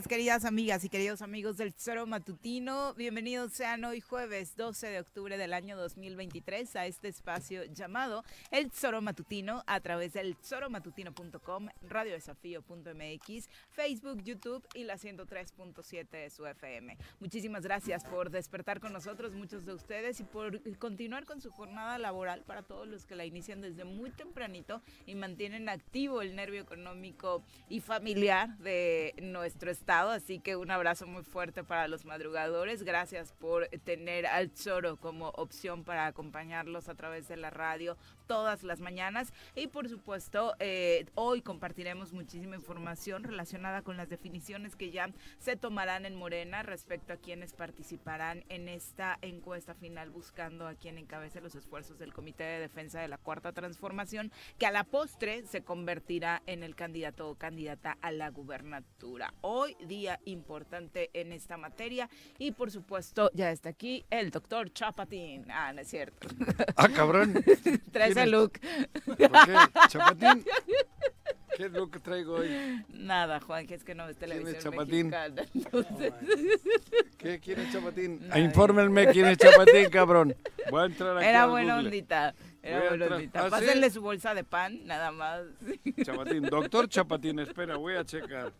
queridas amigas y queridos amigos del Tesoro Matutino. Bienvenidos sean hoy jueves 12 de octubre del año 2023 a este espacio llamado El Tesoro Matutino a través del tesoromatutino.com, radiodesafío.mx, Facebook, YouTube y la 103.7 de su FM. Muchísimas gracias por despertar con nosotros, muchos de ustedes, y por continuar con su jornada laboral para todos los que la inician desde muy tempranito y mantienen activo el nervio económico y familiar de nuestro Así que un abrazo muy fuerte para los madrugadores. Gracias por tener al Choro como opción para acompañarlos a través de la radio todas las mañanas y por supuesto eh, hoy compartiremos muchísima información relacionada con las definiciones que ya se tomarán en Morena respecto a quienes participarán en esta encuesta final buscando a quien encabece los esfuerzos del Comité de Defensa de la Cuarta Transformación que a la postre se convertirá en el candidato o candidata a la gubernatura. Hoy día importante en esta materia y por supuesto ya está aquí el doctor Chapatín. Ah, no es cierto. Ah, cabrón. 13 qué look. ¿Por qué? ¿Chapatín? ¿Qué look traigo hoy? Nada, Juan, que es que no ves televisión ¿Quién es Chapatín? Mexicana, entonces... oh, ¿Qué? ¿Quién es Chapatín? Nadie. Infórmenme quién es Chapatín, cabrón. Voy a entrar aquí Era buena ondita. Era ondita. ¿Ah? Pásenle su bolsa de pan, nada más. Chapatín, doctor Chapatín, espera, voy a checar.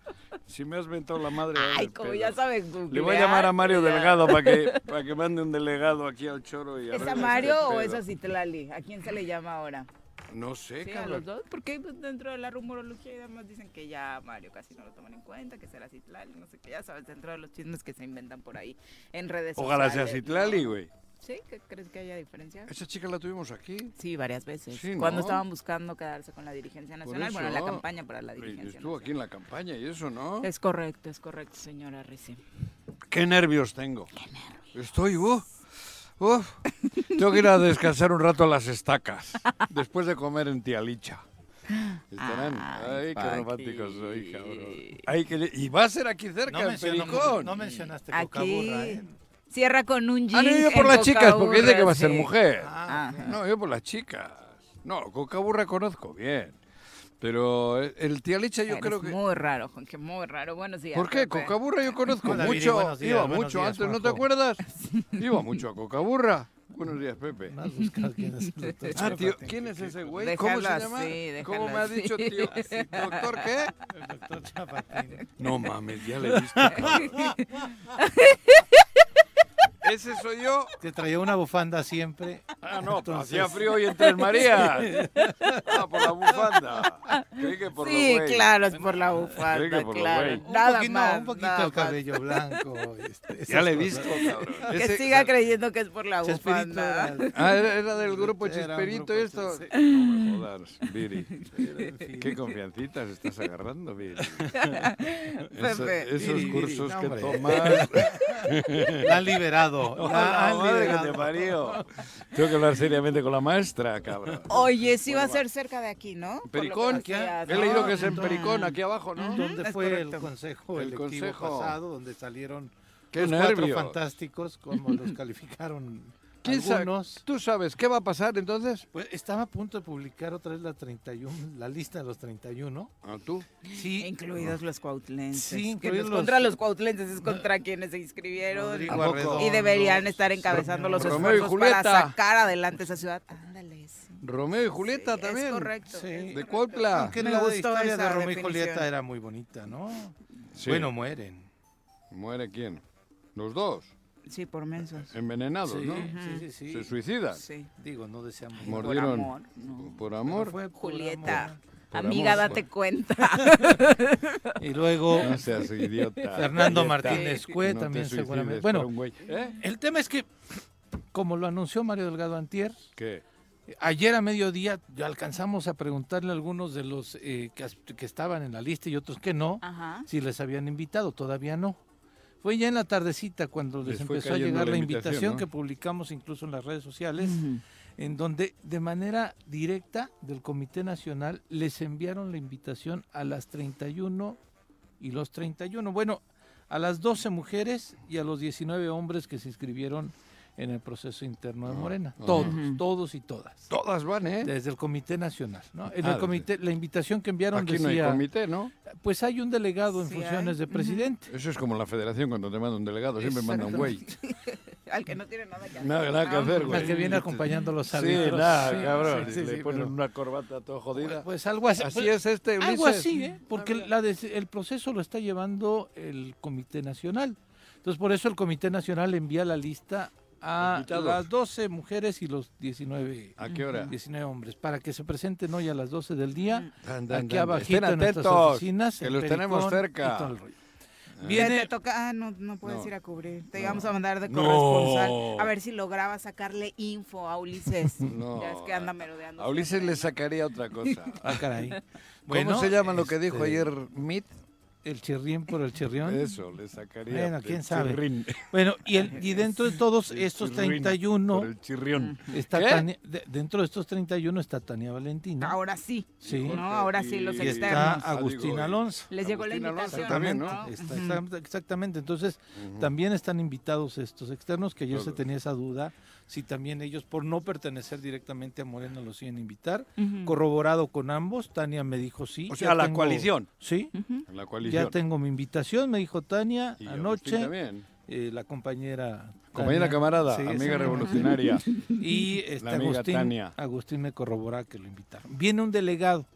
Si me has mentado la madre. Ay, como ya sabes, Le voy a llamar a Mario googlear, Delgado para que, para que mande un delegado aquí al choro y ¿Es a este Mario o es a Citlali? ¿A quién se le llama ahora? No sé, Sí, a los dos, porque pues, dentro de la rumorología y demás dicen que ya Mario casi no lo toman en cuenta, que será Citlali, no sé qué, ya sabes, dentro de los chismes que se inventan por ahí en redes Ojalá sea sociales. Citlali, ¿no? ¿Sí? ¿Qué crees que haya diferencia? Esa chica la tuvimos aquí. Sí, varias veces. Sí, Cuando ¿no? estaban buscando quedarse con la dirigencia nacional, bueno, la eso. campaña para la Y dirigencia Estuvo aquí en la campaña y eso, ¿no? Es correcto, es correcto, señora Rizzi. Qué nervios tengo. Estoy, uh, uf. Tengo que ir a descansar un rato a las estacas. Después de comer en Tialicha. Estarán. Ay, Ay, qué Paqui. romántico soy, cabrón. Ay, que- y va a ser aquí cerca, No, en Pericón. no mencionaste Aquí Cocaburra, ¿eh? Cierra con un jean. Ah, no, yo por las chicas, porque dice que va a ser mujer. Ah, Ajá. No, yo por las chicas. No, Cocaburra conozco bien. Pero el- el Tialicha yo Eres creo que... Muy raro, Juan, que muy raro. Buenos días. ¿Por qué? Pepe. Cocaburra yo conozco Hola, mucho. días, Iba mucho días, antes, ¿no te acuerdas? Iba mucho a Cocaburra. Buenos días, Pepe. No has buscado quién es el doctor Ah, tío. ¿quién es ese güey? Déjalo ¿Cómo se llama? así, ¿Cómo me has dicho, tío? ¿Doctor qué? El doctor Chapatín. No mames, ya le he visto. ese soy yo. que traía una bufanda siempre. Ah, no, Entonces- hacía frío hoy en Tres Marías. Ah, por la bufanda. Creí que por sí, los claro, es por la Creí bufanda, que por los claro. Un Nada poquito, más, un poquito nada el más. cabello blanco. este, Ya le he visto, cabrón. Que Ese- siga creyendo que es por la Chespirito bufanda. era- Ah, era, era del grupo Chisperito esto. sí. No me jodas, Viri. Qué confiancitas estás agarrando, Viri. Esos Viri, Viri, cursos no, que tomas. La han liberado. Oh, La la madre que te parió. Tengo que hablar seriamente con la maestra, cabrón. Oye, sí va a ser cerca de aquí, ¿no? Pericón. decías, He ¿no? leído que es en. Pericón, aquí abajo, ¿no? ¿Dónde Es fue el consejo El electivo consejo. pasado donde salieron Qué los cuatro fantásticos como los calificaron ¿Quién sabe? algunos? ¿Tú sabes qué va a pasar entonces? Pues estaba a punto de publicar otra vez la 31, la lista de los 31. ¿A tú? Sí, Incluidos los cuautlenses. Sí, que no incluidos es los- contra los cuautlenses, es contra quienes se inscribieron. Y deberían estar encabezando los Romeo y esfuerzos para sacar adelante esa ciudad. Ándale, sí. Romeo y Julieta Sí, también. Es correcto. Sí. De. Cuautla. Aunque Me la gustó historia de Romeo y definición. Julieta era muy bonita, ¿no? Sí. Bueno, mueren. ¿Muere quién? Los dos. Sí, por mensos. Envenenados, Sí, ¿no? sí, sí, sí. Se suicidan. Sí. Digo, no deseamos. Mordieron. amor, no. Por amor. fue por Julieta, amor. Por amiga, amor, date por- cuenta. Y luego No seas idiota. Fernando Julieta. Martínez Cue No también seguramente. por Bueno, un güey. ¿Eh? el tema es que, como lo anunció Mario Delgado Antier, ¿Qué? ayer a mediodía ya alcanzamos a preguntarle a algunos de los eh, que, estaban en la lista y otros que no, Ajá. si les habían invitado, todavía no. Fue ya en la tardecita cuando les, empezó a llegar la la invitación, invitación ¿no? que publicamos incluso en las redes sociales, en donde de manera directa del Comité Nacional les enviaron la invitación a las 31 y los 31, bueno, a las 12 mujeres y a los 19 hombres que se inscribieron en el proceso interno de Ah, Morena. ah. Todos, todos y todas. Todas van, ¿eh? Desde el Comité Nacional, ¿no? En Ah, el comité, la invitación que enviaron Aquí no hay decía, comité, ¿no? pues hay un delegado en funciones hay. de presidente. Eso es como la federación cuando te manda un delegado. Siempre manda un güey. Al que no tiene nada que hacer. Nada, nada que hacer, güey. Al que viene acompañando a los Sí, árbitros. nada, Sí, cabrón. sí, sí, Le sí, ponen pero- una corbata toda jodida. Pues algo así. Así pues, es este, Ulises. Algo así, ¿eh? Porque la des- el proceso lo está llevando el Comité Nacional. Entonces, por eso el Comité Nacional envía la lista a Invitados. las 12 mujeres y los 19, ¿A qué hora? 19 hombres, para que se presenten hoy a las 12 del día, Dan, dan, aquí dan. abajito Estén en nuestras atentos, oficinas. que en los tenemos cerca. y todo el rollo. Te- Viene, te toca, ah, no, no puedes No. ir a cubrir. Te No. íbamos a mandar de No. corresponsal. A ver si lograba sacarle info a Ulises. No. Ya es que anda merodeando. A Ulises le sacaría otra cosa. ah, caray. ¿Cómo Bueno, se llama lo que dijo este, ayer Mit? El chirrión por el chirrión. Eso, le sacaría. Bueno, quién sabe. chirrín. Bueno, y, el- y dentro de todos El estos chirrín, 31, Por el chirrión. está. Tania- de- dentro de estos 31 está Tania Valentina. Ahora sí. Sí. No, ahora sí, los Y y externos. está Ah, Agustín digo, y- Alonso. Les llegó la Agustín invitación. también, ¿no? Está exactamente. Entonces, Ujú. también están invitados estos externos, que ayer se Todos. tenía esa duda, si también ellos, por no pertenecer directamente a Morena, los iban a invitar. Corroborado con ambos, Tania me dijo sí. O sea, la tengo- coalición. Sí, la coalición. ya tengo mi invitación, me dijo Tania Y anoche. también. eh, la compañera. Compañera Tania. camarada, Sí, amiga revolucionaria. Y este La amiga Agustín, Tania. Agustín me corrobora que lo invitaron. Viene un delegado.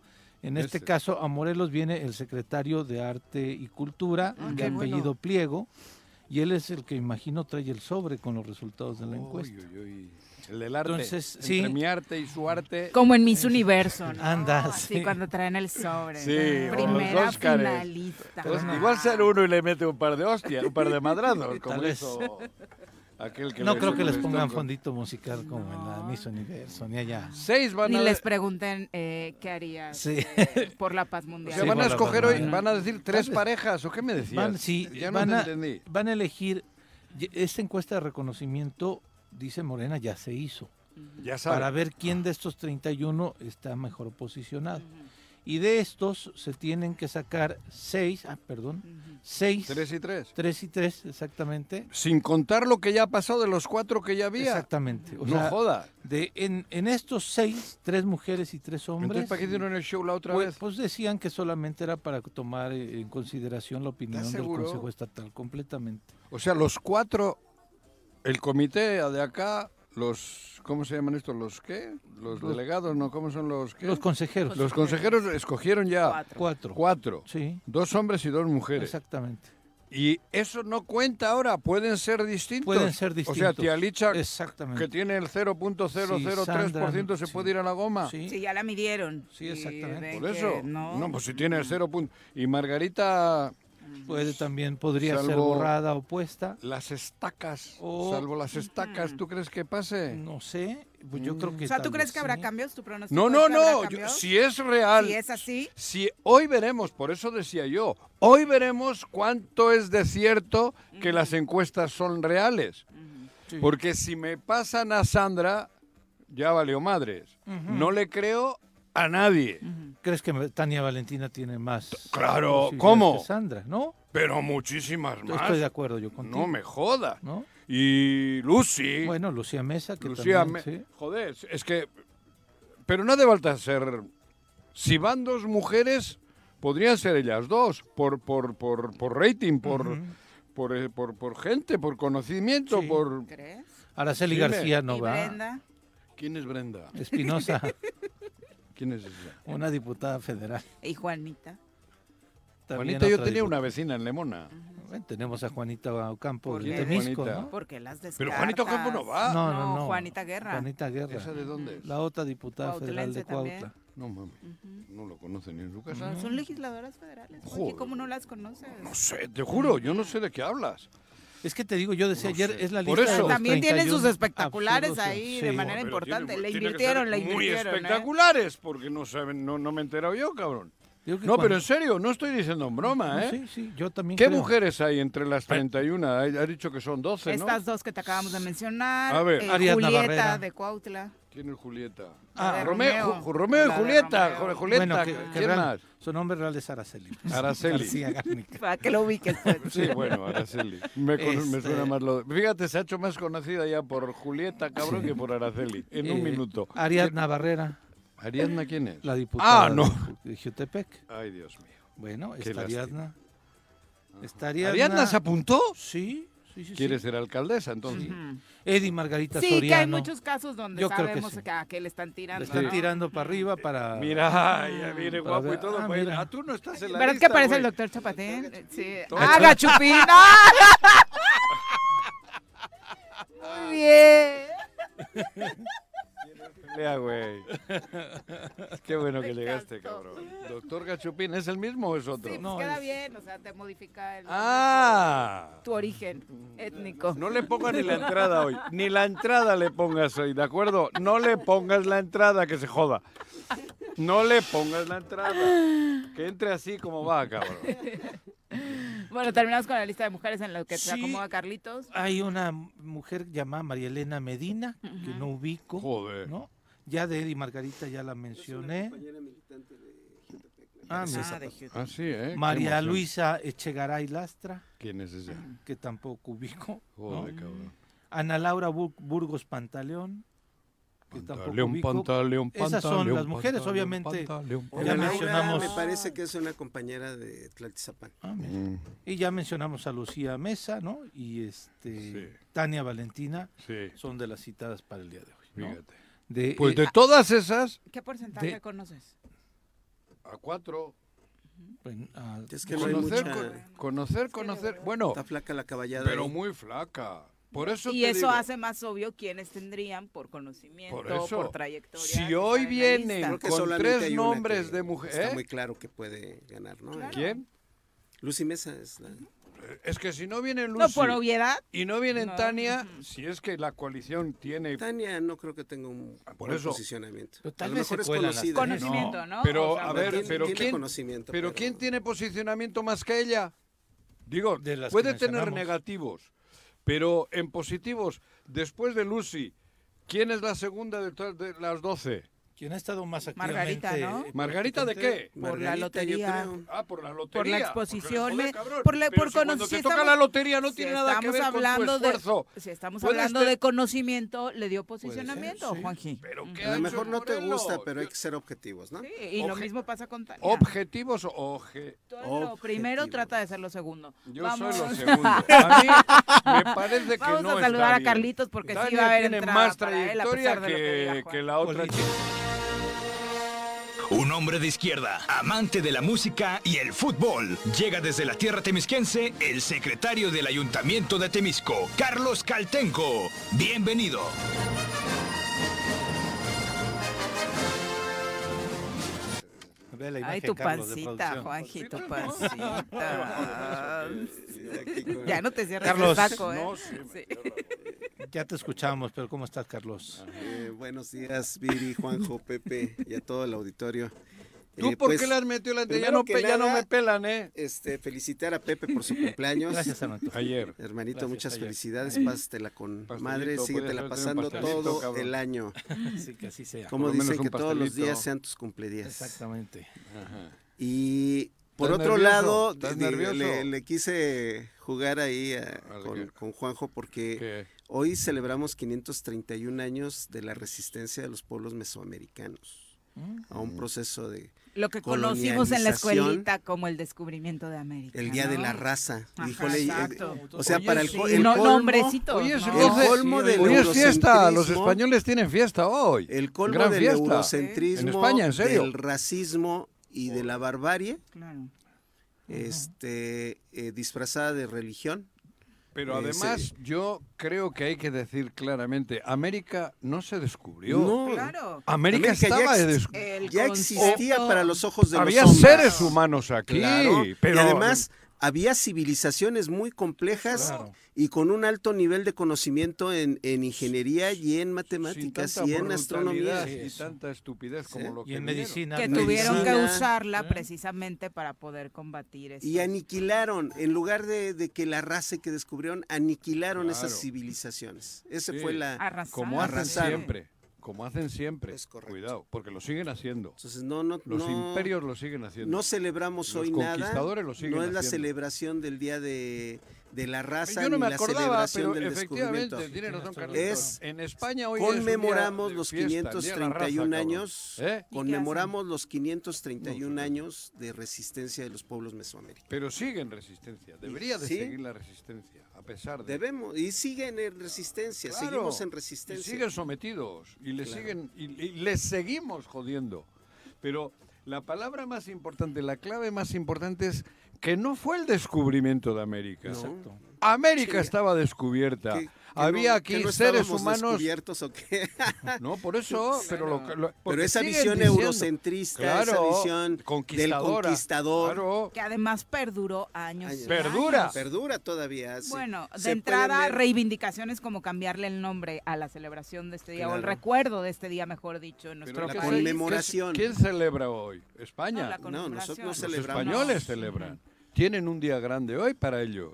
En este Ese. caso, a Morelos viene el secretario de Arte y Cultura, Ah, de apellido bueno. Pliego, y él es el que imagino trae el sobre con los resultados de la encuesta. uy, uy. El del arte. Entonces, Entre sí. mi arte y su arte. Como en Miss Universo, ¿no? Anda, Así sí. cuando traen el sobre. Sí, ¿no? Primera los Óscares. finalista. Pues Ah. igual ser uno y le mete un par de hostias, un par de madrados, como hizo aquel que no creo que les pongan fondito musical como en la Miss Universo, ni allá. Seis van Ni a les pregunten eh, qué harías Sí. eh, por la paz O mundial. sea, Sí, van a escoger hoy, mundial. van a decir tres parejas, ¿o qué me decías? Van, sí, ya van, no a, entendí. van a elegir, esta encuesta de reconocimiento, dice Morena, ya se hizo. Ya sabes. para ver quién de estos 31 está mejor posicionado. Y de estos se tienen que sacar seis, ah, perdón, seis, Tres y tres. tres y tres, exactamente. Sin contar lo que ya ha pasado de los cuatro que ya había. Exactamente. O no sea, joda. de, en, en estos seis, tres mujeres y tres hombres, Entonces, ¿para qué hicieron el show la otra pues, vez? pues decían que solamente era para tomar en consideración la opinión del? Consejo Estatal, completamente. O sea, los cuatro, el comité de acá, los, ¿cómo se llaman estos? ¿Los qué? Los Los- delegados, ¿no? ¿Cómo son los qué? Los consejeros, Los consejeros escogieron ya Cuatro. cuatro. cuatro. Sí, Dos hombres y dos mujeres. exactamente. Y eso no cuenta ahora, pueden ser distintos. Pueden ser O sea, distintos. tía Licha, Exactamente. que tiene el 0.003% se Sí, puede ir a la goma. Sí. Sí, ya la midieron. Sí, exactamente. Por eso. No, No, pues si tiene el 0. punto- Y Margarita, Puede también, podría ser borrada o puesta. las estacas, O- salvo las estacas, ¿tú crees que pase? No sé, pues yo creo que O sea, ¿tú crees que habrá sí. cambios? ¿Tu pronóstico No, no, no. yo- si es real, Si es así, si hoy veremos, por eso decía yo, hoy veremos cuánto es de cierto que las encuestas son reales. Sí. Porque si me pasan a Sandra, ya valió madres. No le creo a nadie. ¿Crees que Tania Valentina tiene más? Claro, ¿cómo? que Sandra, ¿no? Pero muchísimas más. Estoy de acuerdo yo contigo. no me joda. ¿no? Y Lucy. Bueno, Lucía Mesa, que Lucía, también, me- sí. joder, es que... Pero no hace falta ser... Si van dos mujeres, podrían ser ellas dos, por, por, por, por rating, por, eh, por, por gente, por conocimiento, Sí. por... ¿crees? Araceli Dime. García no va. Brenda. ¿Quién es Brenda? Espinosa, ¿Quién es ella? una diputada federal. Y Juanita. También Juanita, yo tenía diputada. una vecina en Lemona. Bueno, tenemos a Juanita Ocampo ¿Por de qué? Temisco, Juanita? ¿no? Porque las descartas. Pero Juanito Campo no va. No, No, no. Juanita Guerra. Juanita Guerra. ¿Esa de dónde es? La otra diputada federal de también. Cuautla. No mames, no lo conoce ni en su casa. Son legisladoras federales. Joder. ¿Cómo no las conoces? No sé, te juro, yo no sé de qué hablas. Es que te digo, yo decía No ayer, sé. es la Por lista eso. los También tienen 31 sus espectaculares absurdos, ahí sí. de manera importante. tiene- le invirtieron, le Muy invirtieron. ¿eh? espectaculares, porque no saben, no, no me he enterado yo, cabrón. No, pero en serio, no estoy diciendo en broma, ¿eh? Sí, sí, yo también ¿Qué creo. mujeres hay entre las 31? Ha ha dicho que son 12, ¿no? Estas dos que te acabamos de mencionar. A ver. eh, Ariadna Julieta Barrera. de Cuautla. ¿Quién es Julieta? De Romeo, Romeo. Ju- Romeo y La de Julieta. Romeo. Julieta, Bueno, que, que ¿quién real- más? su nombre real es Araceli. Araceli. García Garnica. Para que lo ubiques. pues. Sí, bueno, Araceli. Me, me Este- suena más lo... Fíjate, se ha hecho más conocida ya por Julieta, cabrón, que por Araceli. En un Eh, minuto. Ariadna Barrera, ¿Ariadna quién es? la diputada Ah, no. de, de Jutepec. Ay, Dios mío. Bueno, Qué está lástima. Ariadna. Está Ariadna. ¿Ariadna se apuntó? Sí, sí, sí. ¿Quiere sí. ser alcaldesa, entonces? Ujú. Eddie Margarita Sí, que hay Soriano. muchos casos donde Yo creo que sabemos sí. que, a qué le están tirando. Le están ¿no? tirando para arriba para... Mira, ay, ya viene Para guapo y todo. ah, mira. Ah, tú no estás en la ¿Verdad lista, que parece el güey. doctor Chapatín? Sí. ¡Ah, Gachupín! ¡Ah! Muy bien. Pelea, güey. Qué bueno que llegaste, cabrón. Doctor Gachupín, ¿es el mismo o es otro? Sí, pues No, queda es- bien, o sea, te modifica el, Ah. tu origen étnico. No le pongas ni la entrada hoy. Ni la entrada le pongas hoy, ¿de acuerdo? No le pongas la entrada, que se joda. No le pongas la entrada. Que entre así como va, cabrón. Bueno, terminamos con la lista de mujeres en la que se Sí. acomoda Carlitos. Hay una mujer llamada María Elena Medina, que no ubico, Joder. ¿no? Ya de Eddie Margarita ya la mencioné. Ah. Ah. Ah, sí, ¿eh? María. Luisa Echegaray Lastra, ¿Quién es ese? que tampoco ubico. ¿no? Joder, cabrón. Ana Laura Bu- Burgos Pantaleón, que tampoco Pantaleón, ubico. pantaleón, Esas son pantaleón, las mujeres, pantaleón, obviamente. pantaleón, Ya mencionamos- me parece que es una compañera de Tlaltizapán. Ah. Mm, Y ya mencionamos a Lucía Mesa, ¿no? Y este Sí. Tania Valentina Sí, son de las citadas para el día de hoy. ¿no? fíjate. De, Pues eh, de todas esas, ¿Qué porcentaje De- conoces? a cuatro. bueno, Es que no hay Conocer, mucha... con- conocer, conocer. Bueno, Está flaca la caballada. pero ahí. muy flaca. Por eso Y eso digo, hace más obvio quiénes tendrían por conocimiento, Por por, trayectoria. si hoy vienen con tres nombres de mujer- Está ¿eh? muy claro que puede ganar, ¿no? ¿Quién? Lucy Mesa es la... Es que si no viene Lucy No, por obviedad. y no viene No. Tania, si es que la coalición tiene... Tania no creo que tenga un Por buen eso. posicionamiento. Pero tal a lo vez mejor es conocida. Conocimiento, ¿no? Pero, O sea, a ver, tiene- pero tiene ¿quién, conocimiento, pero pero- ¿quién tiene posicionamiento más que ella? Digo, De las que puede tener negativos, pero en positivos, después de Lucy, ¿quién es la segunda de, las 12? Quien ha estado más activamente. Margarita, ¿no? eh, ¿Margarita de qué? Por la Margarita, yo lotería. creo. Ah, por la lotería. Por la exposición, joder, me- cabrón, por la- por si cuando te toca estamos- la lotería no si tiene nada que ver con tu hablando de- esfuerzo. Si estamos hablando de conocimiento, le dio posicionamiento, sí. Juanji. Pero ¿qué A lo mejor no te gusta, pero hay que ser objetivos, ¿no? Sí, y lo Oje- mismo pasa con Tania. ¿Objetivos o oje? Lo primero trata de ser lo segundo. Yo Vamos. soy lo segundo. A mí me parece que Vamos no a saludar está a. Carlitos porque sí va a haber entrada más trayectoria lo que la otra chica. Hombre de izquierda, amante de la música y el fútbol. Llega desde la tierra temisquense el secretario del Ayuntamiento de Temisco, Carlos Caltenco. Bienvenido. Ve la Ay, imagen, tu Carlos, pancita, producción. Juanji, tu pancita. Ya no te cierres Carlos. el saco, ¿eh? No, sí, Sí. Ya te escuchamos, pero ¿cómo estás, Carlos? Eh, buenos días, Viri, Juanjo, Pepe y a todo el auditorio. ¿Tú Eh, por pues, qué le has metido la Ya no, ya no me pelan, ¿eh? Este, felicitar a Pepe por su cumpleaños. Gracias, Armando. Ayer. Hermanito, Gracias, muchas ayer. felicidades, pásatela con Pastelito, madre, síguetela pasando todo cabrón. el año. Sí, que así sea. Como dicen que todos los días sean tus cumpledías. Exactamente. Ajá. Y por ¿Estás otro nervioso? lado, le, le quise jugar ahí a- con, Juanjo porque ¿Qué? hoy celebramos 531 años de la resistencia de los pueblos mesoamericanos a un proceso de Lo que conocimos en la escuelita como el descubrimiento de América. el Día de la Raza. Ajá, Híjole, exacto. o sea, Oye, para el, sí. co- el no, colmo, nombrecitos, Oye, ¿no? es el entonces- colmo del Hoy es fiesta, los españoles tienen fiesta hoy. el colmo Gran del fiesta. eurocentrismo, En España, en serio. del racismo y de la barbarie, Claro. este, eh, disfrazada de religión. Pero Eh, además, yo creo que hay que decir claramente, América no se descubrió. No, Claro. América, América ya estaba ex- ya existía para los ojos de Había los hombres. seres humanos aquí, Claro, pero y además había civilizaciones muy complejas Claro. y con un alto nivel de conocimiento en, en ingeniería y en matemáticas y en astronomía. y tanta estupidez como Sí. lo que Y en medicina. que Medicina. tuvieron que usarla ¿Eh? precisamente para poder combatir. Y aniquilaron, en lugar de, de que la raza que descubrieron, aniquilaron esas civilizaciones. Esa Sí. fue la... Arrasar, Como Arrasaron. siempre, como hacen siempre. Es correcto. Cuidado, porque lo siguen haciendo. Entonces no, no, Los no, imperios lo siguen haciendo. no celebramos Los hoy nada. conquistadores lo siguen No es la celebración del Día de, de la raza Yo no ni la celebración pero del efectivamente, descubrimiento. tiene razón Carlitos. Es- en España hoy Conmemoramos los fiesta, el día de la raza, 531 cabrón. años. ¿Eh? Conmemoramos los 531 No, años de resistencia de los pueblos mesoamericanos. Pero sigue en resistencia. Debería de Sí. seguir la resistencia, a pesar de... Debemos, y siguen en resistencia, Claro, seguimos en y resistencia. siguen sometidos y le Claro. siguen y, y les seguimos jodiendo. Pero la palabra más importante, la clave más importante es que no fue el descubrimiento de América. No. América Sí. estaba descubierta. ¿Que- que Había no- aquí que no seres humanos. o qué? No, por eso, pero lo, que- lo- Pero esa visión diciendo- eurocentrista, Claro, esa visión del conquistador, Claro, Que además perduró años. Perdura. años. perdura todavía. se- Bueno, de se entrada, reivindicaciones como cambiarle el nombre a la celebración de este día, o el Claro. recuerdo de este día, mejor dicho, en nuestro la ¿qué país. conmemoración. ¿Quién celebra hoy? España. No, la No, nosotros no conmemoración. Los celebramos. españoles celebran. Tienen un día grande hoy para ellos.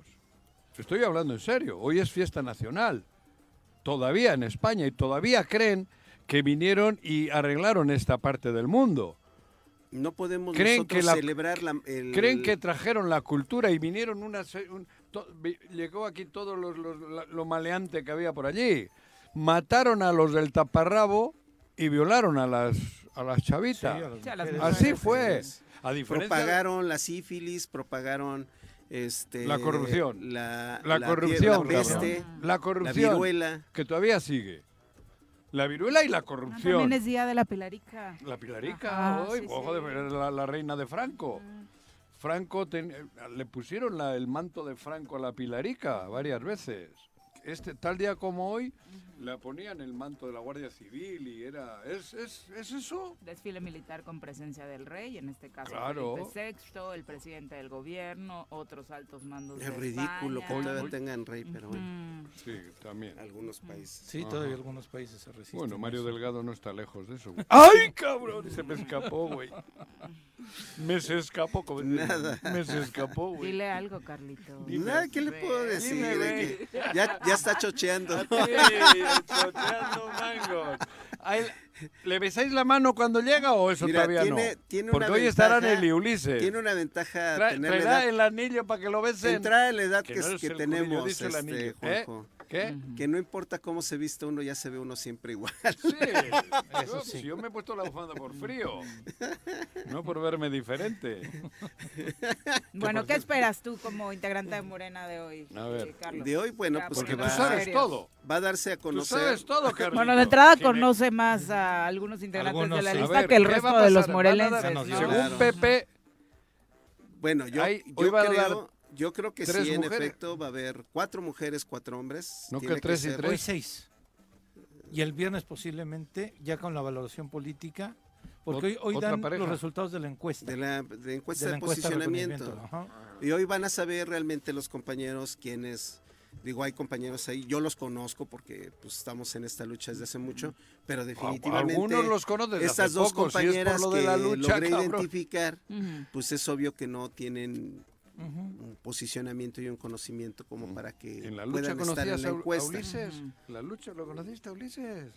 Estoy hablando en serio. Hoy es fiesta nacional. Todavía en España. Y todavía creen que vinieron y arreglaron esta parte del mundo. No podemos Creen nosotros que la- celebrar la, el- Creen que trajeron la cultura y vinieron una... un- to- llegó aquí todo los- los- la- lo maleante que había por allí. Mataron a los del taparrabo y violaron a las, a las chavitas. Sí, a las Así fue. A diferencia propagaron la sífilis, propagaron este La corrupción. la, La, la corrupción, la peste. La la corrupción. viruela. Que todavía sigue. La viruela y la Ah, corrupción. También es día de la Pilarica. La Pilarica, Ajá, hoy, sí, ojo, sí. de- la, la reina de Franco. Franco, ten- le pusieron la- el manto de Franco a la Pilarica varias veces. Este tal día como hoy, le ponían el manto de la Guardia Civil y era... ¿Es, es, es eso? Desfile militar con presencia del rey, en este caso Claro. Felipe VI, el presidente del gobierno, otros altos mandos Es de ridículo que todavía tengan rey, pero bueno, Mm. Sí, también. algunos países. Sí, todavía algunos países se resisten. Bueno, a Mario eso. Delgado no está lejos de eso. güey. ¡Ay, cabrón! Se me escapó, güey. Me se escapó, como Nada. Me se escapó, güey. Dile algo, Carlito. Nada, ¿qué le puedo decir? Dime, De güey. que ya, ya está chocheando. Choteando mangos. ¿Le besáis la mano cuando llega o eso Mira, todavía tiene- no? tiene Porque una hoy estarán ventaja- el y Ulises. Tiene una ventaja Tra- tener la edad, el anillo para que lo besen. entrar a la edad Que que, no eres que tenemos, este, anillo, ¿eh? Que no importa cómo se viste uno, ya se ve uno siempre igual. Sí, Eso yo, sí. yo me he puesto la bufanda por frío, no por verme diferente. Bueno, ¿qué esperas tú como integrante de Morena de hoy, A ver. eh, Carlos? De hoy, bueno, pues Porque que tú va, sabes todo. va a darse a Tú conocer. sabes todo, Carlos. Bueno, de entrada conoce más a algunos integrantes Algunos de la lista ver, que el ¿qué resto va de los morelenses, Según Claro. Pepe, Bueno, yo, Hay- yo hoy van a dar yo creo que tres sí, en efecto, va a haber cuatro mujeres, cuatro hombres. No que tres y ser- tres. Hoy seis. Y el viernes posiblemente, ya con la valoración política, porque hoy, hoy dan pareja. los resultados de la encuesta. De la de encuesta de de, la encuesta de posicionamiento. Y hoy van a saber realmente los compañeros quiénes. Digo, hay compañeros ahí, yo los conozco porque pues, estamos en esta lucha desde hace mucho, pero definitivamente algunos los conoces desde estas dos poco, si es compañeras lo de que la lucha, logré cabrón. identificar, pues es obvio que no tienen Ujú. un posicionamiento y un conocimiento como para que en la lucha puedan estar en la a, a encuesta. Ulises. Ujú. La lucha, ¿lo conociste a Ulises?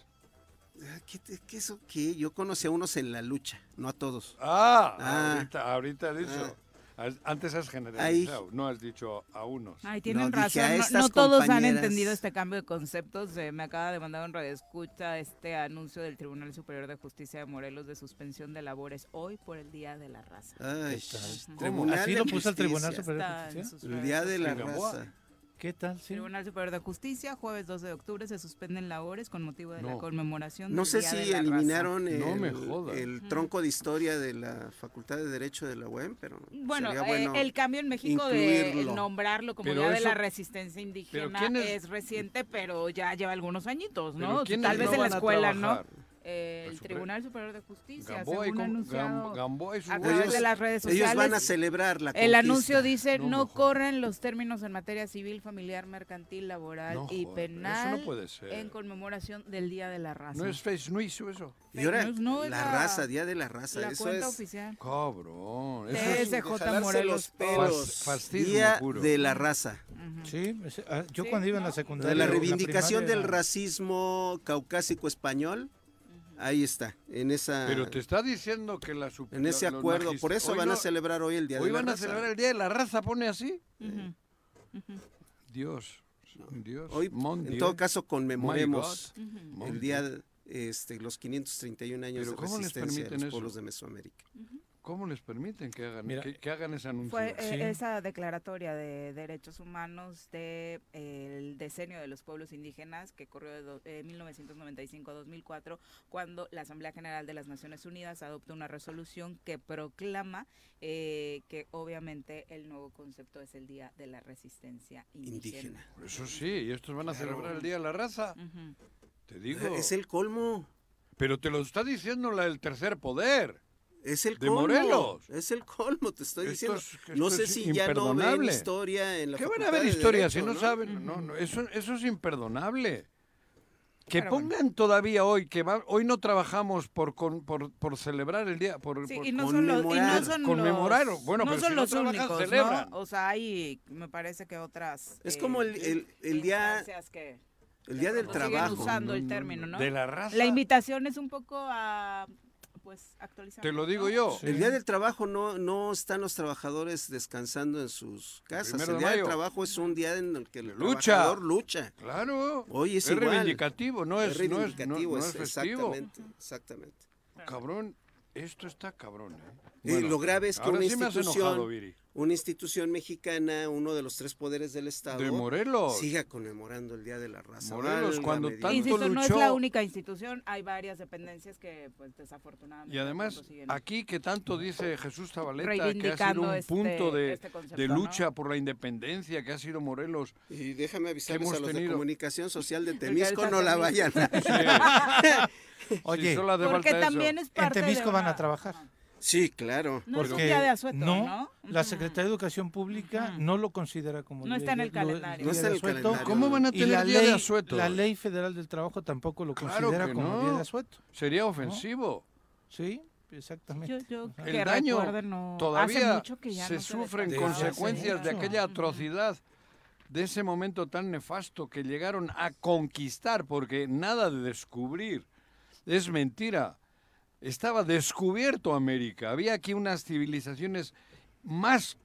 Ah, ¿Qué, qué eso qué? Yo conocí a unos en la lucha, no a todos. Ah, Ah. ahorita, ahorita has dicho. Has- Antes has generalizado, no has dicho a unos. Ay, tienen No, razón. No- todos han entendido este cambio de conceptos. Eh, me acaba de mandar un radio escucha este anuncio del Tribunal Superior de Justicia de Morelos de suspensión de labores hoy por el Día de la Raza. Ay, ¿Qué tal? Tribunal Así lo puso el Tribunal. Superior de Justicia. El día de la raza. ¿Qué tal? Sí. Tribunal Superior de Justicia, jueves 12 de octubre, se suspenden labores con motivo de la No. conmemoración No del sé Día si de la eliminaron el, No tronco de historia de la Facultad de Derecho de la UEM, pero. Bueno, sería eh, el cambio en México de nombrarlo como Pero Día de la Resistencia Indígena ¿quiénes- es reciente, pero ya lleva algunos añitos, ¿no? ¿quiénes Tal vez no en la escuela, ¿no? Eh, El el Tribunal Superior de Justicia, Gamboa según con- anunciado Gam- Gamboa y su a través de las redes sociales. Ellos van a celebrar la El conquista. anuncio dice No no, corren los términos en materia civil, familiar, mercantil, laboral No, y joder, penal Eso no puede ser. en conmemoración del Día de la Raza. No es face news eso. Y ahora, la la- raza, Día de la raza. la eso cuenta es oficial. Cabrón. Eso De es de jalarse Morelos. los pelos. Fascismo Día puro. de la raza. Ujú. Sí, ese- ah, yo Sí, cuando iba en la secundaria. De la reivindicación primaria del racismo caucásico español. Ahí está, en esa Pero te está diciendo que la en ese acuerdo. Por eso Hoy van a celebrar hoy el Día Hoy de la van a Raza. celebrar el Día de la Raza, pone así. Dios, Dios. Hoy, mon en todo caso, conmemoremos el día, este, los 531 años Pero de ¿cómo les resistencia de los eso? pueblos de Mesoamérica. ¿Cómo les permiten que hagan, Mira, que, que hagan ese anuncio? Fue eh, Sí. esa declaratoria de derechos humanos del decenio de los pueblos indígenas que ocurrió de do- eh, 1995 a 2004 cuando la Asamblea General de las Naciones Unidas adoptó una resolución que proclama eh, que obviamente el nuevo concepto es el Día de la Resistencia Indígena. Indígena. Eso sí, y estos van a celebrar el Día de la Raza. Te digo. Es el colmo. Pero te lo está diciendo la del tercer poder. Es el De colmo. Morelos. Es el colmo, te estoy Esto diciendo. es- esto no sé si ya no ven historia en la ¿Qué van a ver de historias si Derecho, no, saben? No, no, eso, eso es imperdonable. Que Pero bueno. pongan todavía hoy, que va- hoy no trabajamos por, con- por, por celebrar el día, por, Sí, por- y no son los, y no conmemorar. son Conmemorar, los, bueno, no pero son si no los trabajan, únicos, celebran. ¿no? O sea, hay, me parece que otras. Es eh, como el, el- el día, que el día del trabajo. usando el término, ¿no? de la raza. La invitación es un poco a, pues. Te lo digo ¿no? yo. El día del trabajo no, no están los trabajadores descansando en sus casas. El de día del trabajo es un día en el que el Lucha. trabajador lucha. Claro. Hoy es es igual. reivindicativo, no es, Es no es, no- reivindicativo, no es festivo. exactamente, exactamente. Cabrón, esto está cabrón. ¿eh? Y lo grave es que ahora una sí me has institución, enojado, Viri. Una institución mexicana, uno de los tres poderes del Estado, De Morelos. siga conmemorando el Día de la Raza. Morelos, cuando tanto. Insisto, no es la luchó. única institución, hay varias dependencias que, pues, desafortunadamente. Y además, aquí que tanto dice Jesús Zabaleta, que ha sido un este- punto de, este concepto, de ¿no? lucha por la independencia, que ha sido Morelos. Y déjame avisarles hemos a los de comunicación social de Temisco, no la vayan. Oye, Sí, hace Porque también es parte Temisco de van a trabajar. Sí, claro. No es un Porque día de asueto, no, ¿no? la. Secretaría de Educación Pública no lo considera como No día está en de- el lo- calendario. día No está de en el asueto. calendario. ¿Cómo van a tener la día ley, de asueto? la ley federal del trabajo tampoco lo Claro considera como no. día de asueto. Sería ofensivo. Sí, exactamente. Yo, yo El daño no- todavía mucho que ya se no sufren consecuencias de aquella atrocidad, de ese momento tan nefasto que llegaron a conquistar, porque nada de descubrir es mentira. Estaba descubierto América. Había aquí unas civilizaciones más,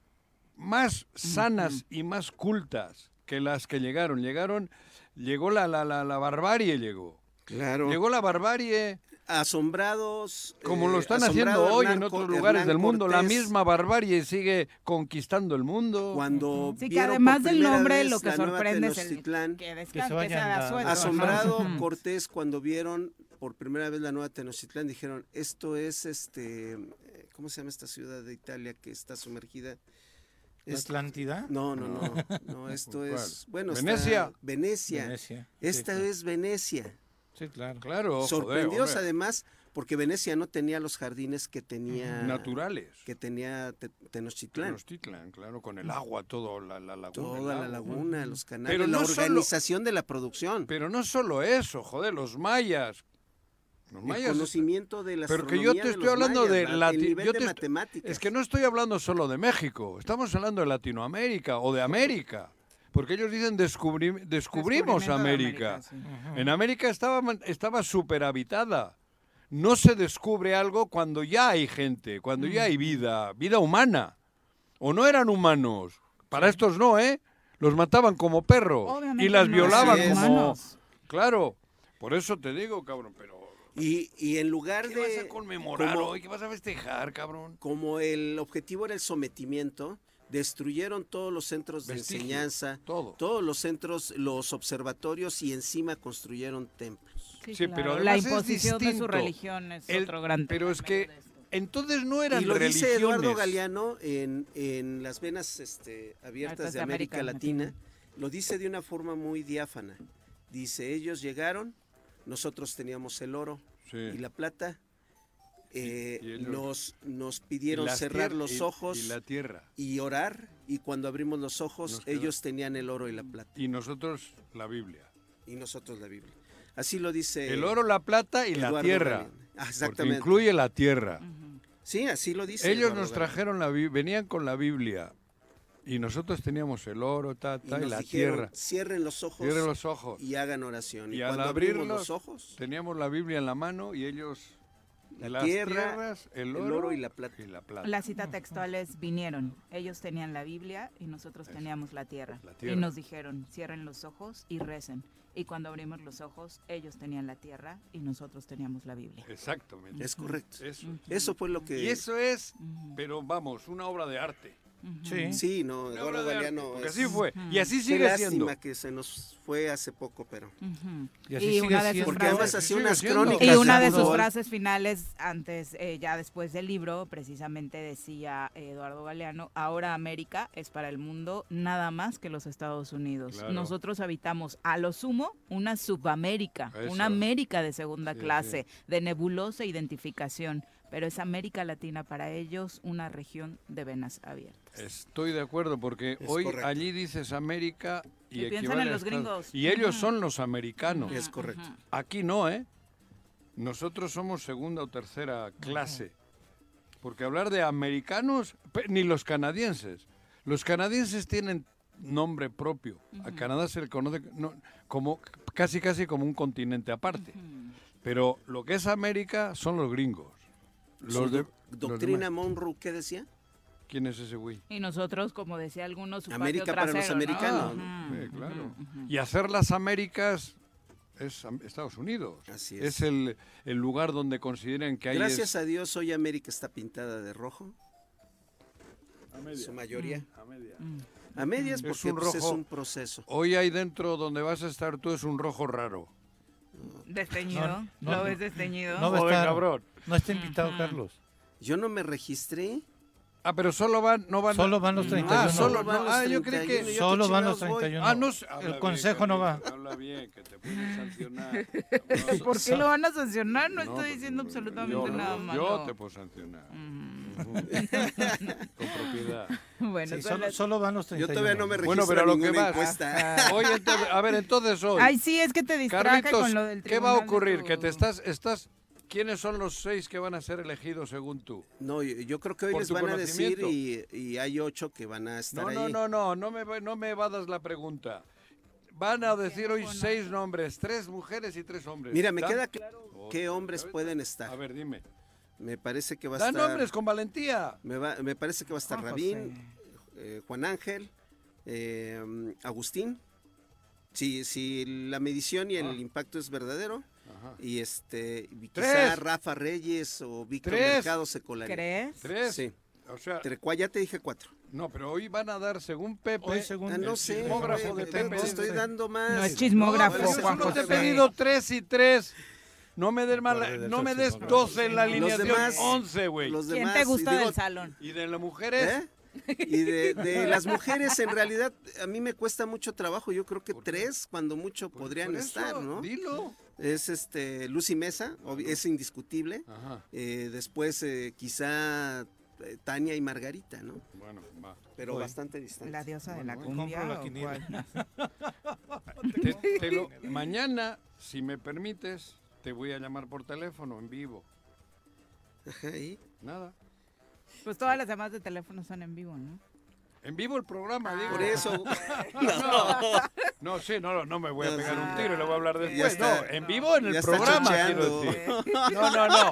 más sanas y más cultas que las que llegaron. Llegaron llegó la, la, la, la barbarie, llegó. Claro. Llegó la barbarie, Asombrados. como lo eh, están haciendo hoy en otros lugares Hernán del mundo. La misma barbarie sigue conquistando el mundo. Cuando Sí, que vieron además del nombre lo que sorprende es el que Que se vayan asombrado. Cortés cuando vieron por primera vez la nueva Tenochtitlán dijeron esto es este cómo se llama esta ciudad de Italia que está sumergida ¿La Atlántida? no no no no esto es bueno Venecia. Venecia esta es Venecia Sí, claro. Claro, sorprendidos además porque Venecia no tenía los jardines que tenía naturales. que tenía Te- Tenochtitlán Tenochtitlan, claro, con el agua, todo, la, la laguna. toda la laguna los canales Pero la no solo- organización de la producción Pero no solo eso, joder, los mayas. El conocimiento de la Pero que yo te estoy hablando mayas, de la- yo de te matemáticas Es que no estoy hablando solo de México, estamos hablando de Latinoamérica o de América. Porque ellos dicen descubri- descubrimos América. sí. En América estaba, estaba superhabitada. No se descubre algo cuando ya hay gente, cuando ya hay vida, vida humana. O no eran humanos. Para estos no, ¿eh? Los mataban como perros Obviamente y las no violaban como... Claro, por eso te digo, cabrón, pero... y, y en lugar ¿Qué vas de a conmemorar como, hoy? ¿Qué vas a festejar, cabrón? como el objetivo era el sometimiento destruyeron todos los centros de enseñanza todo. todos los centros los observatorios y encima construyeron templos Sí, Sí, claro. pero la es imposición de su religión es El- otro gran pero es que de entonces no eran y lo dice Eduardo. Galeano en, en las venas este, abiertas de de América, América Latina. Latina. Lo dice de una forma muy diáfana. Dice, ellos llegaron, nosotros teníamos el oro Sí. y la plata, eh, y ellos- nos, nos pidieron cerrar los ojos y la tierra. y orar, y cuando abrimos los ojos, ellos tenían el oro y la plata, Y nosotros la Biblia. y nosotros la Biblia. Así lo dice El oro, la plata y la tierra. Ah, Porque Exactamente. incluye la tierra. Sí, así lo dice. Ellos Eduardo nos trajeron la Biblia, venían con la Biblia. Y nosotros teníamos el oro, ta, Y ta, y, la dijeron, tierra. Cierren los ojos Cierren los ojos. y hagan oración. Y, Y al cuando abrimos abrirlos, los ojos, teníamos la Biblia en la mano y ellos La las tierra, tierras, el el oro, y la plata. y la plata. La cita textual es vinieron. Ellos tenían la Biblia y nosotros teníamos la tierra. la tierra. Y nos dijeron, cierren los ojos y recen. Y cuando abrimos los ojos, ellos tenían la tierra y nosotros teníamos la Biblia. Exactamente. es correcto. Eso. Eso fue lo que... Y eso es, pero vamos, una obra de arte. Sí. Sí, no, Eduardo Galeano porque es- así fue. Y así sigue lástima siendo. que se nos fue hace poco, pero... Y así Y sigue una de sus. Porque además frases- hacía unas crónicas. Y una de sus frases finales, antes, eh, ya después del libro, precisamente decía Eduardo Galeano, ahora América es para el mundo nada más que los Estados Unidos. Claro. Nosotros habitamos a lo sumo una subamérica, Eso. una América de segunda Sí, clase, de nebulosa identificación, pero es América Latina para ellos una región de venas abiertas. Estoy de acuerdo porque Es hoy correcto. allí dices América y, Y piensan equivale en a los Estados- gringos. Y ellos son los americanos. Es correcto. Aquí no, ¿eh? Nosotros somos segunda o tercera clase. Porque hablar de americanos, ni los canadienses. Los canadienses tienen nombre propio. A Canadá se le conoce no, como casi casi como un continente aparte. Pero lo que es América son los gringos. Su Los de, los Doctrina demás. Monroe, ¿qué decía? ¿Quién es ese güey? Y nosotros, como decía algunos, su América patio para los americanos. Sí. Y hacer las Américas es Estados Unidos. Así es. el, el lugar donde consideren que hay Gracias a Dios, hoy América está pintada de rojo, su mayoría. A medias Es porque un pues, es rojo. un proceso. Hoy ahí dentro donde vas a estar tú es un rojo raro. Desteñido. No, no, ¿Lo ves desteñido? No cabrón. No está invitado Carlos. Yo no me registré. Ah, pero solo van, no van. Solo van los 31. Ah, solo van no. los Ah, yo creí 31, que. yo Solo van los chingados voy. 31. Ah, no El bien, consejo no va. Habla bien, que te pueden sancionar. ¿Por qué lo van a sancionar? No, No, estoy diciendo yo- absolutamente nada Yo malo. te puedo sancionar. Mm. Con propiedad. Bueno, Sí, solo, solo van los Yo 31. todavía no me registro Bueno, pero lo que vas. encuesta. Oye, entonces, a ver, entonces hoy. Ay, sí, es que te distraje Carlitos, con lo del ¿qué va a ocurrir? Que te estás, estás. ¿Quiénes son los seis que van a ser elegidos según tú? No, yo, yo creo que hoy les van a decir y, y hay ocho que van a estar No, ahí. no, no, no, no me, no me evadas la pregunta. Van a decir hoy seis nombres, tres mujeres y tres hombres. Mira, me Da- queda claro Oh, qué hombres pueden A estar. ver, dime. Me parece que va a estar. nombres con valentía. Me, va- me parece que va a estar Juan Rabín, eh, Juan Ángel, eh, Agustín, Si, si la medición y el Ah. impacto es verdadero, Ajá. y este y Tres. quizá Rafa Reyes o Víctor Tres. Mercado se colarían. ¿Crees? Tres. Sí. O sea, ya te dije cuatro. no, pero hoy van a dar, según Pepe, Hoy, según Ah, no el sé, chismógrafo de te, Pepe. te estoy dando más. No es chismógrafo, No, Juan solo te he José. pedido tres y tres. No me des, de no me des chismógrafos. 12 en la Los alineación, demás- 11, güey. Los ¿Quién demás, te digo, del salón? ¿Y de las mujeres? ¿eh? Y de, de las mujeres, en realidad, a mí me cuesta mucho trabajo. Yo creo que tres, cuando mucho, Pues podrían por eso, estar, ¿no? Dilo. Es este Lucy Mesa, es indiscutible. Ajá. Eh, después, eh, quizá eh, Tania y Margarita, ¿no? Bueno, va. Pero bastante distante. La diosa de la Bueno, cumbia. Te- te lo- mañana, si me permites, te voy a llamar por teléfono en vivo. Ajá, ¿y? Nada. Pues todas las llamadas de teléfono son en vivo, ¿no? En vivo el programa, digo. Por eso. No, sí, no, no, no me voy a No, pegar un tiro y le voy a hablar después. está. no, en vivo en el programa, quiero decir. No, no, no.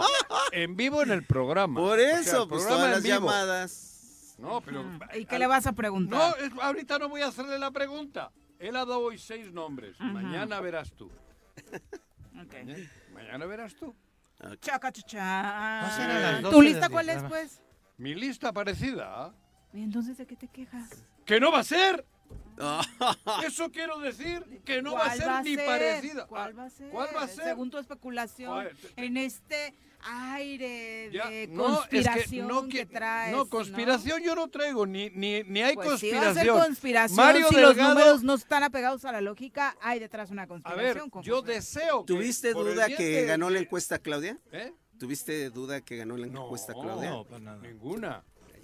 En vivo en el programa. Por O sea, eso, el pues programa todas en las vivo. llamadas. No, pero. ¿Y qué le vas a preguntar? No, es- ahorita no voy a hacerle la pregunta. Él ha dado hoy seis nombres. Mañana verás tú. Ok. ¿eh? Mañana verás tú. Chaca, chacha. No ¿Tu 12 lista cuál es, pues? Mi lista parecida. ¿Y entonces de qué te quejas? ¿Que no va a ser? Eso quiero decir. Que no va a ¿Cuál ser ni parecida. ¿Cuál Ah, va a ser? ¿Cuál va a ser? Según tu especulación, ¿Cuál? en este aire Ya, de no, es que conspiración no que, que- traes. No, conspiración yo no traigo, ni, ni, ni hay Pues sí va a conspiración. ser conspiración. Mario si los Delgado- números no están apegados a la lógica, hay detrás una A ver, conspiración. con yo deseo que ¿Tuviste duda que de- ganó la encuesta Claudia? ¿Eh? ¿Tuviste duda que ganó la No, encuesta Claudia? No, para nada. Ninguna.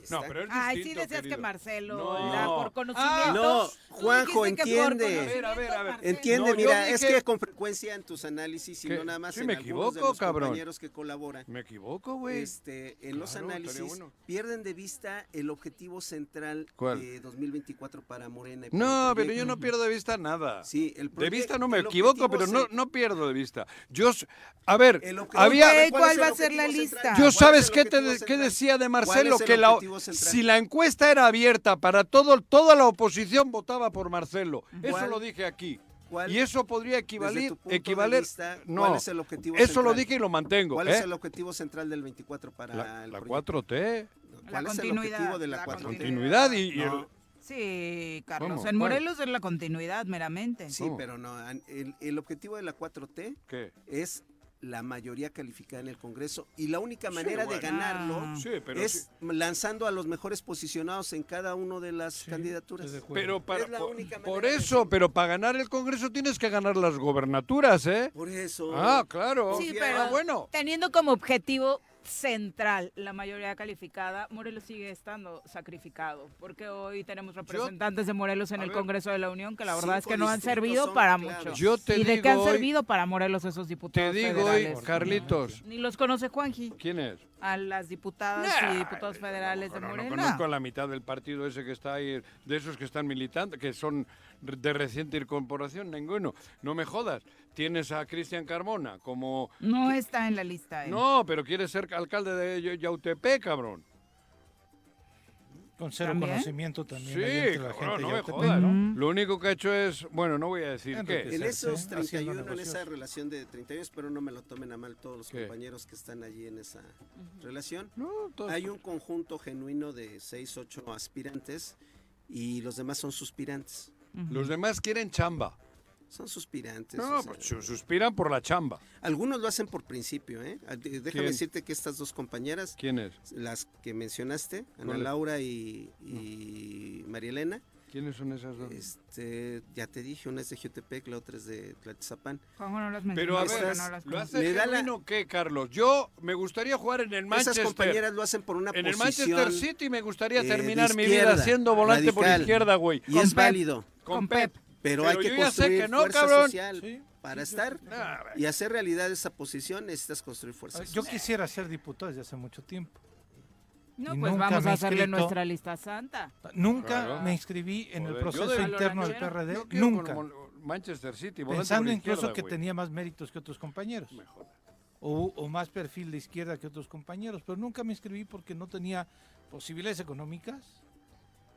No, pero es Ay, sí decías que. Marcelo No. era por Ah, conocimiento. no, Tú Juanjo, entiende. A ver, a ver, a ver. Entiende, No, mira, es que con frecuencia en tus análisis y ¿Qué? no nada más Sí, en me algunos de equivoco, los cabrón. compañeros que colaboran. Me equivoco, güey. Este, en los Claro, análisis bueno. pierden de vista el objetivo central ¿Cuál? de 2024 para Morena. y No, pero yo no pierdo de vista nada. Sí, el De vista no me equivoco, pero no, no pierdo de vista. Yo, a ver, había... ¿cuál ¿cuál es el va a ser la lista? central? Yo ¿Cuál es sabes qué, decía de ¿Cuál Marcelo, que la, central? si la encuesta era abierta para todo, toda la oposición votaba por Marcelo. Eso lo dije aquí. ¿Cuál? Y eso podría equivaler, equivaler. vista, no, ¿cuál es el objetivo eso lo dije y lo mantengo. ¿Cuál ¿eh? es el objetivo central del 24 para la el la proyecto? 4T, ¿Cuál La es el continuidad, objetivo de la, la 4T? continuidad y, y No. el- Sí, Carlos. ¿Cómo? En ¿Cuál? Morelos es la continuidad meramente. Sí, ¿Cómo? pero no. El, el objetivo de la 4T ¿Qué? es la mayoría calificada en el Congreso y la única manera de bueno. ganarlo Ah. Sí, pero, es sí- lanzando a los mejores posicionados en cada una de las candidaturas. pero para, Es la por, única por manera de eso, pero para ganar el Congreso tienes que ganar las gobernaturas, ¿eh? Por eso. Ah, claro. Sí, pero Ah, bueno. teniendo como objetivo central la mayoría calificada, Morelos sigue estando sacrificado, porque hoy tenemos representantes de Morelos en el ver, Congreso de la Unión que la verdad es que no han servido para claros. mucho. Yo te ¿Y de qué han hoy- servido para Morelos esos Te diputados digo hoy? Carlitos, Ni los conoce Juanji, ¿quién es? a las diputadas y diputados federales de No, no conozco a la mitad del partido ese que está ahí, de esos que están militando, que son de reciente incorporación, ninguno. No me jodas. Tienes a Cristian Carmona como... No está en la lista. ¿eh? No, pero quiere ser alcalde de Ya- Yautepec, cabrón. Con cero ¿También? conocimiento también. Sí, entre la cabrón, gente no me jodas. ¿no? Lo único que ha hecho es... Bueno, no voy a decir qué. En esos sí, haciendo 31, en esa relación de 31, espero no me lo tomen a mal todos los ¿Qué? compañeros que están allí en esa relación. No, todo- Hay un conjunto genuino de 6, 8 aspirantes y los demás son suspirantes. Los demás quieren chamba. Son suspirantes. No, o sea, pues su- suspiran por la chamba. algunos lo hacen por principio, ¿eh? Ah, Déjame ¿Quién? decirte que estas dos compañeras, ¿Quién es? las que mencionaste, Ana. Laura y, y María Elena, ¿Quiénes son esas dos? este, ya te dije, una es de Jutepec, la otra es de Tlatzapán. Juanjo no las Pero a ver, no las ¿lo hace Me da la- genuino qué, Carlos? Yo me gustaría jugar en el Manchester. Esas compañeras lo hacen por una En el posición Manchester City me gustaría eh, terminar mi vida siendo volante por radical. izquierda, güey. y Con es Pep. válido, Con Pep. pero, Pero hay que yo ya sé construir que no, fuerza cabrón. social Sí, para estar Ah, y hacer realidad esa posición necesitas construir fuerza. Yo quisiera ser diputado desde hace mucho tiempo. No, Y pues nunca vamos me a hacerle inscrito. nuestra lista santa. Nunca Claro. me inscribí en el Joder, proceso de- interno del PRD. Yo Nunca. Manchester City, Pensando incluso que tenía más méritos que otros compañeros. O más perfil de izquierda que otros compañeros. Pero nunca me inscribí porque no tenía posibilidades económicas.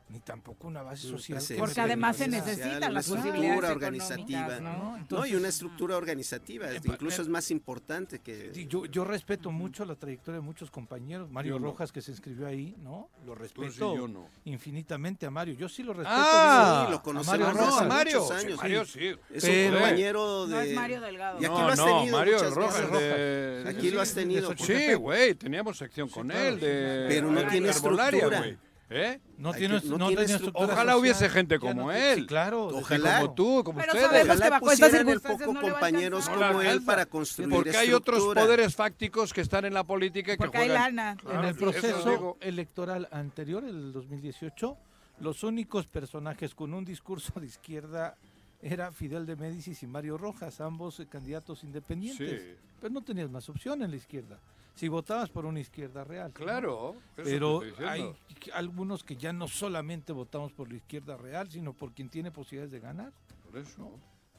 Ni tampoco una base social. Porque además se una las estructura organizativa, ¿no? No, y Entonces, una estructura organizativa, Eh, incluso eh, es más importante que... Sí, yo, yo respeto mucho la trayectoria de muchos compañeros. Mario Yo no. Rojas, que se inscribió ahí, ¿no? Lo sí, respeto yo no. infinitamente a Mario. Yo sí lo respeto. Ah, Sí, lo a conocemos Mario hace Mario. muchos sí, años. Mario sí. Es Pero- un compañero de... No es Mario Delgado. Y aquí no, lo has no, tenido Mario Rojas de... Aquí lo has tenido. Sí, güey, teníamos sección Sí, con claro, él sí, de Pero no tiene estructura. ¿Eh? No Hay tiene, que- no no tiene estructura Ojalá social, hubiese gente como no- él. sí, claro. Ojalá. Como tú, como Pero ustedes. sabemos que bajo estas el poco compañeros como él para construir Porque hay otros poderes fácticos que están en la política y que Porque hay lana. En el proceso electoral anterior, el 2018, los únicos personajes con un discurso de izquierda era Fidel de Médicis y Mario Rojas, ambos eh, candidatos independientes. Sí. Pero no tenías más opción en la izquierda. Si votabas por una izquierda real. Claro. Pero hay algunos que ya no solamente votamos por la izquierda real, sino por quien tiene posibilidades de ganar. Por eso.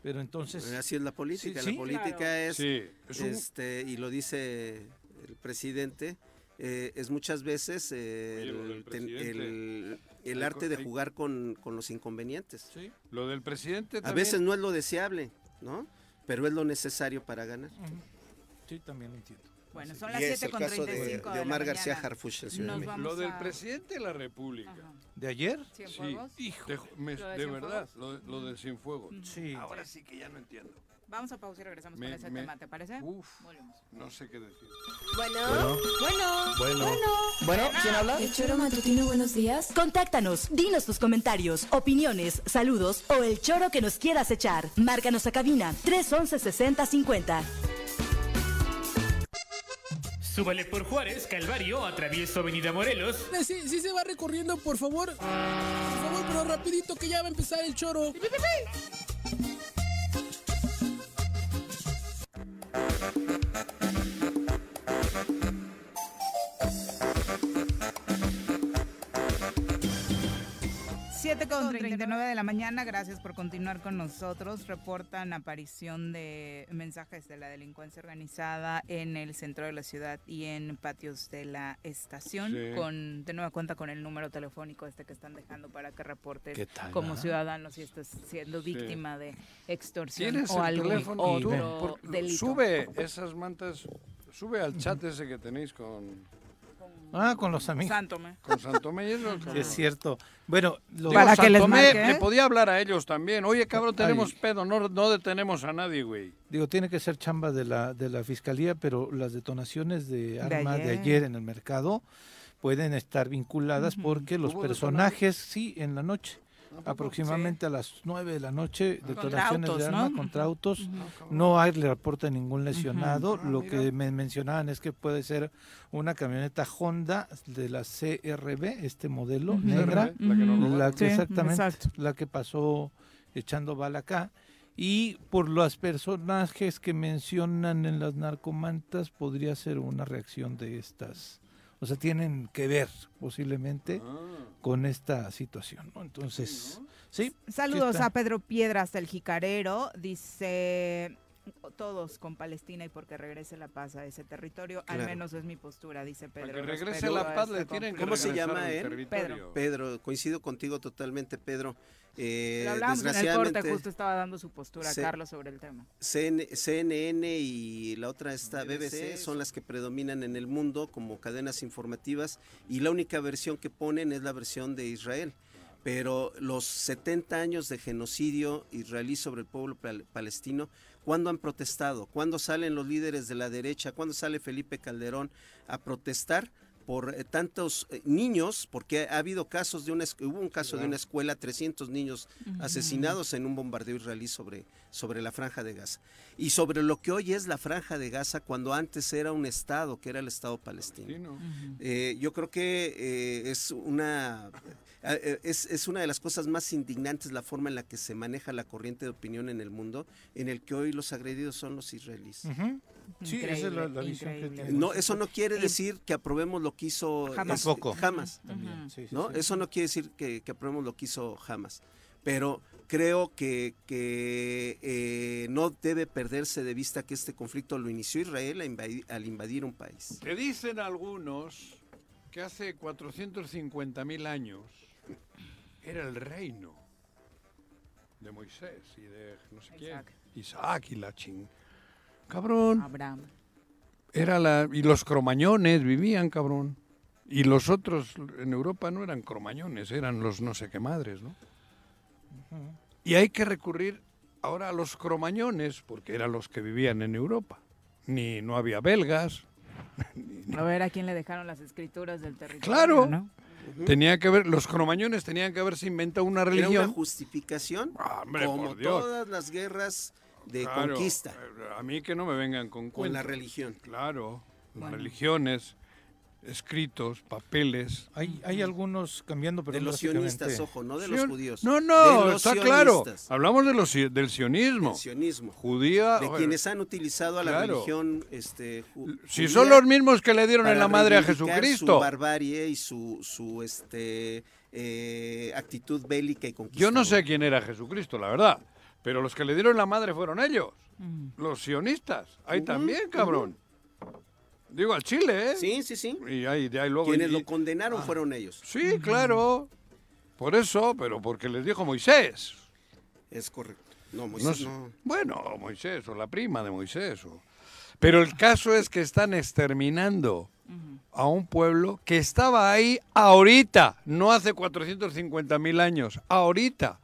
Pero entonces, Pues Así es la política. Sí, sí. La política Claro. es, Sí, es un- este, y lo dice el presidente, eh, es muchas veces eh, el, el- el Hay arte de jugar con, con los inconvenientes. sí, Lo del presidente A también. veces no es lo deseable, ¿no? Pero es lo necesario para ganar. sí, también lo entiendo. Bueno, Sí. son las Y es 7 el con caso de, 35 de la Omar García mañana. Harfuch en Ciudad de México. vamos Lo del a- presidente de la República. Ajá. ¿De ayer? ¿Cienfuegos? Hijo. Te- me- ¿Lo de de verdad, lo, lo de Cienfuegos. Sí. Ahora sí que ya no entiendo. Vamos a pausa y regresamos Me- con ese me- tema, ¿te parece? Uf, Volvemos. no sé qué decir. Bueno, bueno, Bueno. Bueno, ¿quién habla? El choro matutino, buenos días. Contáctanos, dinos tus comentarios, opiniones, saludos o el choro que nos quieras echar. Márcanos a cabina 311 6050. Súbale por Juárez, Calvario, atravieso Avenida Morelos. Sí, sí se va recorriendo, por favor. Por favor, pero rapidito que ya va a empezar el choro. Thank you. Siete con 39 de la mañana, gracias por continuar con nosotros. Reportan aparición de mensajes de la delincuencia organizada en el centro de la ciudad y en patios de la estación. Sí. Con De nueva cuenta con el número telefónico este que están dejando para que reportes ¿Qué tal, como ah? ciudadano si estás siendo víctima de extorsión ¿Tienes o el algún teléfono? otro Por- delito. Sube esas mantas, sube al chat ese que tenéis con, Ah, con los amigos. Sántome. con Santomé. y eso, Sí, es cierto. Bueno, lo, Digo, Para que les Santomé marque, ¿eh? le podía hablar a ellos también. Oye, cabrón, Ay. tenemos pedo, no, no detenemos a nadie, güey. digo, tiene que ser chamba de la, de la fiscalía, pero las detonaciones de armas de ayer. ayer en el mercado pueden estar vinculadas porque los ¿Hubo personajes, sí, en la noche, aproximadamente a las 9 de la noche, detonaciones autos, de armas ¿no? contra autos. No hay reporte de ningún lesionado. Ah, Lo mira. que me mencionaban es que puede ser una camioneta Honda de la CRB, este modelo, Ujú. negra. La que nos Ujú. robaron. La que Sí, exactamente, exacto. la que pasó echando bala acá. Y por los personajes que mencionan en las narcomantas, podría ser una reacción de estas. O sea, tienen que ver posiblemente Ah, con esta situación. ¿no? Entonces, sí. Saludos a Pedro Piedras del Jicarero. Dice todos con Palestina y porque regrese la paz a ese territorio. Al menos es mi postura, dice Pedro. Regrese la paz este le tienen que ¿Cómo se llama él? territorio. Pedro, coincido contigo totalmente, Pedro. Eh, Lo hablamos en el corte, desgraciadamente, justo estaba dando su postura. Carlos sobre el tema. CN CNN y la otra esta BBC son las que predominan en el mundo como cadenas informativas y la única versión que ponen es la versión de Israel. Pero los 70 años de genocidio israelí sobre el pueblo pal- palestino, ¿cuándo han protestado? ¿Cuándo salen los líderes de la derecha? ¿Cuándo sale Felipe Calderón a protestar? Por eh, tantos eh, niños, porque ha habido casos de una, hubo un caso de una escuela, 300 niños asesinados en un bombardeo israelí sobre, sobre la franja de Gaza. Y sobre lo que hoy es la franja de Gaza, cuando antes era un estado, que era el estado palestino. Eh, yo creo que eh, es una eh, eh, es, es una de las cosas más indignantes la forma en la que se maneja la corriente de opinión en el mundo, en el que hoy los agredidos son los israelíes. Ujú. Sí, esa es la, la visión que. No, eso no quiere decir que aprobemos lo que hizo Jamás. este, Tampoco. jamás. También, sí, sí, ¿no? sí. Eso no quiere decir que, que aprobemos lo que hizo jamás. Pero creo que, que eh, no debe perderse de vista que este conflicto lo inició Israel a invadi- al invadir un país. Te dicen algunos que hace 450 mil años era el reino de Moisés y de no sé quién. Isaac. Isaac y la ching. Cabrón. Abraham. Era la y los cromañones vivían, cabrón. Y los otros en Europa no eran cromañones, eran los no sé qué madres, ¿no? Y hay que recurrir ahora a los cromañones porque eran los que vivían en Europa. Ni no había belgas. A ver a quién le dejaron las escrituras del territorio. Claro. ¿no? Tenía que ver los cromañones tenían que haberse inventado una Era una religión. justificación, hombre, como por Dios. todas las guerras de Claro, conquista, eh, A mí que no me vengan con con la religión. Claro, Bueno. religiones, escritos, papeles. Hay, hay algunos cambiando, pero De los sionistas, ojo, no de Sion- los judíos. No, de no, los está claro. sionistas, Hablamos de los, del sionismo. del sionismo. Judía. De quienes han utilizado a la Claro. religión este, ju- Si son los mismos que le dieron en la madre a Jesucristo. Su barbarie y su, su este, eh, actitud bélica y conquistadora. Yo no sé quién era Jesucristo, la verdad. Pero los que le dieron la madre fueron ellos. Mm. Los sionistas. Ahí también, cabrón. Digo, al Chile, ¿eh? Sí, sí, sí. Y ahí, de ahí luego. Quienes y- lo condenaron Ah. fueron ellos. Sí, claro. Por eso, pero porque les dijo Moisés. Es correcto. No, Moisés sé. no. Bueno, Moisés, o la prima de Moisés. o- Pero el caso es que están exterminando a un pueblo que estaba ahí ahorita, no hace 450 mil años, ahorita.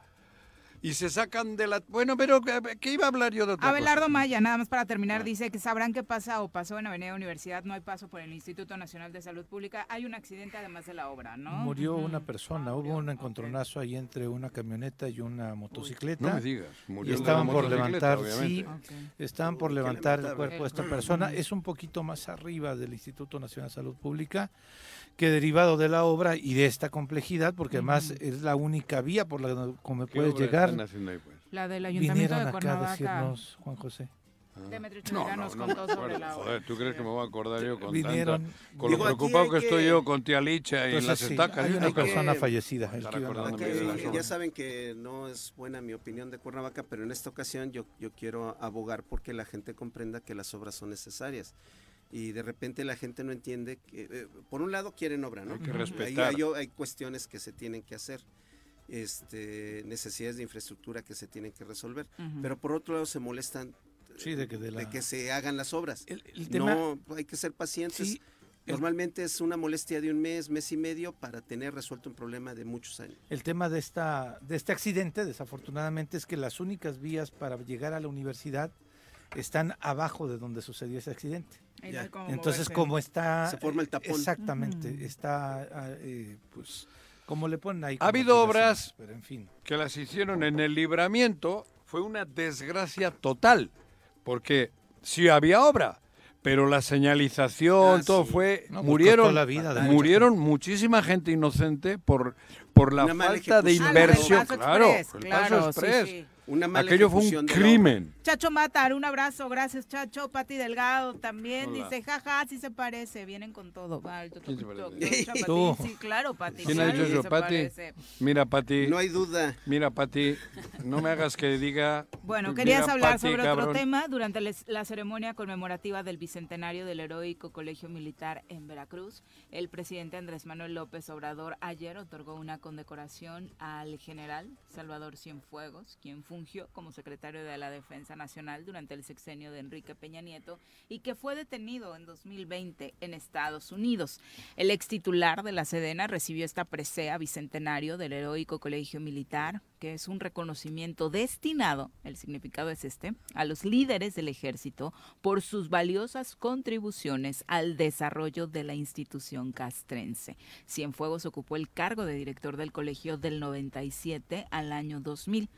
Y se sacan de la... Bueno, pero ¿qué- ¿qué iba a hablar yo de otra Abelardo cosa? Maya, nada más para terminar, dice que sabrán qué pasa o pasó en Avenida Universidad, no hay paso por el Instituto Nacional de Salud Pública, hay un accidente además de la obra, ¿no? Murió una persona, hubo un encontronazo ahí entre una camioneta y una motocicleta. no me digas, murió y estaban por levantar, sí, estaban por Uy, levantar el cuerpo de esta persona. Es un poquito más arriba del Instituto Nacional de Salud Pública que derivado de la obra y de esta complejidad, porque además es la única vía por la que como ¿Qué puedes llegar. ahí, pues? La del Ayuntamiento Vinieron de acá a decirnos, Juan José. Demetrio No, no, nos no contó me sobre la obra. Joder, ¿tú crees que me voy a acordar yo con Vinieron- tanta... Con lo preocupado que estoy yo con tía Licha y Entonces, las sí, estacas. hay una persona que- fallecida. El que ya saben que no es buena mi opinión de Cuernavaca, pero en esta ocasión yo, yo quiero abogar porque la gente comprenda que las obras son necesarias. Y de repente la gente no entiende que, eh, por un lado quieren obra, ¿no? Hay que Ahí respetar. hay, hay cuestiones que se tienen que hacer, este, necesidades de infraestructura que se tienen que resolver. Pero por otro lado se molestan Sí, de que de la- que se hagan las obras. El, el tema, No, hay que ser pacientes. Sí, Normalmente es una molestia de un mes, mes y medio para tener resuelto un problema de muchos años. El tema de, esta, de este accidente, desafortunadamente, es que las únicas vías para llegar a la universidad están abajo de donde sucedió ese accidente. Ya. Entonces, como está... Se forma el tapón. Exactamente, está, ah, eh, pues, como le ponen ahí. Ha habido obras- Pero en fin. que las hicieron en el libramiento fue una desgracia total, porque sí había obra, pero la señalización, Ah, todo sí. fue, No, pues, murieron, la vida de mucha murieron muchísima gente inocente por, por la Una falta de. Ah, inversión, claro, el claro, paso sí, express. sí. Una mala Aquello fue un crimen. Chacho Matar, un abrazo, gracias Chacho. Pati Delgado también Hola. dice, jaja, sí se parece, vienen con todo. Sí, claro, Pati. ¿Quién ha dicho eso, se Pati? parece. Mira, Pati, No hay duda. mira, Pati, no me hagas que diga... Bueno, Mira, querías hablar Pati, sobre cabrón. otro tema. Durante la ceremonia conmemorativa del bicentenario del heroico Colegio Militar en Veracruz, el presidente Andrés Manuel López Obrador ayer otorgó una condecoración al general Salvador Cienfuegos, quien como secretario de la Defensa Nacional durante el sexenio de Enrique Peña Nieto y que fue detenido en 2020 en Estados Unidos. El ex titular de la Sedena recibió esta presea bicentenario del heroico Colegio Militar, que es un reconocimiento destinado, el significado es este, a los líderes del ejército por sus valiosas contribuciones al desarrollo de la institución castrense. Cienfuegos ocupó el cargo de director del colegio del 97 al año 2000.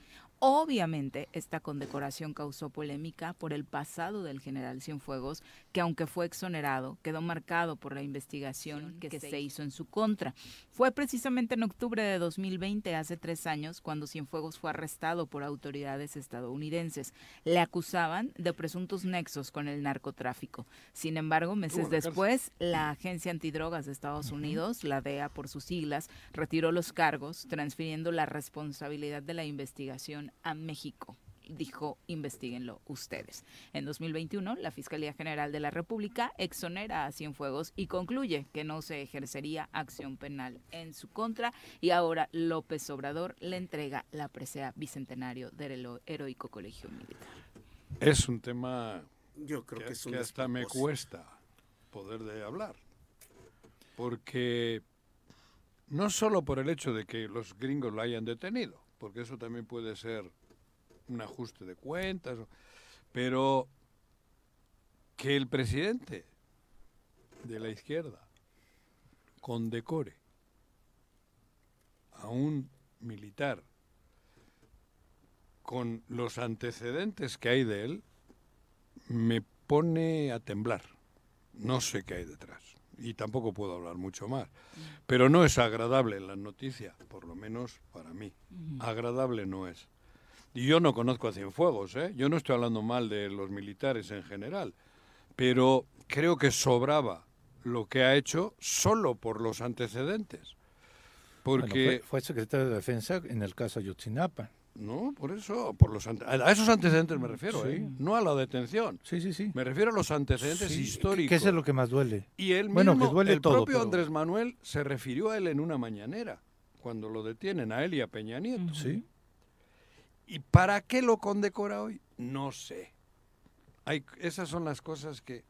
Obviamente, esta condecoración causó polémica por el pasado del general Cienfuegos, que aunque fue exonerado, quedó marcado por la investigación que se hizo en su contra. Fue precisamente en octubre de 2020, hace tres años, cuando Cienfuegos fue arrestado por autoridades estadounidenses. Le acusaban de presuntos nexos con el narcotráfico. Sin embargo, meses después, la Agencia Antidrogas de Estados Unidos, la DEA por sus siglas, retiró los cargos, transfiriendo la responsabilidad de la investigación a México. dijo, investiguenlo ustedes. En 2021, la Fiscalía General de la República exonera a Cienfuegos y concluye que no se ejercería acción penal en su contra y ahora López Obrador le entrega la presea bicentenario del hero- heroico colegio militar. Es un tema Yo creo que es un hasta me cuesta poder de hablar. Porque no solo por el hecho de que los gringos lo hayan detenido, porque eso también puede ser un ajuste de cuentas, pero que el presidente de la izquierda condecore a un militar con los antecedentes que hay de él, me pone a temblar. No sé qué hay detrás. Y tampoco puedo hablar mucho más. Pero no es agradable la noticia, por lo menos para mí. Agradable no es. Y yo no conozco a Cienfuegos, ¿eh? Yo no estoy hablando mal de los militares en general. Pero creo que sobraba lo que ha hecho solo por los antecedentes. Bueno, Porque... fue, fue secretario de Defensa en el caso Ayotzinapa. No, por eso, por los ante- a esos antecedentes me refiero, Sí. ¿eh? no a la detención. Sí, sí, sí. Me refiero a los antecedentes Sí, históricos. Que eso es lo que más duele. Y él bueno, mismo, que duele el todo. propio pero- Andrés Manuel se refirió a él en una mañanera, cuando lo detienen, a él y a Peña Nieto. Sí. ¿Y para qué lo condecora hoy? No sé. Hay, esas son las cosas que...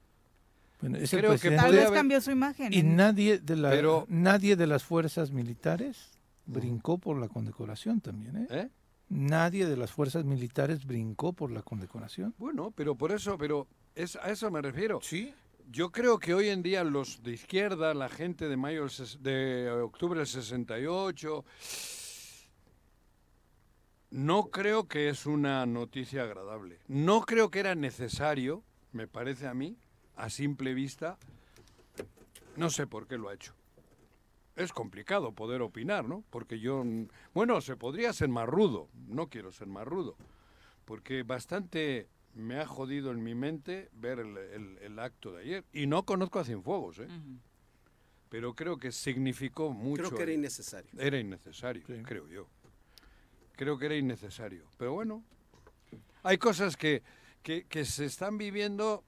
Bueno, es creo que Tal vez haber- cambió su imagen. Y en- nadie de, la, Pero- nadie de las fuerzas militares brincó por la condecoración también, ¿eh? ¿eh? Nadie de las fuerzas militares brincó por la condecoración. Bueno, pero por eso, pero es, a eso me refiero. Sí. Yo creo que hoy en día los de izquierda, la gente de mayo de octubre del 68, no creo que es una noticia agradable. No creo que era necesario, me parece a mí, a simple vista, no sé por qué lo ha hecho. Es complicado poder opinar, ¿no? Porque yo, bueno, se podría ser más rudo, no quiero ser más rudo, porque bastante me ha jodido en mi mente ver el, el- el acto de ayer. Y no conozco a Cienfuegos, ¿eh? Pero creo que significó mucho. Creo que era innecesario. Era innecesario, creo yo. Creo que era innecesario. Pero bueno, hay cosas que, que, que se están viviendo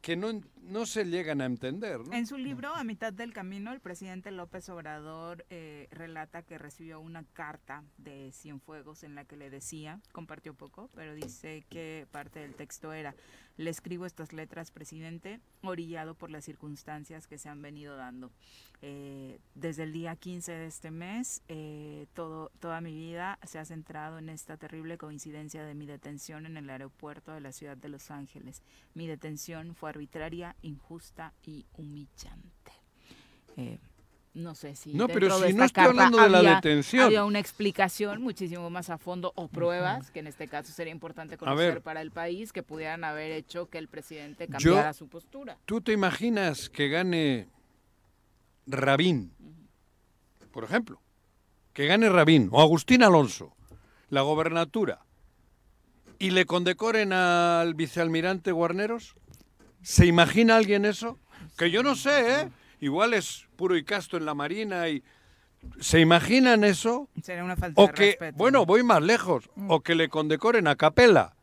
que no, no se llegan a entender. En su libro, A mitad del camino, el presidente López Obrador eh, relata que recibió una carta de Cienfuegos en la que le decía, compartió poco, pero dice que parte del texto era, le escribo estas letras, presidente, orillado por las circunstancias que se han venido dando. Eh, desde el día 15 de este mes, eh, todo, toda mi vida se ha centrado en esta terrible coincidencia de mi detención en el aeropuerto de la ciudad de Los Ángeles. Mi detención fue arbitraria, injusta y humillante. Eh, no sé si No, pero dentro de si no estoy hablando de la había- detención. Había una explicación muchísimo más a fondo o pruebas que en este caso sería importante conocer para el país que pudieran haber hecho que el presidente Yo- cambiara su postura. ¿Tú te imaginas que gane Rabín, por ejemplo? Que gane Rabín o Agustín Alonso la gobernatura y le condecoren al vicealmirante Guarneros? ¿Se imagina alguien eso? Que yo no sé, ¿eh? Igual es puro y casto en la Marina y... ¿Se imaginan eso? Sería una falta O de que, respeto. bueno, voy más lejos, o que le condecoren a Capela.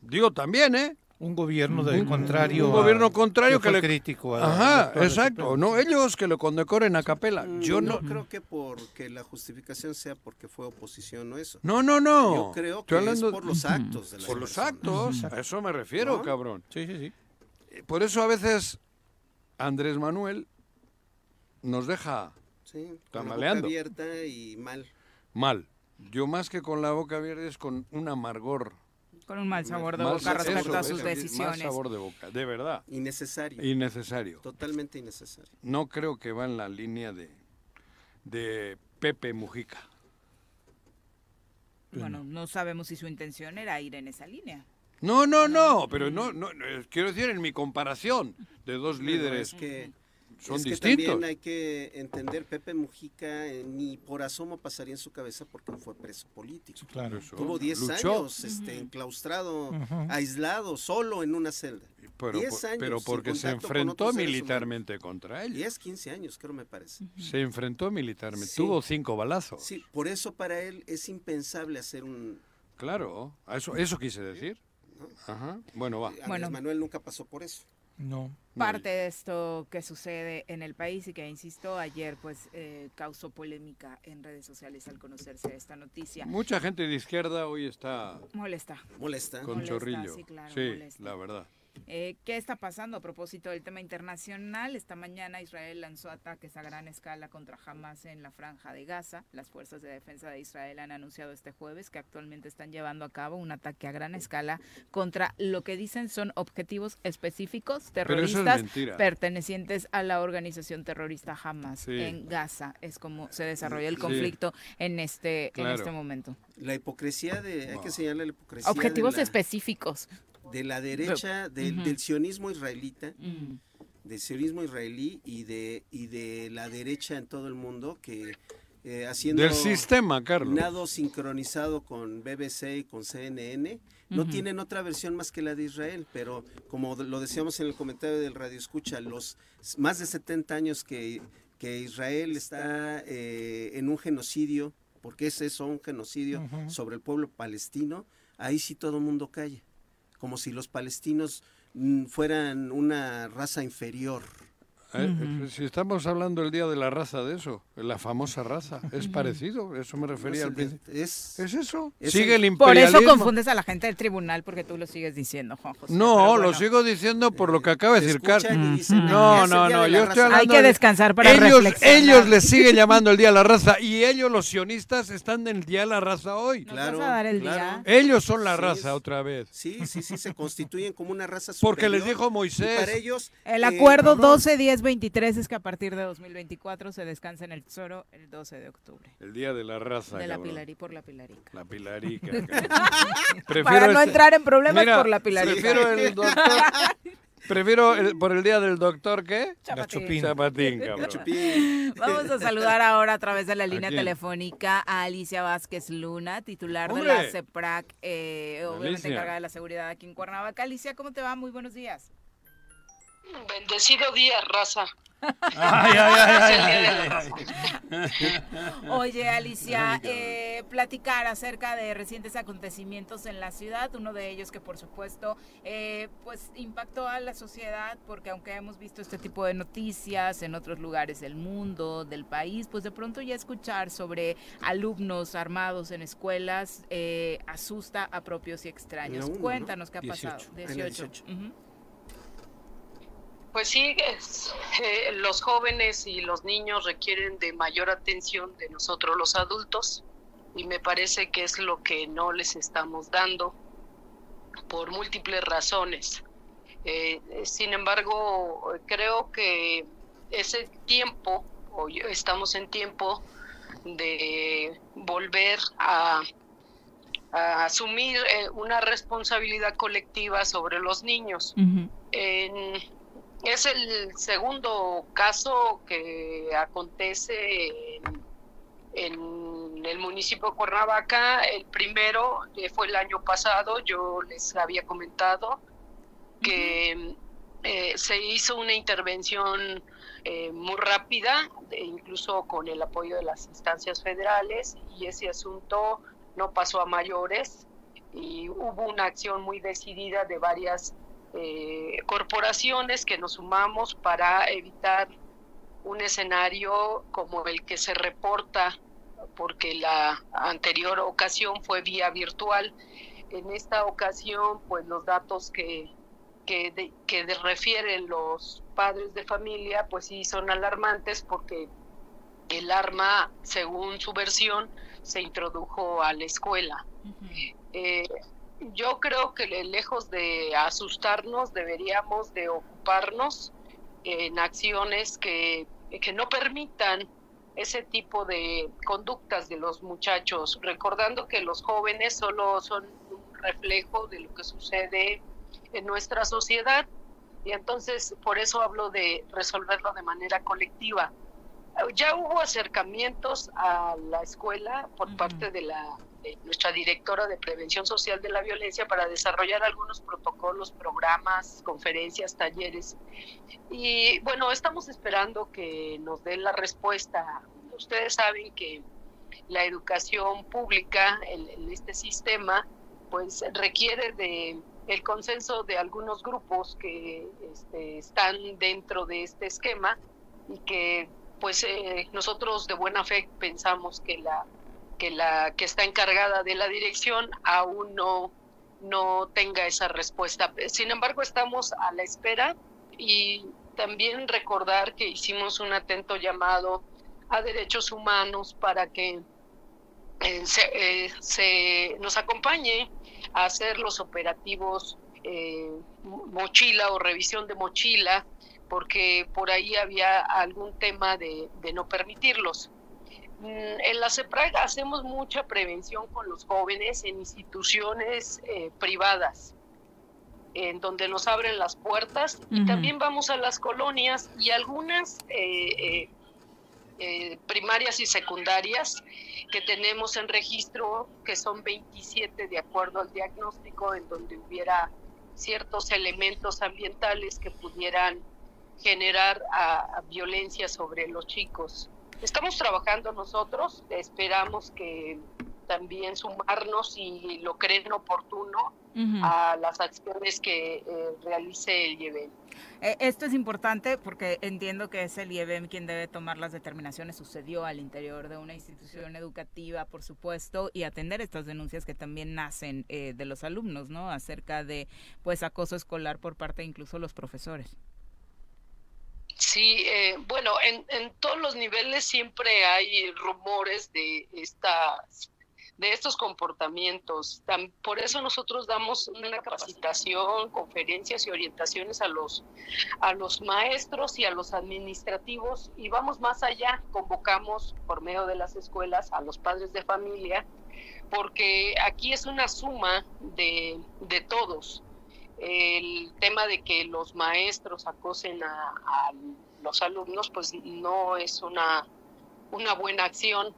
Digo también, ¿eh? Un gobierno del contrario. Un a- gobierno contrario que le crítico a- Ajá, exacto. No, ellos que lo condecoren a Capela. Yo no. creo que porque la justificación sea porque fue oposición o eso. No, no, no. Yo creo Estoy que es hablando- por los actos de Por los personas. actos, a eso me refiero, ¿No? cabrón. Sí, sí, sí. Eh, Por eso a veces Andrés Manuel nos deja Sí, con la boca abierta y mal. mal. Yo más que con la boca abierta es con un amargor. Con un mal sabor de Mal boca respecto eso, a sus eso, decisiones. Mal sabor de boca, de verdad. Innecesario. Innecesario. Totalmente innecesario. No creo que va en la línea de, de Pepe Mujica. Bueno, no sabemos si su intención era ir en esa línea. No, no, no, pero no, no, no, quiero decir en mi comparación de dos líderes es que, son es que distintos. también hay que entender, Pepe Mujica eh, ni por asomo pasaría en su cabeza porque fue preso político. claro. Tuvo 10 Luchó. años este, enclaustrado, aislado, solo en una celda. Pero, 10 por- años pero porque se con enfrentó militarmente contra ellos. 10, 15 años, creo me parece. Se enfrentó militarmente. Sí. Tuvo cinco balazos. Sí, por eso para él es impensable hacer un, Claro, a eso, eso quise decir. Ajá. Bueno, va. Andrés Bueno. Manuel nunca pasó por eso. No. Parte de esto que sucede en el país y que, insisto, ayer pues eh, causó polémica en redes sociales al conocerse esta noticia. Mucha gente de izquierda hoy está Molesta. Molesta. con Molesta, chorrillo. sí, claro, sí, molesta. la verdad. Eh, ¿Qué está pasando a propósito del tema internacional? Esta mañana Israel lanzó ataques a gran escala contra Hamas en la franja de Gaza. Las fuerzas de defensa de Israel han anunciado este jueves que actualmente están llevando a cabo un ataque a gran escala contra lo que dicen son objetivos específicos es terroristas pertenecientes a la organización terrorista Hamas Sí. en Gaza. Es como se desarrolla el Sí. conflicto en este, en este momento. La hipocresía de, hay que señalar la hipocresía Objetivos de la, específicos. De la derecha, del, sionismo israelita, Mm. del sionismo israelí y de, y de la derecha en todo el mundo que eh, haciendo Del sistema, Carlos. nado sincronizado con BBC y con CNN, no tienen otra versión más que la de Israel, pero como lo decíamos en el comentario del Radio Escucha, los más de 70 años que, que Israel está eh, en un genocidio, porque es eso, un genocidio sobre el pueblo palestino, ahí sí todo el mundo calla, como si los palestinos mm, fueran una raza inferior. Eh, eh, Si estamos hablando el día de la raza de eso, la famosa raza, es parecido, eso me refería al principio. Es, eso. es Sigue el Por imperialismo. eso confundes a la gente del tribunal porque tú lo sigues diciendo, Juan José. No, lo sigo diciendo por lo que acaba de decir Carlos. No, "Ah, es el no, día no, de la yo estoy raza". hablando Hay que de- descansar para ellos, reflexionar. ellos les siguen llamando el día de la raza y ellos, los sionistas, están en el día de la raza hoy. Claro, vas a dar el claro. Ellos son la Sí, raza es- otra vez. Sí, sí, sí, se constituyen como una raza Porque les superior, dijo Moisés. para ellos, El eh, acuerdo no, 12-10-23 es que a partir de 2024 se descansa en el Tesoro el 12 de octubre. El día de la raza. De la cabrón. Pilarí por la Pilarica. La pilarica. Para no entrar en problemas Mira, por la Pilarica. Prefiero el doctor. Prefiero el- por el día del doctor, ¿qué? Chapatín. Chapatín, cabrón. Vamos a saludar ahora a través de la línea telefónica a Alicia Vázquez Luna, titular de la CEPRAC, eh, obviamente Alicia. encargada de la seguridad aquí en Cuernavaca. Alicia, ¿cómo te va? Muy buenos días. Bendecido día, raza. Ay, ay, ay, ay, ay, ay. Oye, Alicia, eh, platicar acerca de recientes acontecimientos en la ciudad, uno de ellos que por supuesto eh, pues impactó a la sociedad, porque aunque hemos visto este tipo de noticias en otros lugares del mundo, del país, pues de pronto ya escuchar sobre alumnos armados en escuelas eh, asusta a propios y extraños. Cuéntanos qué ha 18, pasado. en la 18. 18. Ujú. Pues sí, es, eh, los jóvenes y los niños requieren de mayor atención de nosotros los adultos y me parece que es lo que no les estamos dando por múltiples razones. Eh, sin embargo, creo que ese tiempo, yo- estamos en tiempo de volver a, a asumir eh, una responsabilidad colectiva sobre los niños. En- es el segundo caso que acontece en, en el municipio de Cuernavaca. El primero fue el año pasado, yo les había comentado que eh, se hizo una intervención eh, muy rápida, incluso con el apoyo de las instancias federales, y ese asunto no pasó a mayores y hubo una acción muy decidida de varias eh, corporaciones que nos sumamos para evitar un escenario como el que se reporta, porque la anterior ocasión fue vía virtual. En esta ocasión, pues los datos que, que, de- que de- refieren los padres de familia, pues sí son alarmantes porque el arma, según su versión, se introdujo a la escuela. Eh, yo creo que le- lejos de asustarnos, deberíamos de ocuparnos en acciones que, que no permitan ese tipo de conductas de los muchachos, recordando que los jóvenes solo son un reflejo de lo que sucede en nuestra sociedad y entonces por eso hablo de resolverlo de manera colectiva. Ya hubo acercamientos a la escuela por parte de la nuestra directora de prevención social de la violencia para desarrollar algunos protocolos, programas, conferencias, talleres. Y bueno, estamos esperando que nos den la respuesta. Ustedes saben que la educación pública en, este sistema pues requiere de el consenso de algunos grupos que este, están dentro de este esquema y que pues eh, nosotros de buena fe pensamos que la que la que está encargada de la dirección aún no no tenga esa respuesta. Sin embargo, estamos a la espera y también recordar que hicimos un atento llamado a derechos humanos para que eh, se, eh, se nos acompañe a hacer los operativos eh, mochila o revisión de mochila, porque por ahí había algún tema de, de no permitirlos. Mm, En la CEPRAG hacemos mucha prevención con los jóvenes en instituciones eh, privadas, en donde nos abren las puertas y también vamos a las colonias y algunas eh, eh, eh, primarias y secundarias que tenemos en registro, que son 27 de acuerdo al diagnóstico, en donde hubiera ciertos elementos ambientales que pudieran generar a- a violencia sobre los chicos. Estamos trabajando nosotros, esperamos que también sumarnos si lo creen oportuno a las acciones que eh, realice el IEBEN. Eh, Esto es importante porque entiendo que es el IEBEM quien debe tomar las determinaciones. Sucedió al interior de una institución educativa, por supuesto, y atender estas denuncias que también nacen eh, de los alumnos, ¿no? Acerca de, pues, acoso escolar por parte de incluso los profesores. Sí, eh, bueno, en, en todos los niveles siempre hay rumores de estas de estos comportamientos. Tam- por eso nosotros damos una capacitación, conferencias y orientaciones a los a los maestros y a los administrativos y vamos más allá, convocamos por medio de las escuelas a los padres de familia porque aquí es una suma de, de todos el tema de que los maestros acosen a, los alumnos, pues no es una, una buena acción,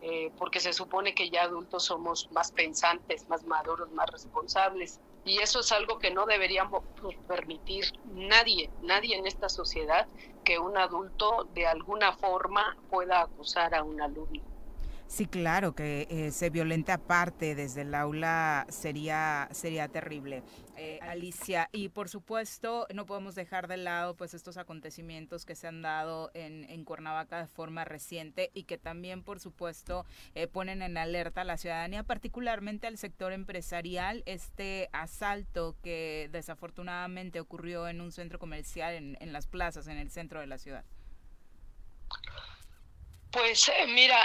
eh, porque se supone que ya adultos somos más pensantes, más maduros, más responsables. Y eso es algo que no deberíamos permitir nadie, nadie en esta sociedad, que un adulto de alguna forma pueda acusar a un alumno. Sí, claro, que eh, se violente aparte desde el aula sería, sería terrible. Eh, Alicia, y por supuesto no podemos dejar de lado pues estos acontecimientos que se han dado en, en Cuernavaca de forma reciente y que también por supuesto eh, ponen en alerta a la ciudadanía, particularmente al sector empresarial, este asalto que desafortunadamente ocurrió en un centro comercial en las plazas, en el centro de la ciudad. Pues eh, mira,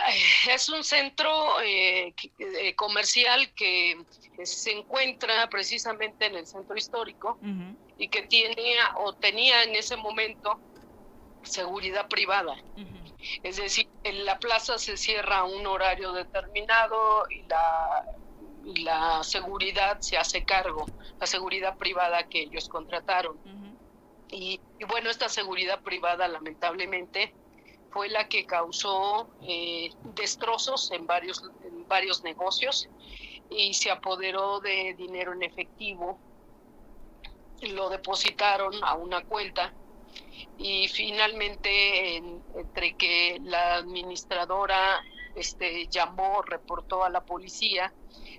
es un centro eh, eh, comercial que eh, se encuentra precisamente en el centro histórico y que tiene o tenía en ese momento seguridad privada. Es decir, en la plaza se cierra a un horario determinado y la, y la seguridad se hace cargo, la seguridad privada que ellos contrataron. y, y bueno, esta seguridad privada lamentablemente fue la que causó eh, destrozos en varios, en varios negocios y se apoderó de dinero en efectivo, lo depositaron a una cuenta y finalmente en- entre que la administradora este llamó, reportó a la policía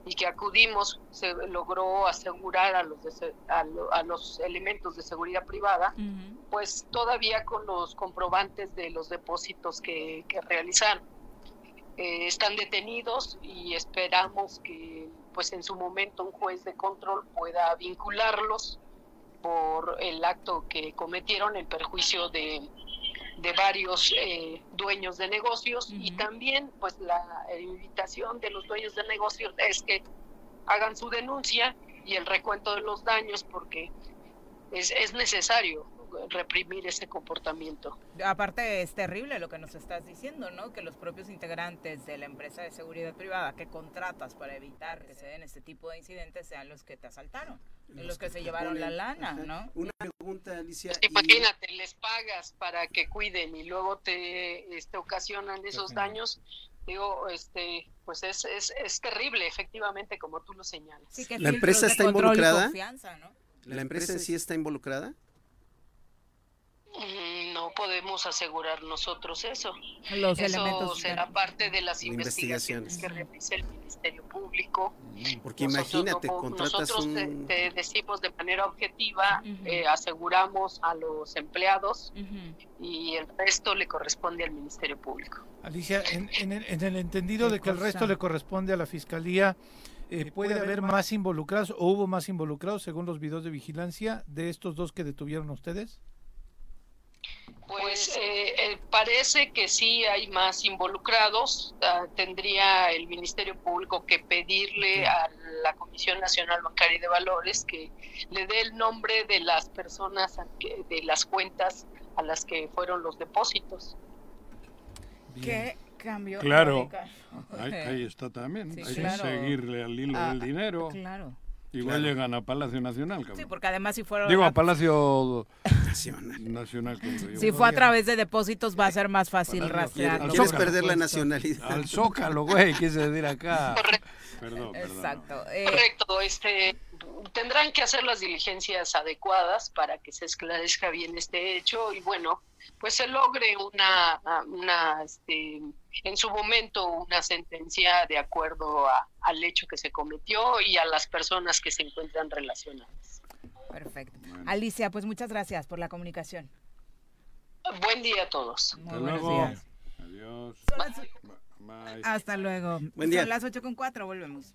y que acudimos, se logró asegurar a los, de a los elementos de seguridad privada, pues todavía con los comprobantes de los depósitos que, que realizaron. Eh, están detenidos y esperamos que pues en su momento un juez de control pueda vincularlos por el acto que cometieron en perjuicio de, de varios eh, dueños de negocios y también pues la invitación de los dueños de negocios es que hagan su denuncia y el recuento de los daños porque es, es necesario reprimir ese comportamiento. Aparte es terrible lo que nos estás diciendo, ¿no? Que los propios integrantes de la empresa de seguridad privada que contratas para evitar que se den este tipo de incidentes sean los que te asaltaron, los, los que, se llevaron la lana, Ajá. ¿no? Una pregunta, Alicia. Pues Imagínate, les pagas para que cuiden y luego te este, ocasionan esos daños. Digo, este, pues es, es, es terrible, efectivamente, como tú lo señalas. Sí, que ¿La empresa está y involucrada? ¿La empresa en sí está involucrada? Mm, No podemos asegurar nosotros eso. Los eso elementos será parte de las Investigaciones. investigaciones que realice el Ministerio Público. Porque Nosotros imagínate, no- contratas nosotros un... te, te decimos de manera objetiva, eh, aseguramos a los empleados y el resto le corresponde al Ministerio Público. Alicia, en, en el, en el entendido de que el resto le corresponde a la Fiscalía, eh, ¿puede haber más involucrados o hubo más involucrados según los videos de vigilancia de estos dos que detuvieron a ustedes? Pues eh, eh, parece que sí hay más involucrados. Ah, tendría el Ministerio Público que pedirle a la Comisión Nacional Bancaria y de Valores que le dé el nombre de las personas, que- de las cuentas a las que fueron los depósitos. ¿Qué cambio? Claro. Ahí, ahí está también. Sí, Hay claro. que seguirle al hilo Ah, del dinero. Claro. Igual Claro. llegan a Palacio Nacional. Sí, cabrón. porque además si fueron Digo, a- Palacio Nacional. yo. si fue a través de depósitos va a ser más fácil rastrearlo. ¿Quieres perder la supuesto. nacionalidad? Al Zócalo, güey, quise decir acá. Perdón, perdón. Exacto. eh, Correcto, este tendrán que hacer las diligencias adecuadas para que se esclarezca bien este hecho y bueno, pues se logre una, una este, en su momento una sentencia de acuerdo a- al hecho que se cometió y a las personas que se encuentran relacionadas. Perfecto. Alicia, pues muchas gracias por la comunicación. Buen día a todos. Muy Hasta buenos luego. días. Adiós. Hasta luego. Buen día. Son las 8 con 4, volvemos.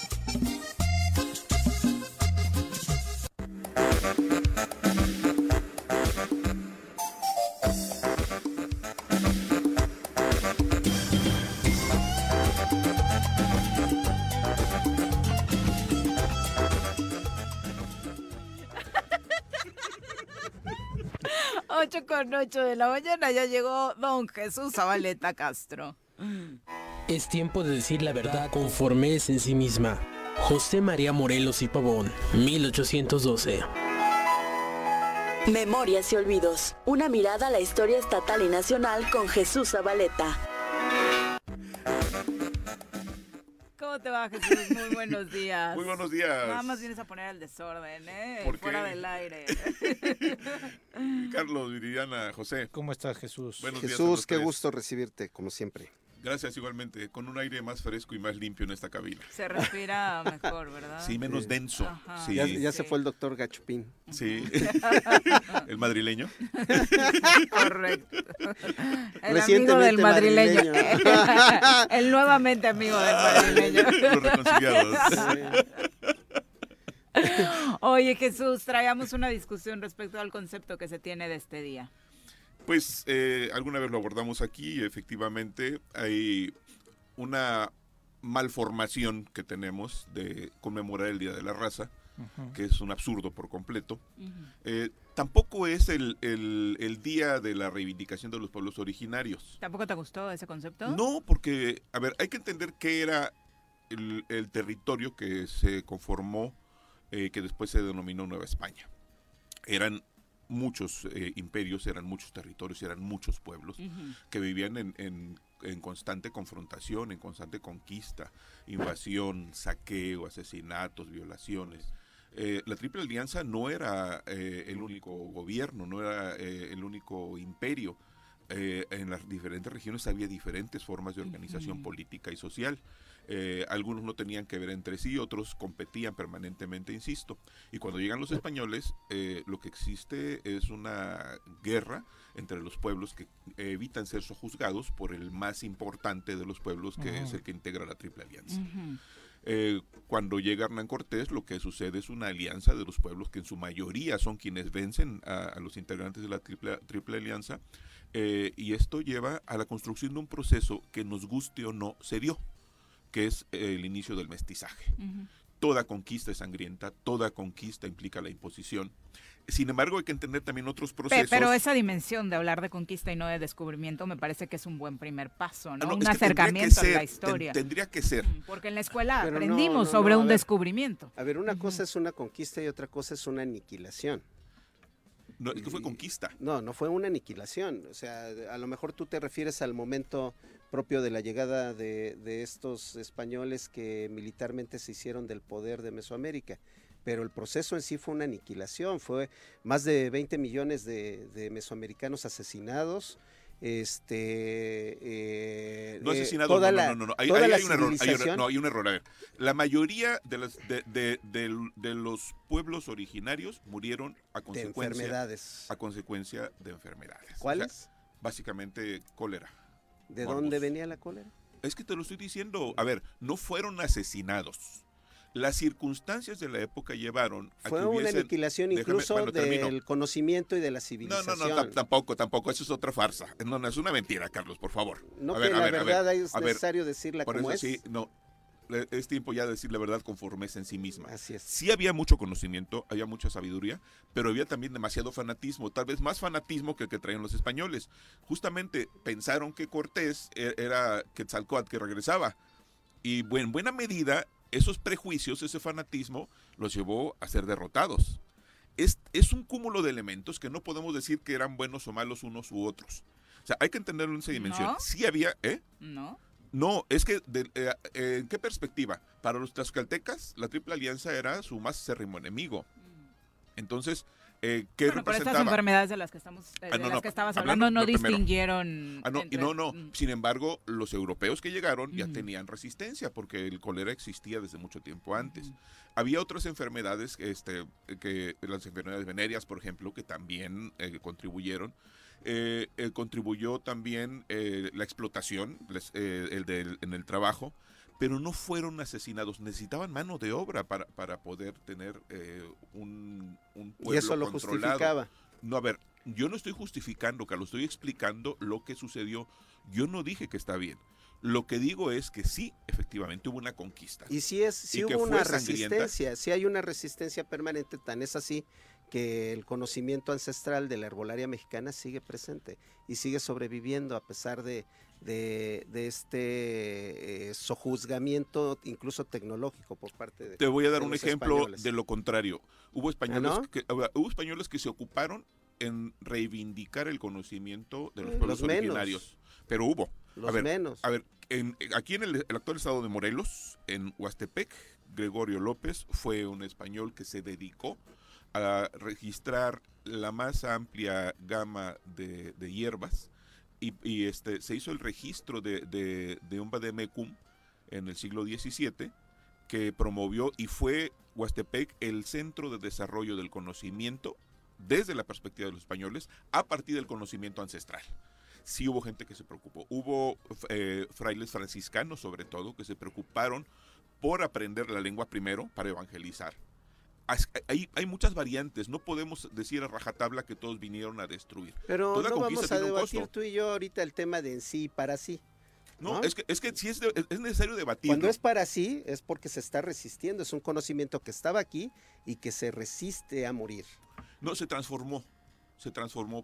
Ocho con 8 de la mañana ya llegó don Jesús Zabaleta Castro. Es tiempo de decir la verdad conforme es en sí misma. José María Morelos y Pavón, 1812. Memorias y olvidos. Una mirada a la historia estatal y nacional con Jesús Zabaleta. ¿Cómo te va, Jesús? Muy buenos días. Muy buenos días. Nada más vienes a poner el desorden, ¿eh? ¿Por Fuera qué? del aire. Carlos, Viridiana, José. ¿Cómo estás, Jesús? Buenos Jesús, qué gusto recibirte, como siempre. Gracias igualmente, con un aire más fresco y más limpio en esta cabina. Se respira mejor, ¿verdad? Sí, menos denso. Ajá. Sí. Ya, ya se fue el doctor Gachupín. Sí. el madrileño. Correcto. El amigo del madrileño. madrileño. el nuevamente amigo del madrileño. Los reconciliados. Oye, Jesús, traíamos una discusión respecto al concepto que se tiene de este día. Pues eh, alguna vez lo abordamos aquí y efectivamente hay una malformación que tenemos de conmemorar el Día de la Raza, que es un absurdo por completo. Eh, tampoco es el, el- el día de la reivindicación de los pueblos originarios. ¿Tampoco te gustó ese concepto? No, porque, a ver, hay que entender qué era el, el territorio que se conformó, eh, que después se denominó Nueva España. Eran muchos eh, imperios, eran muchos territorios, eran muchos pueblos que vivían en, en- en constante confrontación, en constante conquista, invasión, saqueo, asesinatos, violaciones. Eh, la Triple Alianza no era eh, el único gobierno, no era eh, el único imperio. En las diferentes regiones había diferentes formas de organización política y social. Eh, algunos no tenían que ver entre sí, otros competían permanentemente, insisto. Y cuando llegan los españoles, eh, lo que existe es una guerra entre los pueblos que evitan ser sojuzgados por el más importante de los pueblos, que es el que integra la Triple Alianza. Eh, cuando llega Hernán Cortés, lo que sucede es una alianza de los pueblos que en su mayoría son quienes vencen a, a los integrantes de la Triple, triple Alianza, eh, y esto lleva a la construcción de un proceso que nos guste o no se dio, que es eh, el inicio del mestizaje. toda conquista es sangrienta, toda conquista implica la imposición. Sin embargo, hay que entender también otros procesos. Pero esa dimensión de hablar de conquista y no de descubrimiento me parece que es un buen primer paso, ¿no? Ah, no, un acercamiento a ser, la ten- historia. tendría que ser. Porque en la escuela Pero aprendimos no, sobre no, a un ver. descubrimiento. A ver, una cosa es una conquista y otra cosa es una aniquilación. No, es que fue conquista. No, no fue una aniquilación. O sea, a lo mejor tú te refieres al momento propio de la llegada de, de estos españoles que militarmente se hicieron del poder de Mesoamérica. Pero el proceso en sí fue una aniquilación. Fue más de 20 millones de, de mesoamericanos asesinados. Este. eh, No eh, asesinado, toda no, la- no, no, no, hay un error. hay no, hay un error. A ver, la mayoría de, las, de, de- de los pueblos originarios murieron a consecuencia enfermedades. A consecuencia de enfermedades. O sea, ¿Cuáles? básicamente cólera. ¿De dónde venía la cólera? Es que te lo estoy diciendo. A ver, no fueron asesinados. Las circunstancias de la época llevaron a Fue que una hubiesen- aniquilación Déjame- incluso bueno, termino. del conocimiento y de la No, civilización. no, no, tam- tampoco, tampoco. Eso es otra farsa. No, no, es una mentira, Carlos, por favor. No A que ver, la a ver, verdad es a ver. necesario decirla Por como eso es. sí, no. Es tiempo ya de decir la verdad conforme es en sí misma. Así es. Sí había mucho conocimiento, había mucha sabiduría, pero había también demasiado fanatismo, tal vez más fanatismo que el que traían los españoles. Justamente pensaron que Cortés e- era Quetzalcóatl que regresaba. Y en buena medida, esos prejuicios, ese fanatismo, los llevó a ser derrotados. Es, es un cúmulo de elementos que no podemos decir que eran buenos o malos unos u otros. O sea, hay que entenderlo en esa dimensión. ¿No? Sí había, ¿eh? ¿No? No, es que, de- eh, eh, ¿en qué perspectiva? Para los tlaxcaltecas, la Triple Alianza era su más acérrimo enemigo. Entonces, eh, ¿qué Bueno, pero estas enfermedades de las que estamos, eh, Ah, de no, las no, que estabas hablando hablando no distinguieron. Ah, no, entre- no, no. Mm. Sin embargo, los europeos que llegaron ya tenían resistencia porque el cólera existía desde mucho tiempo antes. Había otras enfermedades, este, que las enfermedades venéreas, por ejemplo, que también eh, contribuyeron. Eh, contribuyó también eh, la explotación les- eh, el del- en el trabajo, pero no fueron asesinados. Necesitaban mano de obra para, para poder tener eh, un, un pueblo Y eso lo controlado. justificaba. No, a ver, yo no estoy justificando, Carlos, estoy explicando lo que sucedió. Yo no dije que está bien. Lo que digo es que sí, efectivamente hubo una conquista. Y sí, es, sí hubo una sangrienta. resistencia, sí hay una resistencia permanente, tan es así que el conocimiento ancestral de la herbolaria mexicana sigue presente y sigue sobreviviendo a pesar de, de, de este eh, sojuzgamiento incluso tecnológico por parte de Te voy a dar un ejemplo españoles. de lo contrario. Hubo españoles, ¿Ah, no? que, hubo españoles que se ocuparon en reivindicar el conocimiento de los Eh, pueblos los menos. originarios. Pero hubo. Los a ver, menos. A ver, en- aquí en el, el actual estado de Morelos, en Huastepec, Gregorio López fue un español que se dedicó a registrar la más amplia gama de, de hierbas y, y, este, se hizo el registro de, de, de un vademecum en el siglo XVII que promovió y fue Huastepec el centro de desarrollo del conocimiento desde la perspectiva de los españoles a partir del conocimiento ancestral. Sí hubo gente que se preocupó. Hubo eh, frailes franciscanos, sobre todo, que se preocuparon por aprender la lengua primero para evangelizar. As- Hay, hay muchas variantes. No podemos decir a rajatabla que todos vinieron a destruir. Pero Toda no vamos a debatir tú y yo ahorita el tema de en sí y para sí. No, ¿no? es que, es que sí es, de- es necesario debatir. Cuando es para sí, es porque se está resistiendo, es un conocimiento que estaba aquí y que se resiste a morir. No, se transformó. Se transformó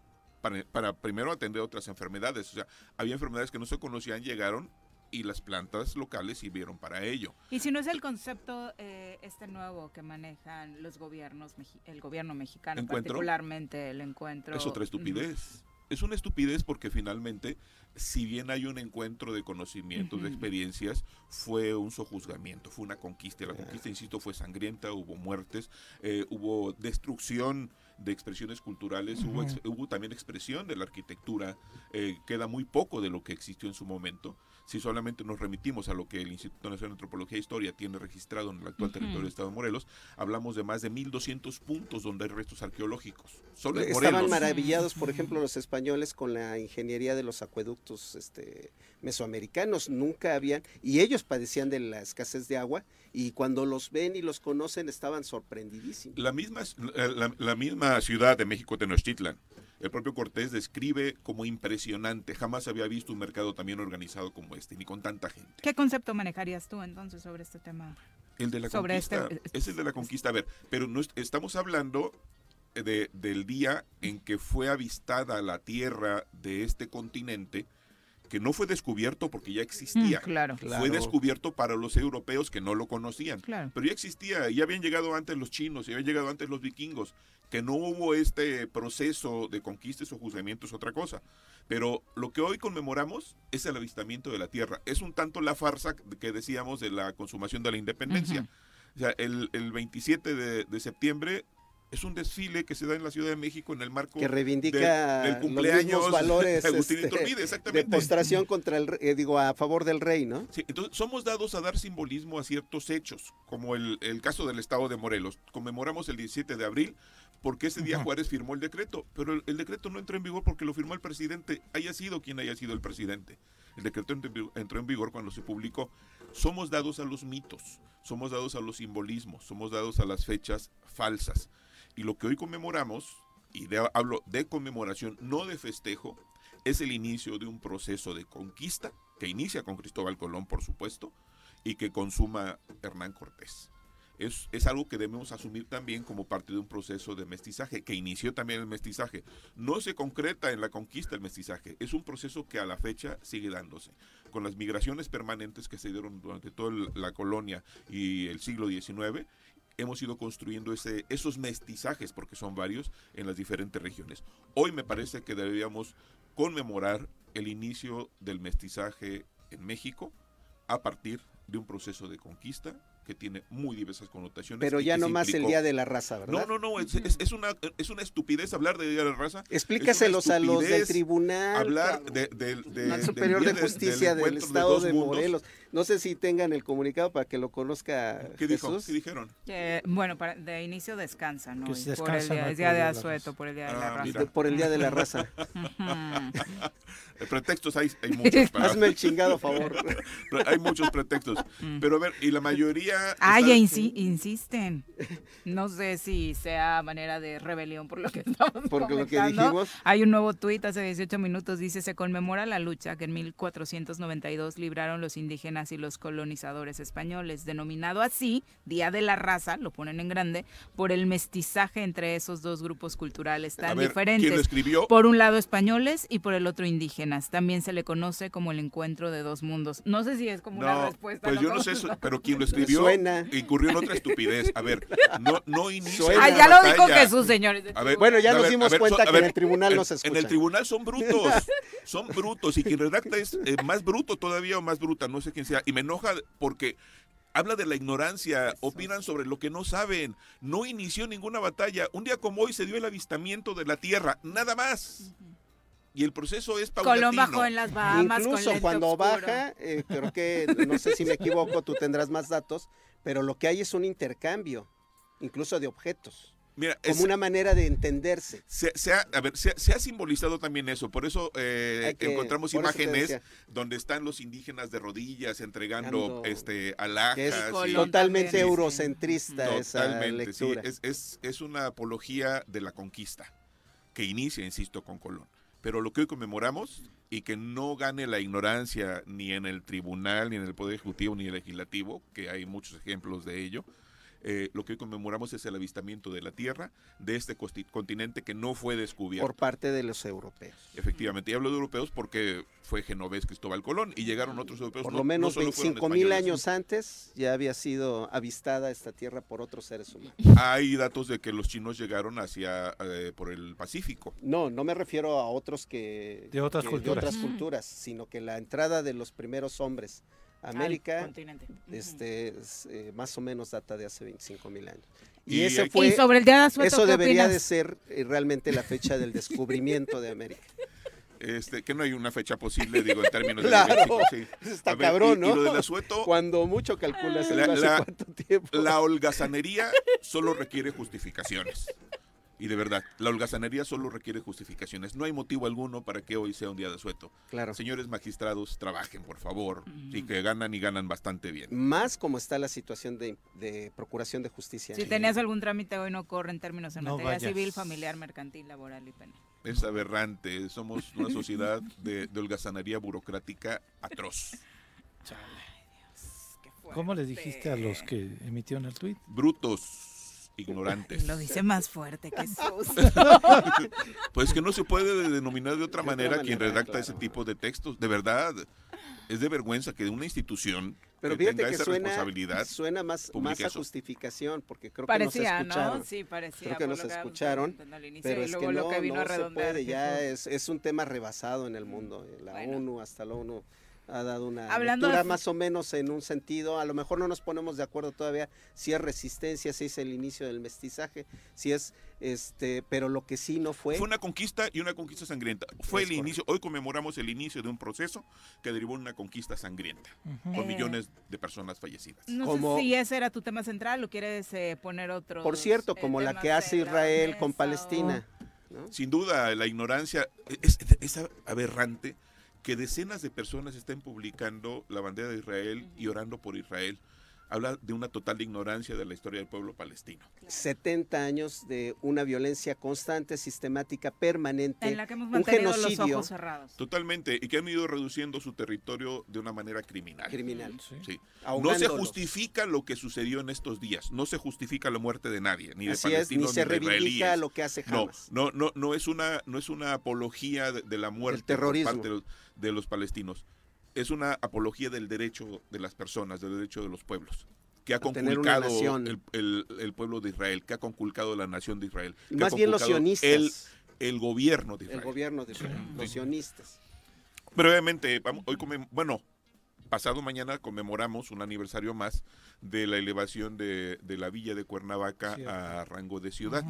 para, para primero atender otras enfermedades. O sea, había enfermedades que no se conocían, llegaron y las plantas locales sirvieron para ello. Y si no es el concepto eh, este nuevo que manejan los gobiernos, el gobierno mexicano, ¿Encuentro? particularmente el encuentro. Es otra estupidez. Es una estupidez porque finalmente, si bien hay un encuentro de conocimientos, de experiencias, fue un sojuzgamiento, fue una conquista. La conquista, insisto, fue sangrienta, hubo muertes, eh, hubo destrucción de expresiones culturales, hubo, ex- hubo también expresión de la arquitectura, eh, queda muy poco de lo que existió en su momento. Si solamente nos remitimos a lo que el Instituto Nacional de Antropología e Historia tiene registrado en el actual territorio del Estado de Morelos, hablamos de más de 1.200 puntos donde hay restos arqueológicos. Solo en Estaban Morelos. maravillados, por ejemplo, los españoles con la ingeniería de los acueductos este, mesoamericanos. Nunca habían, y ellos padecían de la escasez de agua, y cuando los ven y los conocen estaban sorprendidísimos. La misma, la, la misma ciudad de México, Tenochtitlan, el propio Cortés describe como impresionante. Jamás había visto un mercado tan bien organizado como este, ni con tanta gente. ¿Qué concepto manejarías tú entonces sobre este tema? El de la Sobre conquista. este- Es el de la conquista. A ver, pero no es- estamos hablando de- del día en que fue avistada la tierra de este continente, que no fue descubierto porque ya existía. Mm, claro. Fue Claro. descubierto para los europeos que no lo conocían. Claro. Pero ya existía, ya habían llegado antes los chinos, ya habían llegado antes los vikingos, que no hubo este proceso de conquistas o juzgamientos, otra cosa. Pero lo que hoy conmemoramos es el avistamiento de la tierra. Es un tanto la farsa que decíamos de la consumación de la independencia. O sea, el, el 27 de, de septiembre es un desfile que se da en la Ciudad de México en el marco que reivindica del, del cumpleaños valores de Agustín este, Iturbide, de exactamente. postración contra el eh, digo a favor del rey, ¿no? Sí, entonces somos dados a dar simbolismo a ciertos hechos, como el, el caso del estado de Morelos. Conmemoramos el 17 de abril porque ese día Juárez firmó el decreto, pero el, el decreto no entró en vigor porque lo firmó el presidente, haya sido quien haya sido el presidente. El decreto entró en vi- entró en vigor cuando se publicó. Somos dados a los mitos, somos dados a los simbolismos, somos dados a las fechas falsas. Y lo que hoy conmemoramos, y de- hablo de conmemoración, no de festejo, es el inicio de un proceso de conquista que inicia con Cristóbal Colón, por supuesto, y que consuma Hernán Cortés. Es, es algo que debemos asumir también como parte de un proceso de mestizaje, que inició también el mestizaje. No se concreta en la conquista el mestizaje, es un proceso que a la fecha sigue dándose. Con las migraciones permanentes que se dieron durante toda la colonia y el siglo XIX, hemos ido construyendo esos mestizajes, porque son varios, en las diferentes regiones. Hoy me parece que deberíamos conmemorar el inicio del mestizaje en México a partir de un proceso de conquista que tiene muy diversas connotaciones. Pero ya no más el Día de la Raza, No, ¿verdad? no, no, es, es- es una, es una estupidez hablar de Día de la Raza. Explícaselos a los del tribunal. Hablar de, del- de- Superior de del Justicia del, Estado de, mundos. Morelos. No sé si tengan el comunicado para que lo conozca ¿Qué dijo? Jesús. ¿Qué dijeron? Que, bueno, para, de inicio descansa, ¿no? Se por el descansa, día, no hay es día de por el día de la asueto, por el día de la Ah, raza. Por el Día de la Raza. Eh, Pretextos hay, hay muchos. para- Hazme el chingado favor. Hay muchos pretextos. Pero a ver, y la mayoría... Ah, ya insi- insisten. No sé si sea manera de rebelión por lo que estamos Porque lo que dijimos. Hay un nuevo tuit hace 18 minutos, dice, se conmemora la lucha que en 1492 libraron los indígenas y los colonizadores españoles, denominado así, Día de la Raza, lo ponen en grande, por el mestizaje entre esos dos grupos culturales A tan ver, diferentes. ¿quién lo escribió? Por un lado españoles y por el otro indígenas. También se le conoce como el encuentro de dos mundos. No sé si es como una respuesta. pues ¿no? yo no sé, eso, pero quien lo escribió Suena. incurrió en otra estupidez. A ver, no, no inicia. Ah, ya lo dijo. Jesús, señores. A ver, Bueno, ya a nos ver, dimos ver, cuenta so- que en el tribunal en- no se En el tribunal son brutos, son brutos. Y quien redacta es eh, más bruto todavía o más bruta, no sé quién sea. Y me enoja porque habla de la ignorancia, opinan sobre lo que no saben. No inició ninguna batalla. Un día como hoy se dio el avistamiento de la Tierra, nada más. Y el proceso es paulatino. Colón bajó en las Bahamas Incluso cuando oscuro. baja, eh, creo que, no sé si me equivoco, tú tendrás más datos, pero lo que hay es un intercambio, incluso de objetos, Mira, como es- una manera de entenderse. Se, se ha, a ver, se, se ha simbolizado también eso, por eso eh, que- encontramos por imágenes donde están los indígenas de rodillas entregando este alhajas. es y- totalmente sí. eurocentrista esa Totalmente, sí, lectura. es, es, es una apología de la conquista que inicia, insisto, con Colón. Pero lo que hoy conmemoramos y que no gane la ignorancia ni en el tribunal, ni en el Poder Ejecutivo, ni el Legislativo, que hay muchos ejemplos de ello, eh, lo que hoy conmemoramos es el avistamiento de la Tierra de este continente que no fue descubierto. por parte de los europeos. Efectivamente, y hablo de europeos porque fue genovés Cristóbal Colón y llegaron otros europeos. Por no- lo no menos fueron 25 mil años antes ya había sido avistada esta tierra por otros seres humanos. Hay datos de que los chinos llegaron hacia eh, por el Pacífico. No, no me refiero a otros que De otras que- culturas. otras Mm. culturas, sino que la entrada de los primeros hombres América continente. este, es, eh, más o menos data de hace 25 mil años. Y Y, ese fue, Y sobre el día de Asueto, eso ¿qué debería opinas? de ser eh, realmente la fecha del descubrimiento de América. Este, que no hay una fecha posible, digo, en términos de Claro, logística, sí. está ver, cabrón, y- ¿no? Y lo del asueto, Cuando mucho calculas el La- hace la- cuánto tiempo. la holgazanería solo requiere justificaciones. Y de verdad, la holgazanería solo requiere justificaciones. No hay motivo alguno para que hoy sea un día de asueto. Claro. Señores magistrados, trabajen, por favor. Y que ganan y ganan bastante bien. Más como está la situación de, de procuración de justicia. Si tenías algún trámite hoy no corre en términos en No materia vayas. civil, familiar, mercantil, laboral y penal. Es aberrante. Somos una sociedad de, de holgazanería burocrática atroz. ¿Cómo les dijiste a los que emitieron el tuit? Brutos, ignorantes. Lo dice más fuerte que sus. Pues que no se puede denominar de otra manera quien manera, redacta ese tipo de textos. De verdad, es de vergüenza que una institución Pero que fíjate tenga que esa suena, responsabilidad suena más, más a justificación, porque creo Parecía, que ¿no? nos escucharon. Sí, parecía, Creo que nos escucharon, inicio, pero es que no, que vino a no se puede, ya es, es un tema rebasado en el mundo. eh, La ONU, hasta la ONU ha dado una Hablando lectura de- más o menos en un sentido, a lo mejor no nos ponemos de acuerdo todavía si es resistencia, si es el inicio del mestizaje, si es este, pero lo que sí no fue Fue una conquista y una conquista sangrienta. Fue Es el inicio, hoy conmemoramos el inicio de un proceso que derivó en una conquista sangrienta, con Eh, millones de personas fallecidas. No Como- sé si ese era tu tema central o quieres eh, poner otro. por cierto, como la que hace Israel con Palestina. Sin duda, la ignorancia es, es aberrante que decenas de personas estén publicando la bandera de Israel y orando por Israel. Habla de una total ignorancia de la historia del pueblo palestino. 70 años de una violencia constante, sistemática, permanente, En la que hemos un mantenido los genocidio. ojos cerrados. Totalmente, y que han ido reduciendo su territorio de una manera criminal. Criminal. Sí. No se justifica lo que sucedió en estos días, no se justifica la muerte de nadie, ni de Así es, ni palestinos se ni de reivindica israelíes. lo que hace No, Hamas. no, no, no es una, no es una apología de, de la muerte por terrorismo. parte de los, de los palestinos. Es una apología del derecho de las personas, del derecho de los pueblos que ha conculcado el, el- el pueblo de Israel, que ha conculcado la nación de Israel. que ha Más bien los sionistas. El, el gobierno de Israel. El gobierno de Israel, los sionistas. Brevemente, vamos, hoy bueno, pasado mañana conmemoramos un aniversario más de la elevación de, de la villa de Cuernavaca Cierto. a rango de ciudad.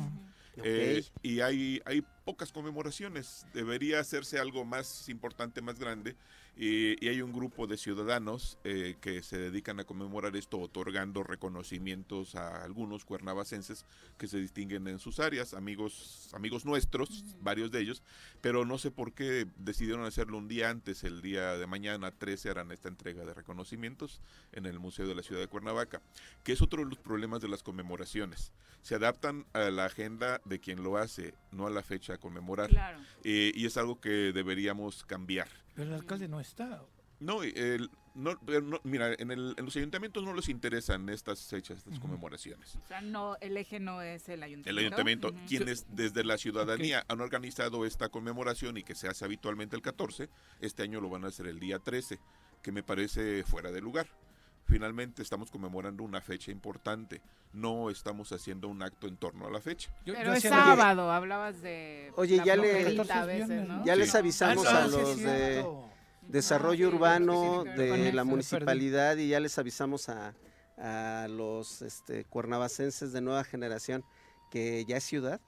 Eh, y hay, hay pocas conmemoraciones, debería hacerse algo más importante, más grande, y, y hay un grupo de ciudadanos eh, que se dedican a conmemorar esto, otorgando reconocimientos a algunos cuernavacenses que se distinguen en sus áreas, amigos, amigos nuestros, varios de ellos, pero no sé por qué decidieron hacerlo un día antes, el día de mañana 13 harán esta entrega de reconocimientos en el Museo de la Ciudad de Cuernavaca, que es otro de los problemas de las conmemoraciones. Se adaptan a la agenda de quien lo hace, no a la fecha a conmemorar. Claro. Eh, y es algo que deberíamos cambiar. Pero el alcalde no está. No, el- no, pero no, mira, en, el- en los ayuntamientos no les interesan estas fechas, estas conmemoraciones. O sea, no, el eje no es el ayuntamiento. El ayuntamiento, quienes desde la ciudadanía han organizado esta conmemoración y que se hace habitualmente el 14, este año lo van a hacer el día 13, que me parece fuera de lugar. Finalmente estamos conmemorando una fecha importante, no estamos haciendo un acto en torno a la fecha. Pero es sábado, hablabas de. Oye, la ya le- a veces, ¿no? Ya les avisamos Ah, a los de desarrollo urbano ver con de eso, la perdí. municipalidad y ya les avisamos a, a los este, cuernavacenses de nueva generación que ya es ciudad.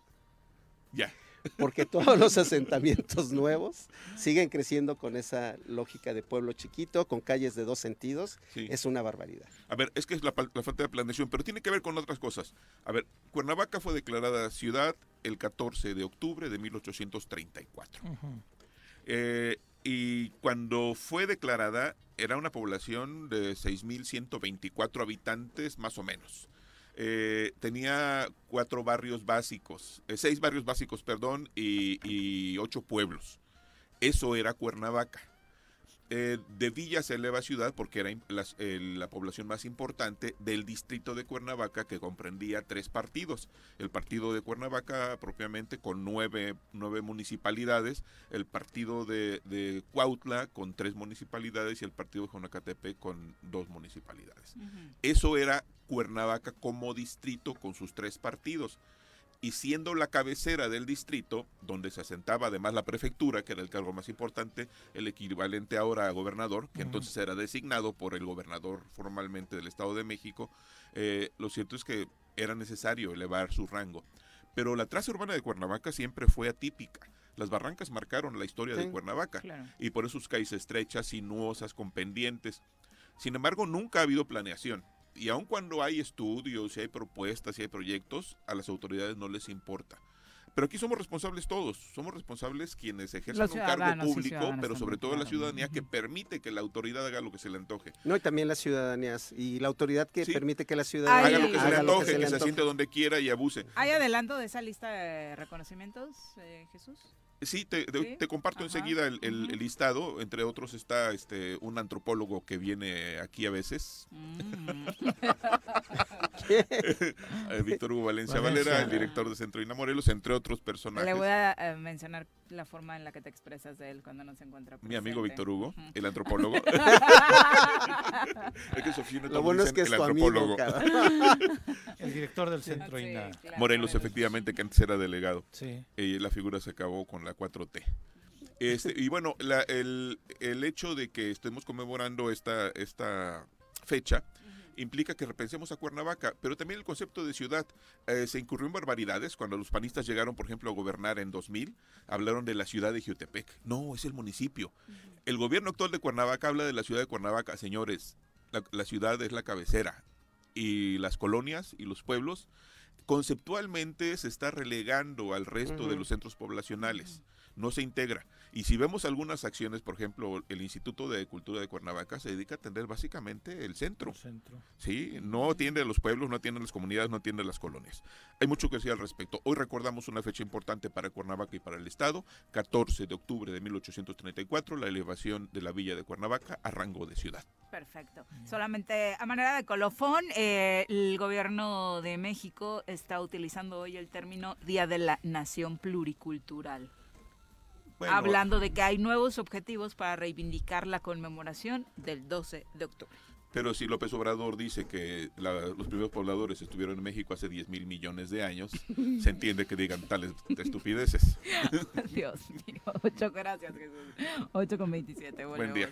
Ya. Porque todos los asentamientos nuevos siguen creciendo con esa lógica de pueblo chiquito, con calles de dos sentidos. Sí. Es una barbaridad. A ver, es que es la, falta de planeación, pero tiene que ver con otras cosas. A ver, Cuernavaca fue declarada ciudad el 14 de octubre de 1834. Eh, y cuando fue declarada, era una población de 6.124 habitantes, más o menos. Eh, tenía cuatro barrios básicos, eh, seis barrios básicos, perdón, y, y ocho pueblos. Eso era Cuernavaca. Eh, de Villa se eleva a ciudad porque era eh, la población más importante del distrito de Cuernavaca que comprendía tres partidos. El partido de Cuernavaca propiamente con nueve, nueve municipalidades, el partido de, de Cuautla con tres municipalidades y el partido de Jonacatepec con dos municipalidades. Eso era Cuernavaca como distrito con sus tres partidos. Y siendo la cabecera del distrito, donde se asentaba además la prefectura, que era el cargo más importante, el equivalente ahora a gobernador, que entonces era designado por el gobernador formalmente del Estado de México, eh, lo cierto es que era necesario elevar su rango. Pero la traza urbana de Cuernavaca siempre fue atípica. Las barrancas marcaron la historia Sí, de Cuernavaca claro. y por eso sus calles estrechas, sinuosas, con pendientes. Sin embargo, nunca ha habido planeación. Y aun cuando hay estudios, y hay propuestas, y hay proyectos, a las autoridades no les importa. Pero aquí somos responsables todos, somos responsables quienes ejercen un cargo público, pero sobre todo la ciudadanía que permite que la autoridad haga lo que se le antoje. No, y también las ciudadanías y la autoridad que Sí. permite que la ciudadanía Haga lo que se le antoje, que, se siente donde quiera y abuse. ¿Hay adelanto de esa lista de reconocimientos, eh, Jesús? Sí, te, te- te comparto enseguida el, el- el listado. Entre otros está este un antropólogo que viene aquí a veces. Eh, Víctor Hugo Valencia, Valencia. Valera, el director de Centro Ina Morelos, entre otros personajes. Le voy a eh, mencionar la forma en la que te expresas de él cuando no se encuentra Mi amigo presente. Víctor Hugo, el antropólogo. es que Sofía Lo bueno es que es el tu amigo, antropólogo. cabrón. El director del centro Sí, INA. claro. Morelos, efectivamente, que antes era delegado. Sí. Eh, la figura se acabó con la 4T. Este, y bueno, la- el, el hecho de que estemos conmemorando esta, esta fecha implica que repensemos a Cuernavaca, pero también el concepto de ciudad eh, se incurrió en barbaridades cuando los panistas llegaron, por ejemplo, a gobernar en 2000, hablaron de la ciudad de Jiutepec. No, es el municipio. El gobierno actual de Cuernavaca habla de la ciudad de Cuernavaca. Señores, la, la ciudad es la cabecera y las colonias y los pueblos conceptualmente se está relegando al resto de los centros poblacionales. No se integra. Y si vemos algunas acciones, por ejemplo, el Instituto de Cultura de Cuernavaca se dedica a atender básicamente el centro. Sí, no atiende a los pueblos, no atiende a las comunidades, no atiende a las colonias. Hay mucho que decir al respecto. Hoy recordamos una fecha importante para Cuernavaca y para el Estado, 14 de octubre de 1834, la elevación de la villa de Cuernavaca a rango de ciudad. Perfecto. Solamente a manera de colofón, eh, el gobierno de México está utilizando hoy el término Día de la Nación Pluricultural. Bueno, hablando de que hay nuevos objetivos para reivindicar la conmemoración del 12 de octubre. Pero si López Obrador dice que la- los primeros pobladores estuvieron en México hace 10 mil millones de años, se entiende que digan tales estupideces. Dios mío, muchas gracias Jesús. 8 con 27. Buen día.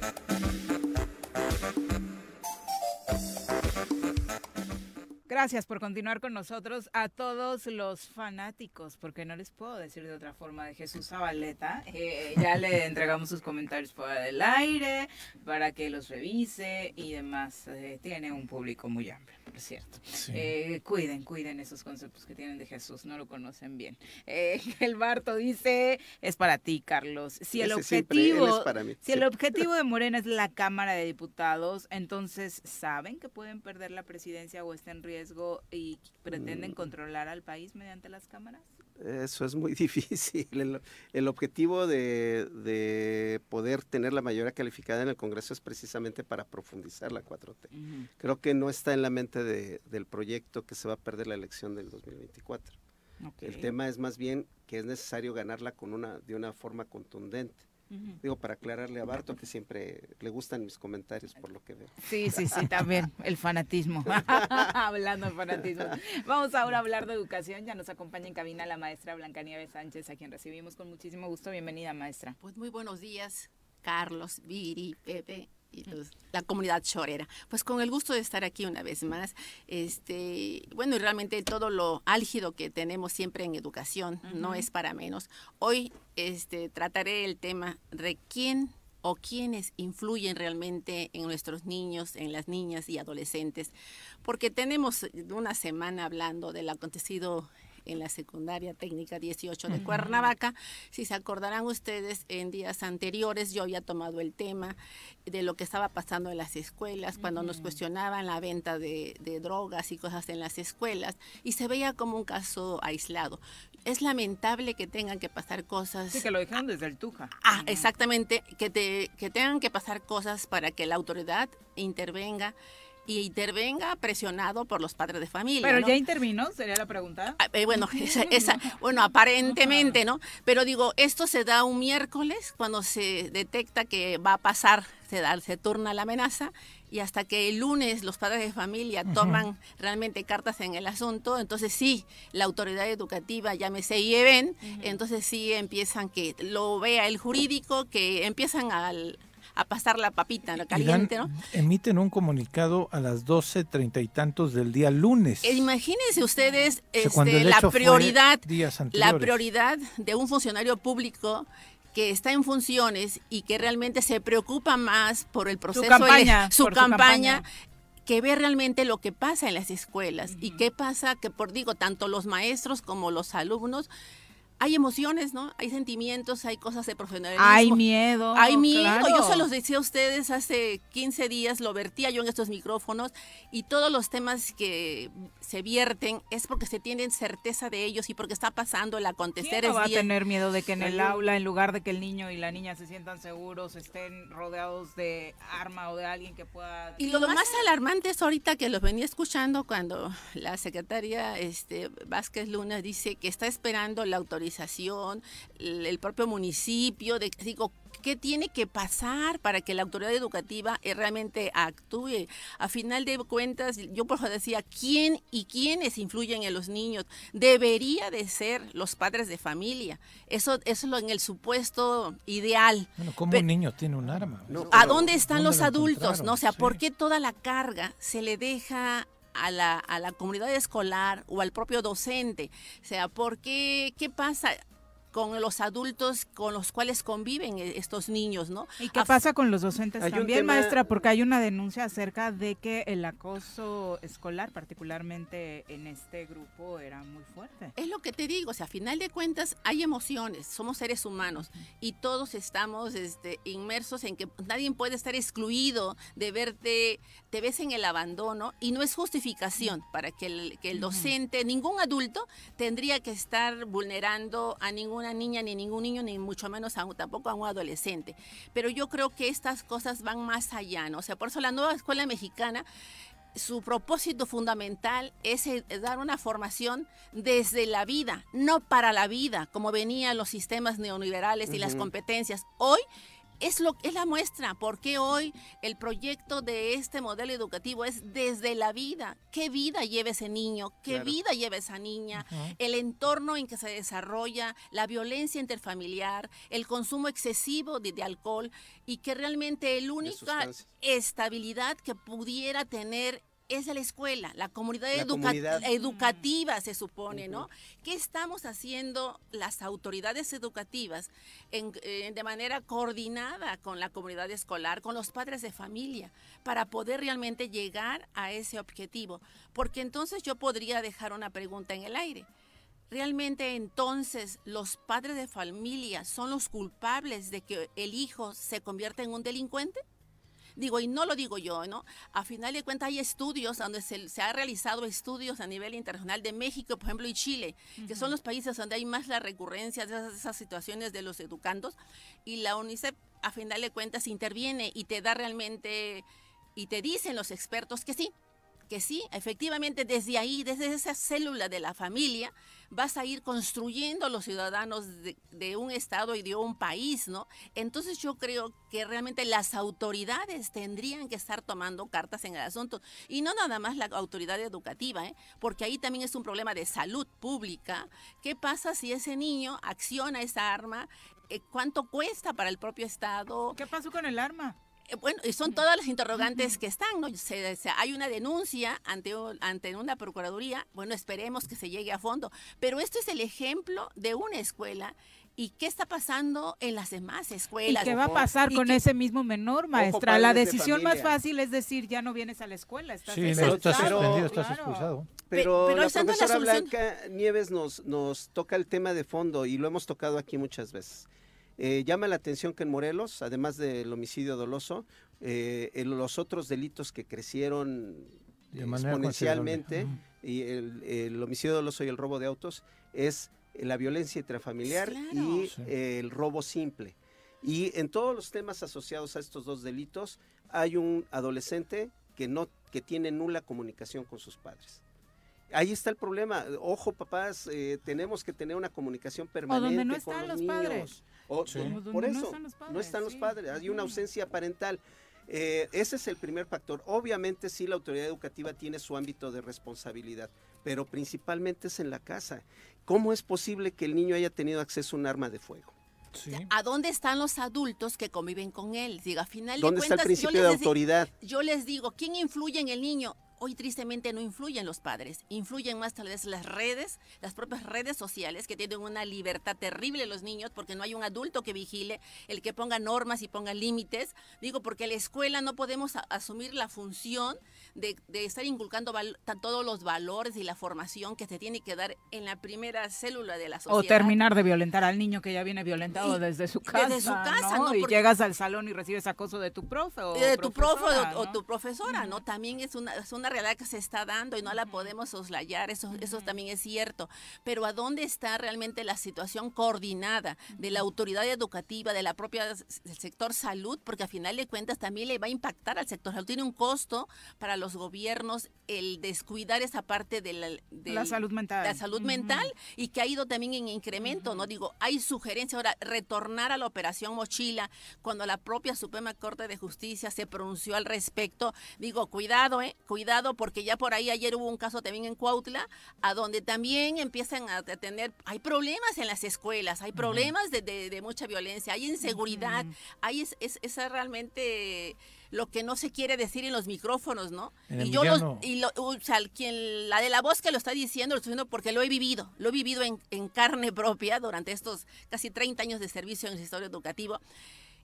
Bye. Gracias por continuar con nosotros a todos los fanáticos, porque no les puedo decir de otra forma de Jesús Zabaleta. Eh, ya le entregamos sus comentarios fuera del aire para que los revise y demás. Eh, tiene un público muy amplio, por cierto. Eh, cuiden, cuiden esos conceptos que tienen de Jesús, no lo conocen bien. El Barto dice, es para ti, Carlos. Si el Ese objetivo, es para mí, si el objetivo de Morena es la Cámara de Diputados, entonces saben que pueden perder la presidencia o está en riesgo y pretenden Mm. controlar al país mediante las cámaras. Eso es muy difícil. El, el objetivo de, de poder tener la mayoría calificada en el Congreso es precisamente para profundizar la 4T. Creo que no está en la mente de- del proyecto que se va a perder la elección del 2024. El Ok. tema es más bien que es necesario ganarla con una, de una forma contundente. Digo, para aclararle a Barto que siempre le gustan mis comentarios por lo que veo. Sí, sí, sí, también el fanatismo. Hablando de fanatismo. Vamos ahora a hablar de educación. Ya nos acompaña en cabina la maestra Blancanieves Sánchez, a quien recibimos con muchísimo gusto. Bienvenida, maestra. Pues muy buenos días, Carlos, Viri, Pepe y los- la comunidad chorera. Pues con el gusto de estar aquí una vez más. Este, bueno, y realmente todo lo álgido que tenemos siempre en educación no es para menos. Hoy este, trataré el tema de quién o quiénes influyen realmente en nuestros niños, en las niñas y adolescentes, porque tenemos una semana hablando del acontecido en la secundaria técnica 18 de. Cuernavaca. Si se acordarán ustedes, en días anteriores yo había tomado el tema de lo que estaba pasando en las escuelas, cuando nos cuestionaban la venta de, de drogas y cosas en las escuelas, y se veía como un caso aislado. Es lamentable que tengan que pasar cosas. Sí, que lo dijeron desde el Tuja. Ah, exactamente, que, te, que tengan que pasar cosas para que la autoridad intervenga y intervenga presionado por los padres de familia. Pero ¿no? ya intervino, sería la pregunta. Ah, eh, bueno, esa, esa- bueno, aparentemente, ¿no? Pero digo, esto se da un miércoles cuando se detecta que va a pasar, se, da, se turna la amenaza y hasta que el lunes los padres de familia toman realmente cartas en el asunto, entonces sí, la autoridad educativa, llámese IEBEN, entonces sí empiezan que lo vea el jurídico, que empiezan al- a pasar la papita ¿no? Dan- caliente, ¿no? emiten un comunicado a las 12 treinta y tantos del día lunes. Eh, Imagínense ustedes este, la prioridad, días la prioridad de un funcionario público que está en funciones y que realmente se preocupa más por el proceso, ele- campaña, su por su campaña, campaña. que ve realmente lo que pasa en las escuelas y qué pasa que por digo tanto los maestros como los alumnos hay emociones, ¿no? Hay sentimientos, hay cosas de profesionalismo. Hay miedo, Hay miedo. claro. Yo se los decía a ustedes hace 15 días, lo vertía yo en estos micrófonos y todos los temas que se vierten es porque se tienen certeza de ellos y porque está pasando el acontecer. ¿Quién no va a tener miedo de que en el aula, en lugar de que el niño y la niña se sientan seguros, estén rodeados de arma o de alguien que pueda... Y lo más alarmante es ahorita que los venía escuchando cuando la secretaria este, Vázquez Luna dice que está esperando la autorización, el, el propio municipio, de, digo, ¿qué tiene que pasar para que la autoridad educativa eh, realmente actúe? A final de cuentas, yo por eso decía, ¿quién y quiénes influyen en los niños? Debería de ser los padres de familia. Eso, eso es lo en el supuesto ideal. Bueno, ¿cómo un niño tiene un arma? ¿A dónde están ¿Dónde los adultos? ¿no? O sea, Sí. ¿por qué toda la carga se le deja a la, a la comunidad escolar o al propio docente? O sea, ¿por qué? ¿Qué pasa? con los adultos con los cuales conviven eh, estos niños, ¿no? ¿Y qué pasa con los docentes Hay también, tema- maestra? Porque hay una denuncia acerca de que el acoso escolar, particularmente en este grupo, era muy fuerte. Es lo que te digo, o sea, a final de cuentas hay emociones, somos seres humanos y todos estamos este, inmersos en que nadie puede estar excluido de verte, te ves en el abandono y no es justificación para que el, que el docente, ningún adulto tendría que estar vulnerando a ninguna niña, ni ningún niño, ni mucho menos a un- tampoco a un adolescente. Pero yo creo que estas cosas van más allá, ¿no? O sea, por eso la nueva escuela mexicana su propósito fundamental es eh, dar una formación desde la vida, no para la vida, como venían los sistemas neoliberales y las competencias. Hoy es lo es la muestra, porque hoy el proyecto de este modelo educativo es desde la vida. ¿Qué vida lleva ese niño? ¿Qué Claro. vida lleva esa niña? El entorno en que se desarrolla, la violencia interfamiliar, el consumo excesivo de, de alcohol y que realmente el única estabilidad que pudiera tener es la escuela, la comunidad, La educa- comunidad. educativa se supone, ¿no? ¿Qué estamos haciendo las autoridades educativas en- eh, de manera coordinada con la comunidad escolar, con los padres de familia, para poder realmente llegar a ese objetivo? Porque entonces yo podría dejar una pregunta en el aire. ¿Realmente entonces los padres de familia son los culpables de que el hijo se convierta en un delincuente? Digo, y no lo digo yo, ¿no? A final de cuentas hay estudios donde se, se ha realizado estudios a nivel internacional de México, por ejemplo, y Chile, que son los países donde hay más la recurrencia de esas, esas situaciones de los educandos. Y la UNICEF, a final de cuentas, interviene y te da realmente, y te dicen los expertos que sí, que sí, efectivamente desde ahí, desde esa célula de la familia, vas a ir construyendo los ciudadanos de, un estado y de un país, ¿no? Entonces yo creo que realmente las autoridades tendrían que estar tomando cartas en el asunto y no nada más la autoridad educativa, ¿eh? porque ahí también es un problema de salud pública. ¿Qué pasa si ese niño acciona esa arma? Eh, ¿Cuánto cuesta para el propio estado? ¿Qué pasó con el arma? Eh, Bueno, y son todas las interrogantes que están, ¿no? Se- se- hay una denuncia ante, un- ante una procuraduría, bueno, esperemos que se llegue a fondo, pero esto es el ejemplo de una escuela y qué está pasando en las demás ¿Y escuelas. qué va a pasar Y con que- ese mismo menor, maestra? La de decisión más fácil es decir, ya no vienes a la escuela. Estás Sí, expulsado. estás suspendido, estás Claro. expulsado. Pero, pero la profesora solución. Blanca Nieves nos, nos toca el tema de fondo y lo hemos tocado aquí muchas veces. Eh, llama la atención que en Morelos, además del homicidio doloso, eh, en los otros delitos que crecieron De exponencialmente, y el, el homicidio doloso y el robo de autos, es la violencia intrafamiliar y Sí. eh, el robo simple. Y en todos los temas asociados a estos dos delitos hay un adolescente que no que tienen nula comunicación con sus padres. Ahí está el problema. Ojo, papás, eh, tenemos que tener una comunicación permanente donde no con están los, los padres. Niños. O- Sí. por- no eso, están los no están los padres. Hay una ausencia parental. Eh, ese es el primer factor. Obviamente sí, la autoridad educativa tiene su ámbito de responsabilidad, pero principalmente es en la casa. ¿Cómo es posible que el niño haya tenido acceso a un arma de fuego? ¿A dónde están los adultos que conviven con él? Digo, a final ¿Dónde de está el cuentas, principio yo de les autoridad? Yo les digo, ¿quién influye en el niño? Hoy tristemente no influyen los padres, influyen más tal vez las redes, las propias redes sociales que tienen una libertad terrible los niños porque no hay un adulto que vigile, el que ponga normas y ponga límites. Digo, porque la escuela no podemos asumir la función de, de estar inculcando todos los valores y la formación que se tiene que dar en la primera célula de la sociedad. O terminar de violentar al niño que ya viene violentado Y- desde su casa. desde su casa, ¿no? ¿no? Y Porque- llegas al salón y recibes acoso de tu profe o de tu profe profesora, o, o ¿no? tu profesora, ¿no? También es una, es una realidad que se está dando y no la podemos soslayar, eso, eso también es cierto. Pero ¿a dónde está realmente la situación coordinada de la autoridad educativa, de la propia del sector salud? Porque a final de cuentas también le va a impactar al sector salud. Tiene un costo para los gobiernos el descuidar esa parte de La salud mental. la salud mental y que ha ido también en incremento, ¿no? Digo, hay sugerencia ahora, retornar a la operación mochila, cuando la propia Suprema Corte de Justicia se pronunció al respecto, digo, cuidado, ¿eh? Cuidado, porque ya por ahí ayer hubo un caso también en Cuautla, a donde también empiezan a tener, hay problemas en las escuelas, hay problemas de, de- de mucha violencia, hay inseguridad, hay es, realmente lo que no se quiere decir en los micrófonos, ¿no? En y yo los, Emiliano. y lo, o sea, quien, la de la voz que lo está diciendo, lo estoy diciendo porque lo he vivido, lo he vivido en, en carne propia durante estos casi 30 años de servicio en el sector educativo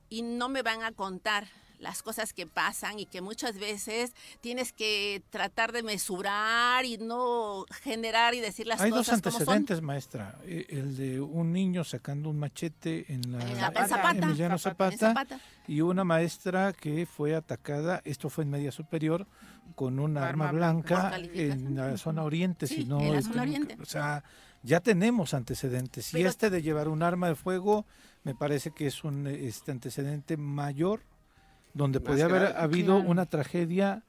y no me van a contar las cosas que pasan y que muchas veces tienes que tratar de mesurar y no generar y decir las Hay dos cosas como son. antecedentes, maestra. Eh, El de un niño sacando un machete en la En la- en Zapata. Emiliano Zapata, en Zapata, Zapata. y una maestra que fue atacada, esto fue en media superior, con un arma, blanca Por en la zona oriente, Sí, si no en la zona oriente. O sea, ya tenemos antecedentes. Y Pero- este de llevar un arma de fuego me parece que es un este antecedente mayor donde Más podía haber grave. habido Claro. una tragedia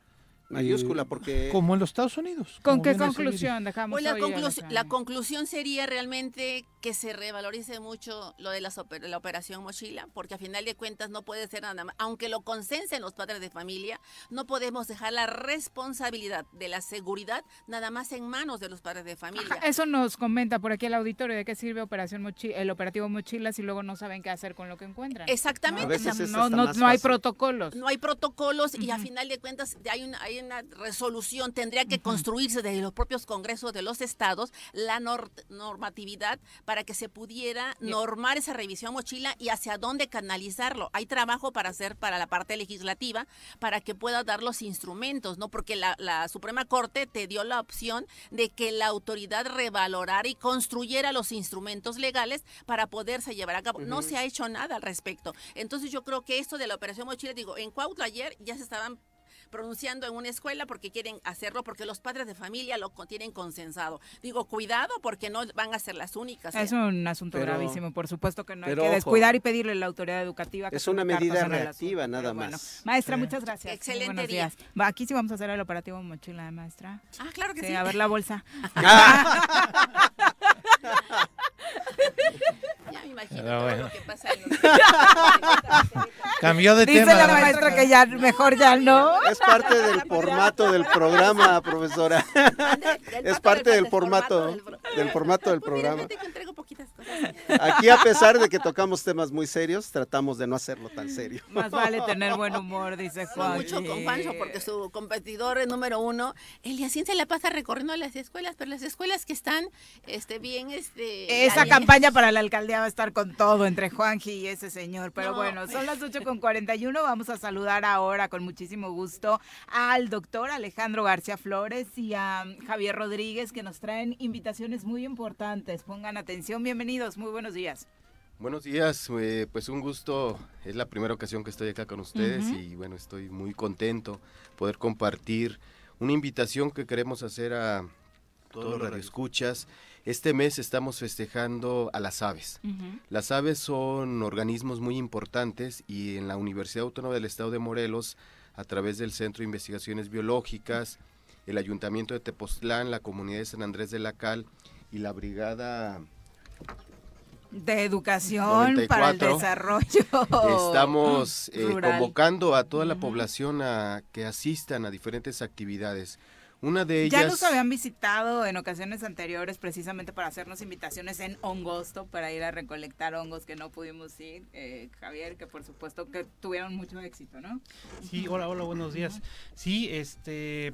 Mayúscula, eh, porque- como en los Estados Unidos. ¿Con qué conclusión dejamos Pues la, conclu- la conclusión sería realmente que se revalorice mucho lo de las oper- la operación mochila, porque a final de cuentas no puede ser nada más, aunque lo consensen los padres de familia, no podemos dejar la responsabilidad de la seguridad nada más en manos de los padres de familia. Ajá, Eso nos comenta por aquí el auditorio de qué sirve operación Mochi- el operativo mochilas y luego no saben qué hacer con lo que encuentran. Exactamente. No, O sea, no, hay protocolos. No hay protocolos y a final de cuentas hay una, hay una resolución, tendría que construirse desde los propios congresos de los estados la nor- normatividad para que se pudiera normar esa revisión mochila y hacia dónde canalizarlo. Hay trabajo para hacer para la parte legislativa para que pueda dar los instrumentos, ¿no? Porque la, la Suprema Corte te dio la opción de que la autoridad revalorara y construyera los instrumentos legales para poderse llevar a cabo. No se ha hecho nada al respecto. Entonces yo creo que esto de la operación mochila, digo, en Cuautla ayer ya se estaban pronunciando en una escuela porque quieren hacerlo, porque los padres de familia lo tienen consensado. Digo, cuidado porque no van a ser las únicas. Es ¿eh? un asunto Pero- gravísimo, por supuesto que no hay que ojo. descuidar y pedirle a la autoridad educativa que Es una medida reactiva, nada bueno. más. Maestra, Sí. muchas gracias. Excelente buenos día. días. Va, aquí sí vamos a hacer el operativo mochila, maestra. Ah, claro que sí. a ver la bolsa. Ya me imagino Pero todo bueno. lo que pasa en los- Cambió de Dice tema. la maestra que ya mejor ya no. Es parte del formato del programa, profesora. Es parte del formato, del formato del programa. Poquitas cosas. Aquí, a pesar de que tocamos temas muy serios, tratamos de no hacerlo tan serio. Más vale tener buen humor, dice Juan. mucho con Juancho porque su competidor es número uno, el Yacín se la pasa recorriendo las escuelas, pero las escuelas que están este, bien... Este, Esa campaña para la alcaldía va a estar con todo entre Juanji y ese señor. Pero No. bueno, son las 8 con 41. Vamos a saludar ahora con muchísimo gusto al doctor Alejandro García Flores y a Javier Rodríguez que nos traen invitaciones muy importantes. Pongan atención, bienvenidos, muy buenos días. Buenos días, eh, pues un gusto, es la primera ocasión que estoy acá con ustedes y bueno, estoy muy contento poder compartir una invitación que queremos hacer a todos los radioescuchas. Este mes estamos festejando a las aves. Las aves son organismos muy importantes y en la Universidad Autónoma del Estado de Morelos a través del Centro de Investigaciones Biológicas, el Ayuntamiento de Tepoztlán, la Comunidad de San Andrés de la Cal y la Brigada De educación para el 94. desarrollo. Estamos eh, convocando a toda la población a que asistan a diferentes actividades. Una de ellas... Ya nos habían visitado en ocasiones anteriores precisamente para hacernos invitaciones en Hongosto para ir a recolectar hongos que no pudimos ir. Eh, Javier, que por supuesto que tuvieron mucho éxito, ¿no? Sí, hola, hola, buenos días. Sí, este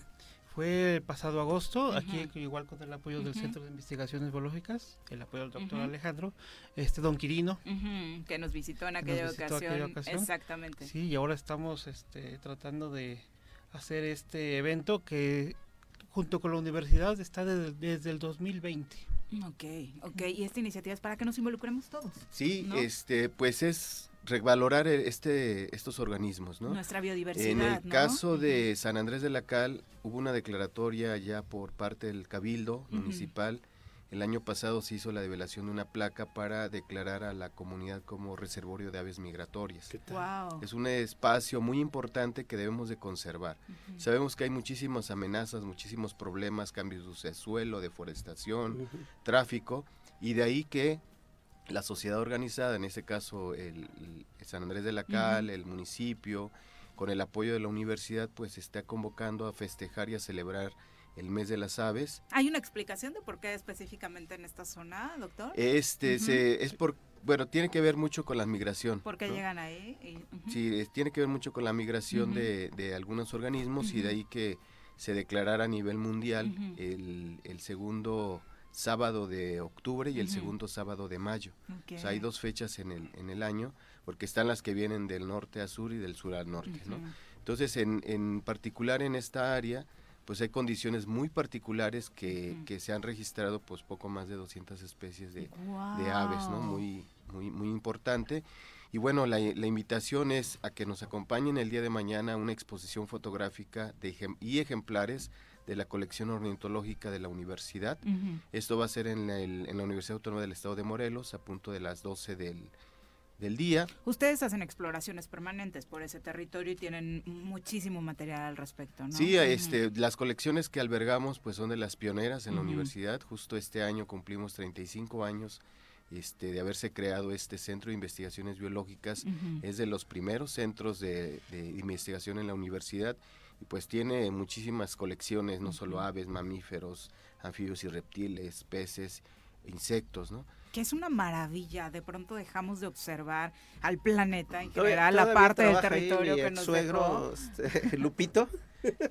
fue el pasado agosto, aquí igual con el apoyo del. Centro de Investigaciones Biológicas, el apoyo del doctor. Alejandro, este don Quirino. Que nos visitó en nos aquella, visitó ocasión. aquella ocasión. Exactamente. Sí, y ahora estamos este, tratando de hacer este evento que junto con la universidad está desde, desde el 2020. Ok, ok. Y esta iniciativa es para que nos involucremos todos. Sí, ¿no? este, pues es revalorar e- este, estos organismos, ¿no? Nuestra biodiversidad, En el ¿no? caso de San Andrés de la Cal, hubo una declaratoria ya por parte del Cabildo. Municipal. El año pasado se hizo la develación de una placa para declarar a la comunidad como reservorio de aves migratorias. Wow. Es un espacio muy importante que debemos de conservar. Sabemos que hay muchísimas amenazas, muchísimos problemas, cambios de suelo, deforestación, tráfico, y de ahí que la sociedad organizada, en este caso el, el San Andrés de la Cal, el municipio, con el apoyo de la universidad, pues está convocando a festejar y a celebrar el mes de las aves. ¿Hay una explicación de por qué específicamente en esta zona, doctor? Este Ujú. se, es por, bueno, tiene que ver mucho con la migración. ¿Por qué ¿no? llegan ahí? Y- ujú. Sí, es- tiene que ver mucho con la migración Ujú. de, de algunos organismos y de ahí que se declarara a nivel mundial el, el segundo sábado de octubre y el segundo sábado de mayo. Ok. O sea, hay dos fechas en el, en el año, porque están las que vienen del norte a sur y del sur al norte, ¿no? Entonces, en, en particular en esta área, pues hay condiciones muy particulares que, Ujú. que se han registrado pues poco más de 200 especies de, de aves, ¿no? Muy, muy, muy importante. Y bueno, la, la invitación es a que nos acompañen el día de mañana a una exposición fotográfica de ejem- y ejemplares de la colección ornitológica de la universidad. Esto va a ser en la, el- en la Universidad Autónoma del Estado de Morelos a punto de las 12 del, del día. Ustedes hacen exploraciones permanentes por ese territorio y tienen muchísimo material al respecto, ¿no? Sí, este, las colecciones que albergamos pues son de las pioneras en la universidad. Justo este año cumplimos 35 años este, de haberse creado este Centro de Investigaciones Biológicas. Es de los primeros centros de, de investigación en la universidad y pues tiene muchísimas colecciones, no solo aves, mamíferos, anfibios y reptiles, peces, insectos, ¿no? Que es una maravilla. De pronto dejamos de observar al planeta en general, la parte del territorio mi que nos ex-suegro, dejó. este, Lupito.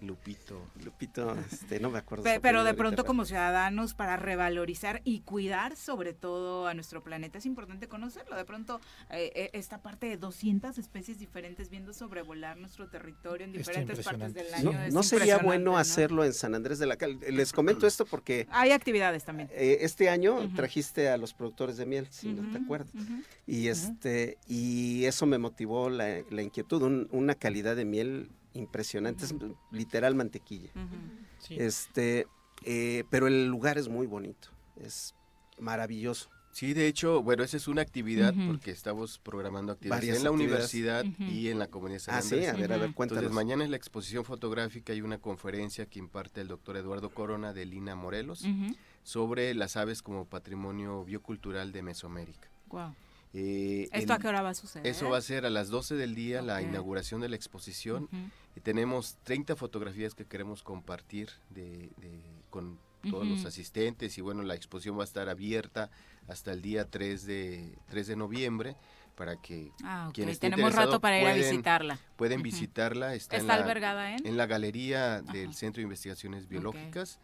Lupito. Lupito, este, no me acuerdo. Pe- Pero de pronto como ciudadanos para revalorizar y cuidar sobre todo a nuestro planeta es importante conocerlo. De pronto eh, eh, esta parte de 200 especies diferentes viendo sobrevolar nuestro territorio en diferentes partes del No, año. es no sería bueno ¿no? hacerlo en San Andrés de la Cal. Les comento esto porque Hay actividades también. eh, este año trajiste a los productores de miel, si no te acuerdas. Y este y eso me motivó la, la inquietud, un- una calidad de miel impresionante, es literal mantequilla. Sí. Este, eh, pero el lugar es muy bonito, es maravilloso. Sí, de hecho, bueno, esa es una actividad porque estamos programando actividades Varias en la actividades. universidad y en la comunidad San Ah, sí, a ver, a ver, Entonces, cuéntanos. mañana es la exposición fotográfica y una conferencia que imparte el doctor Eduardo Corona de Lina Morelos sobre las aves como patrimonio biocultural de Mesoamérica. Guau. Eh, ¿Esto a qué hora va a suceder? Eso va a ser a las 12 del día, la inauguración de la exposición. Tenemos 30 fotografías que queremos compartir de, de- con todos los asistentes. Y bueno, la exposición va a estar abierta hasta el día 3 de, 3 de noviembre para que Ah, ok. quien esté Tenemos rato para ir a visitarla. Pueden visitarla. Está, en ¿Está la- albergada en? la galería del Centro de Investigaciones Biológicas.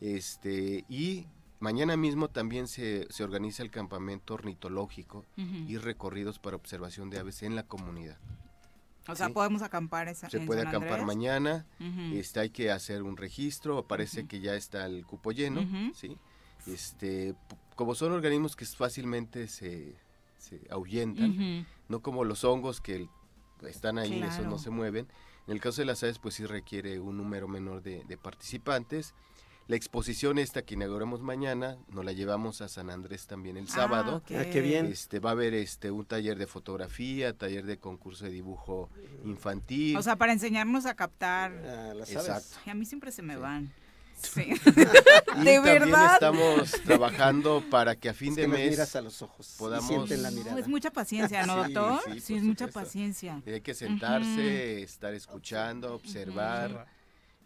Este, y mañana mismo también se, se organiza el campamento ornitológico y recorridos para observación de aves en la comunidad. O sea, Sí. podemos acampar esa, Se en puede San acampar Andrés? mañana, este, hay que hacer un registro, parece que ya está el cupo lleno. ¿sí? Este, como son organismos que fácilmente se, se ahuyentan, no como los hongos que están ahí, esos Claro. no se mueven. En el caso de las aves, pues sí requiere un número menor de, de participantes. La exposición esta que inauguramos mañana, nos la llevamos a San Andrés también el Ah, sábado. ok. Ah, qué bien. Este, va a haber este, un taller de fotografía, taller de concurso de dibujo infantil. O sea, para enseñarnos a captar. Exacto. Ay, a mí siempre se me van. Sí. Y de también verdad. estamos trabajando para que a fin Es de que nos mes miras a los ojos y podamos sienten la No, mirada. es mucha paciencia, ¿no, Sí, doctor? sí, Sí, por es mucha supuesto. paciencia. Hay que sentarse, estar escuchando, observar.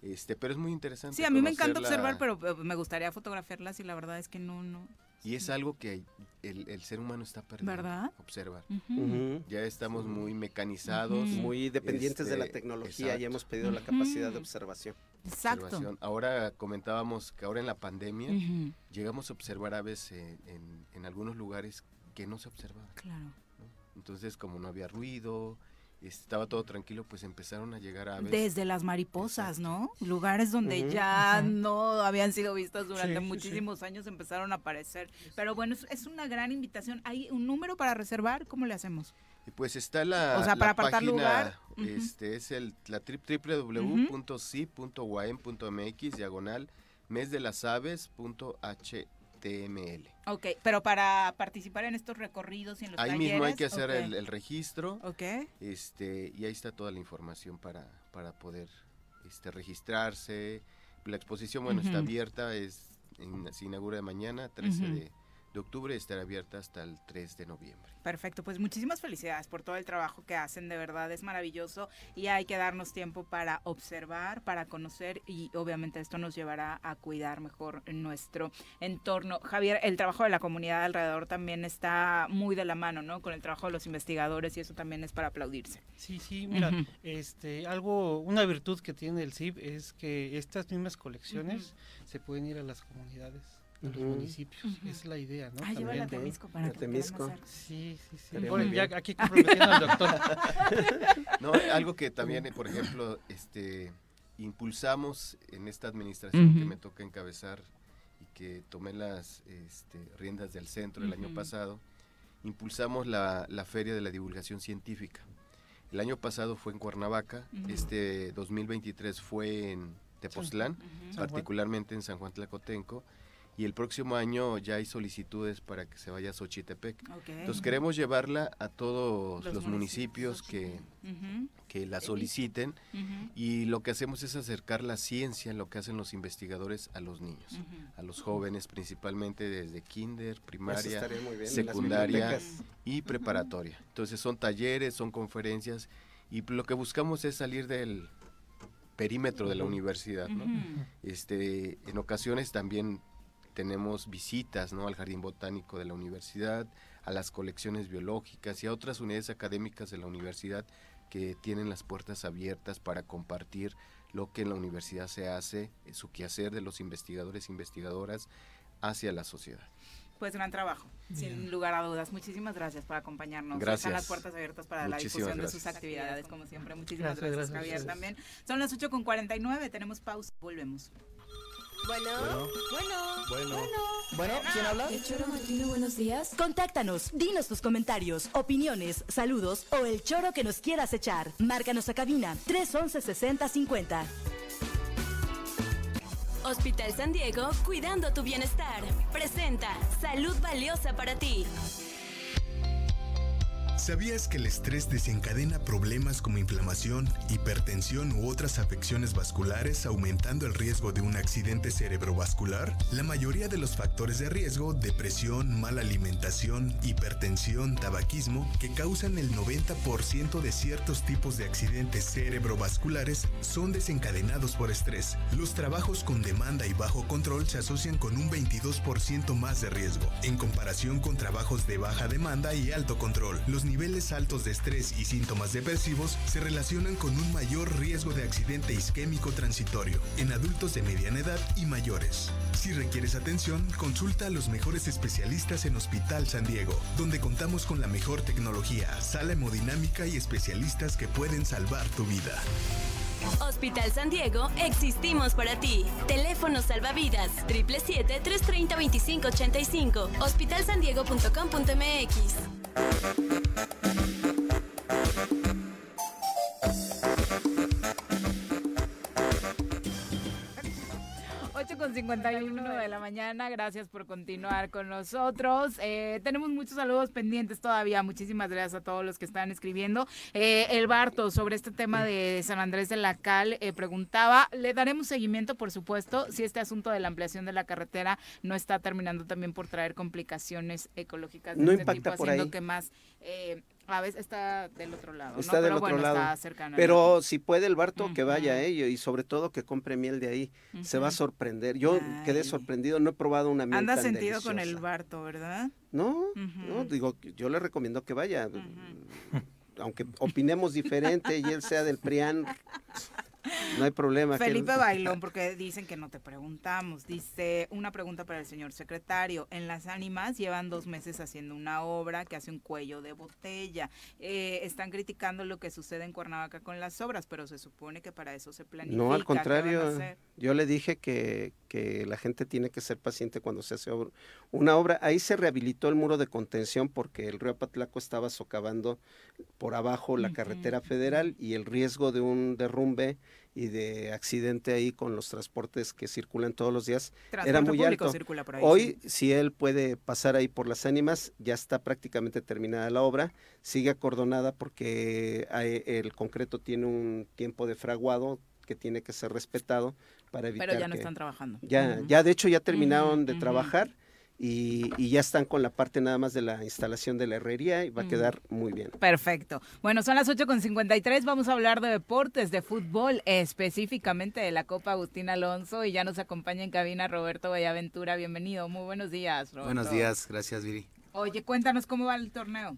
Este, pero es muy interesante. Sí, a mí me encanta observar, pero eh, me gustaría fotografiarlas y la verdad es que no, no. Y es algo que el, el ser humano está perdiendo. ¿Verdad? Observar. Ujú. Ujú. Ya estamos muy mecanizados. Muy dependientes de la este, tecnología exacto. y hemos perdido la capacidad de observación. observación. Ahora comentábamos que ahora en la pandemia llegamos a observar aves en, en- en algunos lugares que no se observaban. Claro. ¿no? Entonces, como no había ruido, estaba todo tranquilo, pues empezaron a llegar aves. Desde las mariposas, ¿no? Lugares donde ya no habían sido vistas durante Sí, sí, sí. muchísimos años empezaron a aparecer. Pero bueno, es, es una gran invitación. ¿Hay un número para reservar? ¿Cómo le hacemos? Y pues está la, O sea, para la apartar página, lugar. Este es el la www.si.guaem.mx diagonal mes de las aves.html. Ok, pero para participar en estos recorridos y en los Ahí talleres. mismo hay que hacer el, el registro. Ok. Este, y ahí está toda la información para, para poder este, registrarse. La exposición, bueno, está abierta, es, en- se inaugura mañana, 13 Ujú. de, de octubre, y estará abierta hasta el 3 de noviembre. Perfecto, pues muchísimas felicidades por todo el trabajo que hacen, de verdad es maravilloso y hay que darnos tiempo para observar, para conocer y obviamente esto nos llevará a cuidar mejor nuestro entorno. Javier, el trabajo de la comunidad alrededor también está muy de la mano, ¿no? Con el trabajo de los investigadores y eso también es para aplaudirse. Sí, sí, mira, este, algo, una virtud que tiene el CIP es que estas mismas colecciones se pueden ir a las comunidades, a los Ujú. municipios. Ujú. Esa es la idea, ¿no? Ah, llévala a También. Temisco para que Temisco. Sí, sí, sí. Bueno, ya bien. aquí comprometiendo al doctor. No, algo que también, por ejemplo, este, impulsamos en esta administración que Ujú. me toca encabezar y que tomé las este, riendas del centro el año pasado, impulsamos la, la Feria de la Divulgación Científica. El año pasado fue en Cuernavaca, este 2023 fue en Tepoztlán, particularmente en San Juan Tlacotenco, y el próximo año ya hay solicitudes para que se vaya a Xochitepec. Ok. Entonces queremos llevarla a todos Los los, municipios que, Ujú. que la soliciten Ujú. y lo que hacemos es acercar la ciencia, lo que hacen los investigadores a los niños, Ujú. a los jóvenes principalmente desde kinder, primaria, bien, secundaria y preparatoria. Entonces son talleres, son conferencias y lo que buscamos es salir del perímetro de la universidad, ¿no? Este, en ocasiones también tenemos visitas ¿no? al Jardín Botánico de la universidad, a las colecciones biológicas y a otras unidades académicas de la universidad que tienen las puertas abiertas para compartir lo que en la universidad se hace, su quehacer de los investigadores e investigadoras hacia la sociedad. Pues gran trabajo, sin lugar a dudas. Muchísimas gracias por acompañarnos. Gracias. Están las puertas abiertas para la difusión de sus actividades, como siempre. Muchísimas Gracias, gracias, Javier, también. Son las 8 con 49, tenemos pausa. Volvemos. Bueno, bueno, Bueno. Bueno, ¿quién habla? El choro matutino, buenos días. Contáctanos, dinos tus comentarios, opiniones, saludos o el choro que nos quieras echar. Márcanos a cabina 311 6050. Hospital San Diego, cuidando tu bienestar. Presenta Salud Valiosa para ti. ¿Sabías que el estrés desencadena problemas como inflamación, hipertensión u otras afecciones vasculares, aumentando el riesgo de un accidente cerebrovascular? La mayoría de los factores de riesgo, depresión, mala alimentación, hipertensión, tabaquismo, que causan el 90% de ciertos tipos de accidentes cerebrovasculares, son desencadenados por estrés. Los trabajos con demanda y bajo control se asocian con un 22% más de riesgo, en comparación con trabajos de baja demanda y alto control. Niveles altos de estrés y síntomas depresivos se relacionan con un mayor riesgo de accidente isquémico transitorio en adultos de mediana edad y mayores. Si requieres atención, consulta a los mejores especialistas en Hospital San Diego, donde contamos con la mejor tecnología, sala hemodinámica y especialistas que pueden salvar tu vida. Hospital San Diego, existimos para ti. Teléfono salvavidas 777-330-2585. Hospitalsandiego.com.mx. con 51 de la mañana. Gracias por continuar con nosotros. Eh, tenemos muchos saludos pendientes todavía. Muchísimas gracias a todos los que están escribiendo. Eh, el Barto, sobre este tema de San Andrés de la Cal, eh, preguntaba, le daremos seguimiento, por supuesto, si este asunto de la ampliación de la carretera no está terminando también por traer complicaciones ecológicas de No este impacta tipo, por haciendo ahí. que más... eh, a veces está del otro lado, Está ¿no? del Pero otro bueno, lado. está cercano. ¿no? Pero si puede el Barto, que vaya ello y sobre todo que compre miel de ahí. Se va a sorprender. Yo quedé sorprendido, no he probado una miel Anda tan sentido con el. Barto, ¿verdad? No, no, digo, yo le recomiendo que vaya. Aunque opinemos diferente y él sea del PRIAN, no hay problema. que Felipe Bailón, porque dicen que no te preguntamos. Dice, una pregunta para el señor secretario. En Las Ánimas llevan dos meses haciendo una obra que hace un cuello de botella. Eh, están criticando lo que sucede en Cuernavaca con las obras, pero se supone que para eso se planifica. No, al ¿Qué van a contrario, yo le dije que, que la gente tiene que ser paciente cuando se hace una obra. Ahí se rehabilitó el muro de contención porque el río Apatlaco estaba socavando por abajo la carretera federal y el riesgo de un derrumbe y de accidente ahí con los transportes que circulan todos los días era muy alto. ahí, Hoy, si él puede pasar ahí por las ánimas, ya está prácticamente terminada la obra, sigue acordonada porque hay- el concreto tiene un tiempo de fraguado que tiene que ser respetado para evitar Pero ya no que- están trabajando. Ya, ya de hecho ya terminaron de trabajar y, y ya están con la parte nada más de la instalación de la herrería y va a quedar muy bien. Perfecto. Bueno, son las 8 con 53. Vamos a hablar de deportes, de fútbol, específicamente de la Copa Agustín Alonso. Y ya nos acompaña en cabina Roberto Vallaventura. Bienvenido. Muy buenos días, Roberto. Buenos días, gracias Viri. Oye, cuéntanos cómo va el torneo.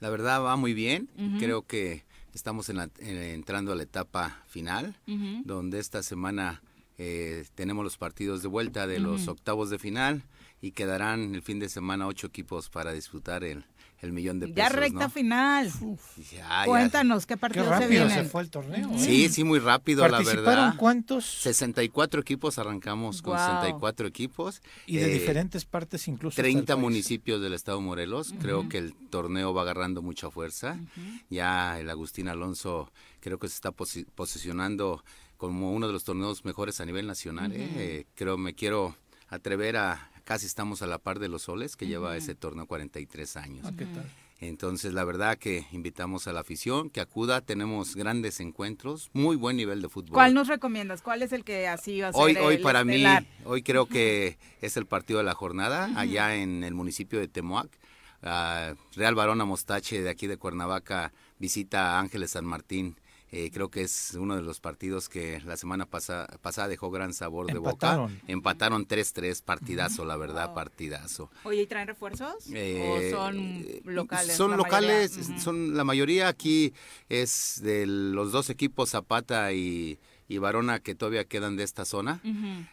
La verdad va muy bien, creo que estamos en la- entrando a la etapa final, donde esta semana eh, tenemos los partidos de vuelta de los octavos de final y quedarán el fin de semana ocho equipos para disputar el, el millón de pesos. Ya recta ¿no? final. Ya, ya. Cuéntanos qué partidos se rápido vienen. se fue el torneo. ¿eh? Sí, sí, muy rápido, la ¿Participaron verdad. cuántos? 64 equipos, arrancamos con Guau. 64 equipos. Y de Eh, diferentes partes incluso. hasta el 30 país. municipios del estado de Morelos. Creo que el torneo va agarrando mucha fuerza. Ya el Agustín Alonso creo que se está posi- posicionando como uno de los torneos mejores a nivel nacional. ¿eh? Ujú. Eh, creo me quiero atrever a casi estamos a la par de los soles que lleva ese torneo 43 años. Ah, ¿qué tal? Entonces, la verdad que invitamos a la afición que acuda. Tenemos grandes encuentros, muy buen nivel de fútbol. ¿Cuál nos recomiendas? ¿Cuál es el que así va a ser Hoy, hoy el para mí, hoy creo que es el partido de la jornada, allá en el municipio de Temoac. Ah, Real Barona Mostache de aquí de Cuernavaca visita a Ángeles San Martín. Eh, creo que es uno de los partidos que la semana pasa- pasada dejó gran sabor de Empataron. boca. Empataron 3-3, partidazo, la verdad, partidazo. Oye, ¿y traen refuerzos? Eh, ¿O son locales? Son la locales, mayoría? Ujú. son la mayoría aquí es de los dos equipos Zapata y, y Varona que todavía quedan de esta zona,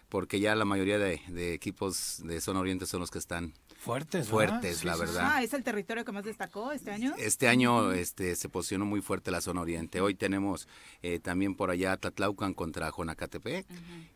porque ya la mayoría de, de equipos de zona oriente son los que están fuertes, ¿verdad? fuertes, la sí, verdad. Ah, ¿es el territorio que más destacó este año? Este año este, se posicionó muy fuerte la zona oriente. Hoy tenemos eh, también por allá Tlatlaucan contra Jonacatepec.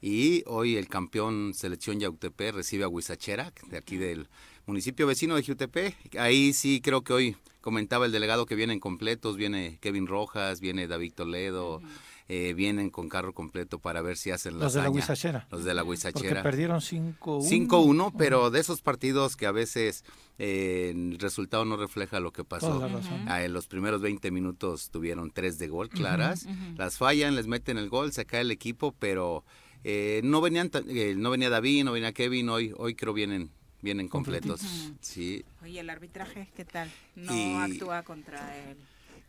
Y hoy el campeón selección Yautepec recibe a Huizachera, de aquí del municipio vecino de Yautepec. Ahí sí creo que hoy comentaba el delegado que vienen completos. Viene Kevin Rojas, viene David Toledo. Eh, vienen con carro completo para ver si hacen la Los de la. Huizachera. Los de la Porque Huizachera. perdieron 5-1. 5-1, pero de esos partidos que a veces eh, el resultado no refleja lo que pasó. Toda la razón. Ah, en los primeros 20 minutos tuvieron tres de gol claras, las fallan, les meten el gol, se cae el equipo, pero eh, no venían tan- eh, no venía David, no venía Kevin, hoy hoy creo vienen vienen completos. Sí. Oye, el arbitraje, ¿qué tal? No Y- actúa contra él.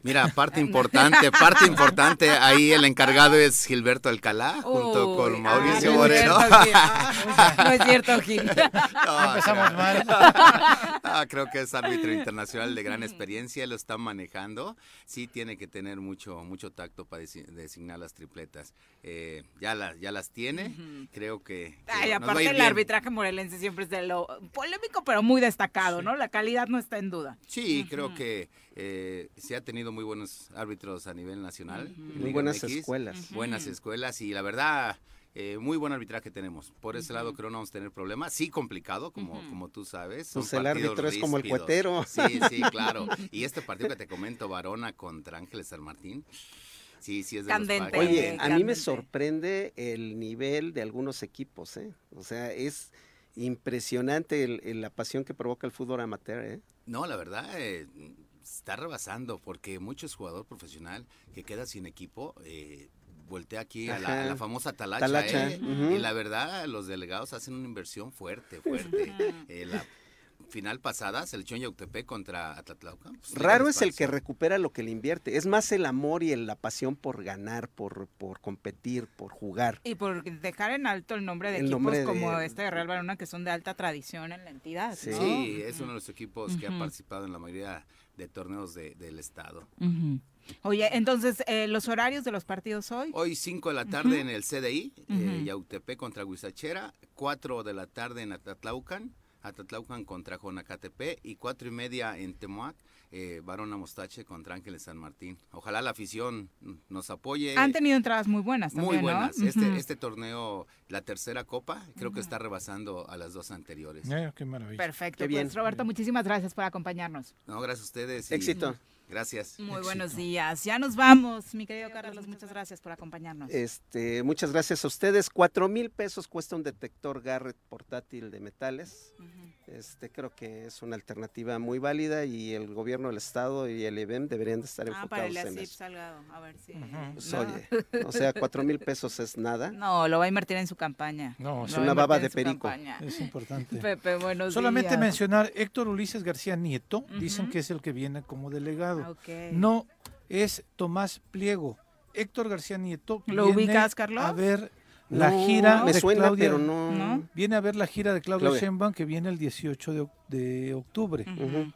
Mira, parte importante, parte importante, ahí el encargado es Gilberto Alcalá, junto Uy, con ah, Mauricio Moreno. Ah, no es cierto, Gil. No, Empezamos creo- mal. Ah, creo que es árbitro internacional de gran experiencia, lo está manejando. Sí tiene que tener mucho mucho tacto para desi- designar las tripletas. Eh, ya las ya las tiene. Creo que, que Ay, aparte el bien. arbitraje morelense siempre es de lo polémico, pero muy destacado, ¿no? La calidad no está en duda. Sí, creo que eh, se ha tenido muy buenos árbitros a nivel nacional. Muy Liga buenas MX, escuelas. Buenas escuelas y la verdad, eh, muy buen arbitraje tenemos. Por ese lado creo no vamos a tener problemas. Sí, complicado, como, como tú sabes. Pues el árbitro es como el cuetero. Sí, sí, claro. Y este partido que te comento, Varona contra Ángeles San Martín. Sí, sí, es de los Candente. padres. Oye, a mí me sorprende el nivel de algunos equipos, ¿eh? O sea, es impresionante el- el- la pasión que provoca el fútbol amateur, ¿eh? No, la verdad, eh, está rebasando porque muchos jugador profesional que queda sin equipo, eh, voltea aquí a la, a la Ajá. famosa talacha, Talacha, ¿eh? y la verdad, los delegados hacen una inversión fuerte, fuerte. Eh, la final pasada, selección Yautepec contra Atlatlauca. pues, Raro ¿qué es el que recupera lo que le invierte. Es más el amor y el- la pasión por ganar, por, por competir, por jugar. Y por dejar en alto el nombre de El equipos nombre de- como este de Real Barona que son de alta tradición en la entidad. Sí, ¿no? es uno de los equipos que ha participado en la mayoría de torneos de- del estado. Oye, entonces, eh, ¿los horarios de los partidos hoy? Hoy 5 de la tarde en el CDI, eh. Yautepec contra Huizachera, 4 de la tarde en Atatlaucan, Atatlaucan contra Jonacatepec y 4 y media en Temuac, eh, Barona Mostache contra Ángeles San Martín. Ojalá la afición nos apoye. Han tenido entradas muy buenas Muy también, ¿no? buenas. Este, Ujú. este torneo, la tercera copa, creo que está rebasando a las dos anteriores. Eh, qué maravilla. Perfecto, Qué bien. pues Roberto, muchísimas gracias por acompañarnos. No, gracias a ustedes. y Éxito. Gracias. Muy buenos días. Ya nos vamos, mi querido Carlos. Muchas gracias por acompañarnos. Este, muchas gracias a ustedes. Cuatro mil pesos cuesta un detector Garrett portátil de metales. Este, creo que es una alternativa muy válida y el gobierno del estado y el IBEM deberían de estar Ah, para enfocados el en eso. Salgado. A ver si. Pues, No. oye, o sea, cuatro mil pesos es nada. No, lo va a invertir en su campaña. No, es una baba de perico. campaña. Es importante. Pepe, buenos Solamente días. mencionar, Héctor Ulises García Nieto, dicen que es el que viene como delegado. Ok. No, es Tomás Pliego. Héctor García Nieto ¿Lo viene ubicas, Carlos? a ver la No, gira me de suena, Claudia. pero no- ¿No? Viene a ver la gira de Claudia, Claudia. Sheinbaum que viene el 18 de, oc- de octubre.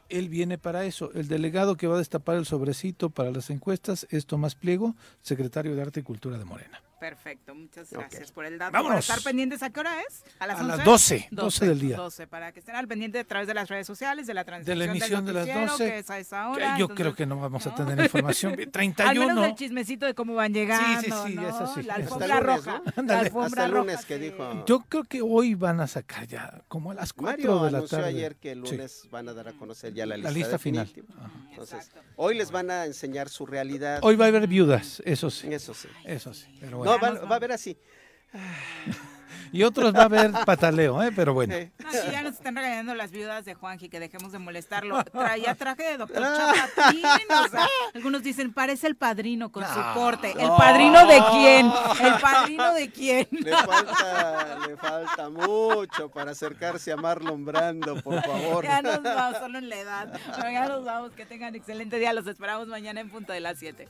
Él viene para eso. El delegado que va a destapar el sobrecito para las encuestas es Tomás Pliego, secretario de Arte y Cultura de Morena. Perfecto, muchas gracias por el dato. Vámonos. Para estar pendientes, ¿a qué hora es? A las, A las 11? 12, 12 del día. 12, para que estén al pendiente a través de las redes sociales, de la De transmisión la del emisión de las noticiero, 12. que es a esa que hora. yo entonces- creo que no vamos a tener información. bien. Al 31. menos el chismecito de cómo van llegando, Sí, sí, sí, ¿no? eso sí. La Hasta alfombra el lunes, roja. ¿no? La alfombra Hasta roja, lunes que sí. dijo. Yo creo que hoy van a sacar ya como a las 4 Mario de la anunció tarde. ayer que el Sí. lunes van a dar a conocer ya la La lista, lista final. Entonces, hoy les van a enseñar su realidad. Hoy va a haber viudas, eso sí. Eso sí. Eso sí. Pero No, va, va a haber así. Y otros va a haber pataleo, ¿eh? pero bueno. No, ya nos están regañando las viudas de Juanji, que dejemos de molestarlo. Traía traje de doctor Ah. Chapatín. o sea, algunos dicen, parece el padrino con su No. corte. ¿El No. padrino de quién? ¿El padrino de quién? Le falta, le falta mucho para acercarse a Marlon Brando, por favor. Ya nos vamos, solo en la edad. Pero ya nos vamos, que tengan excelente día. Los esperamos mañana en punto de las 7.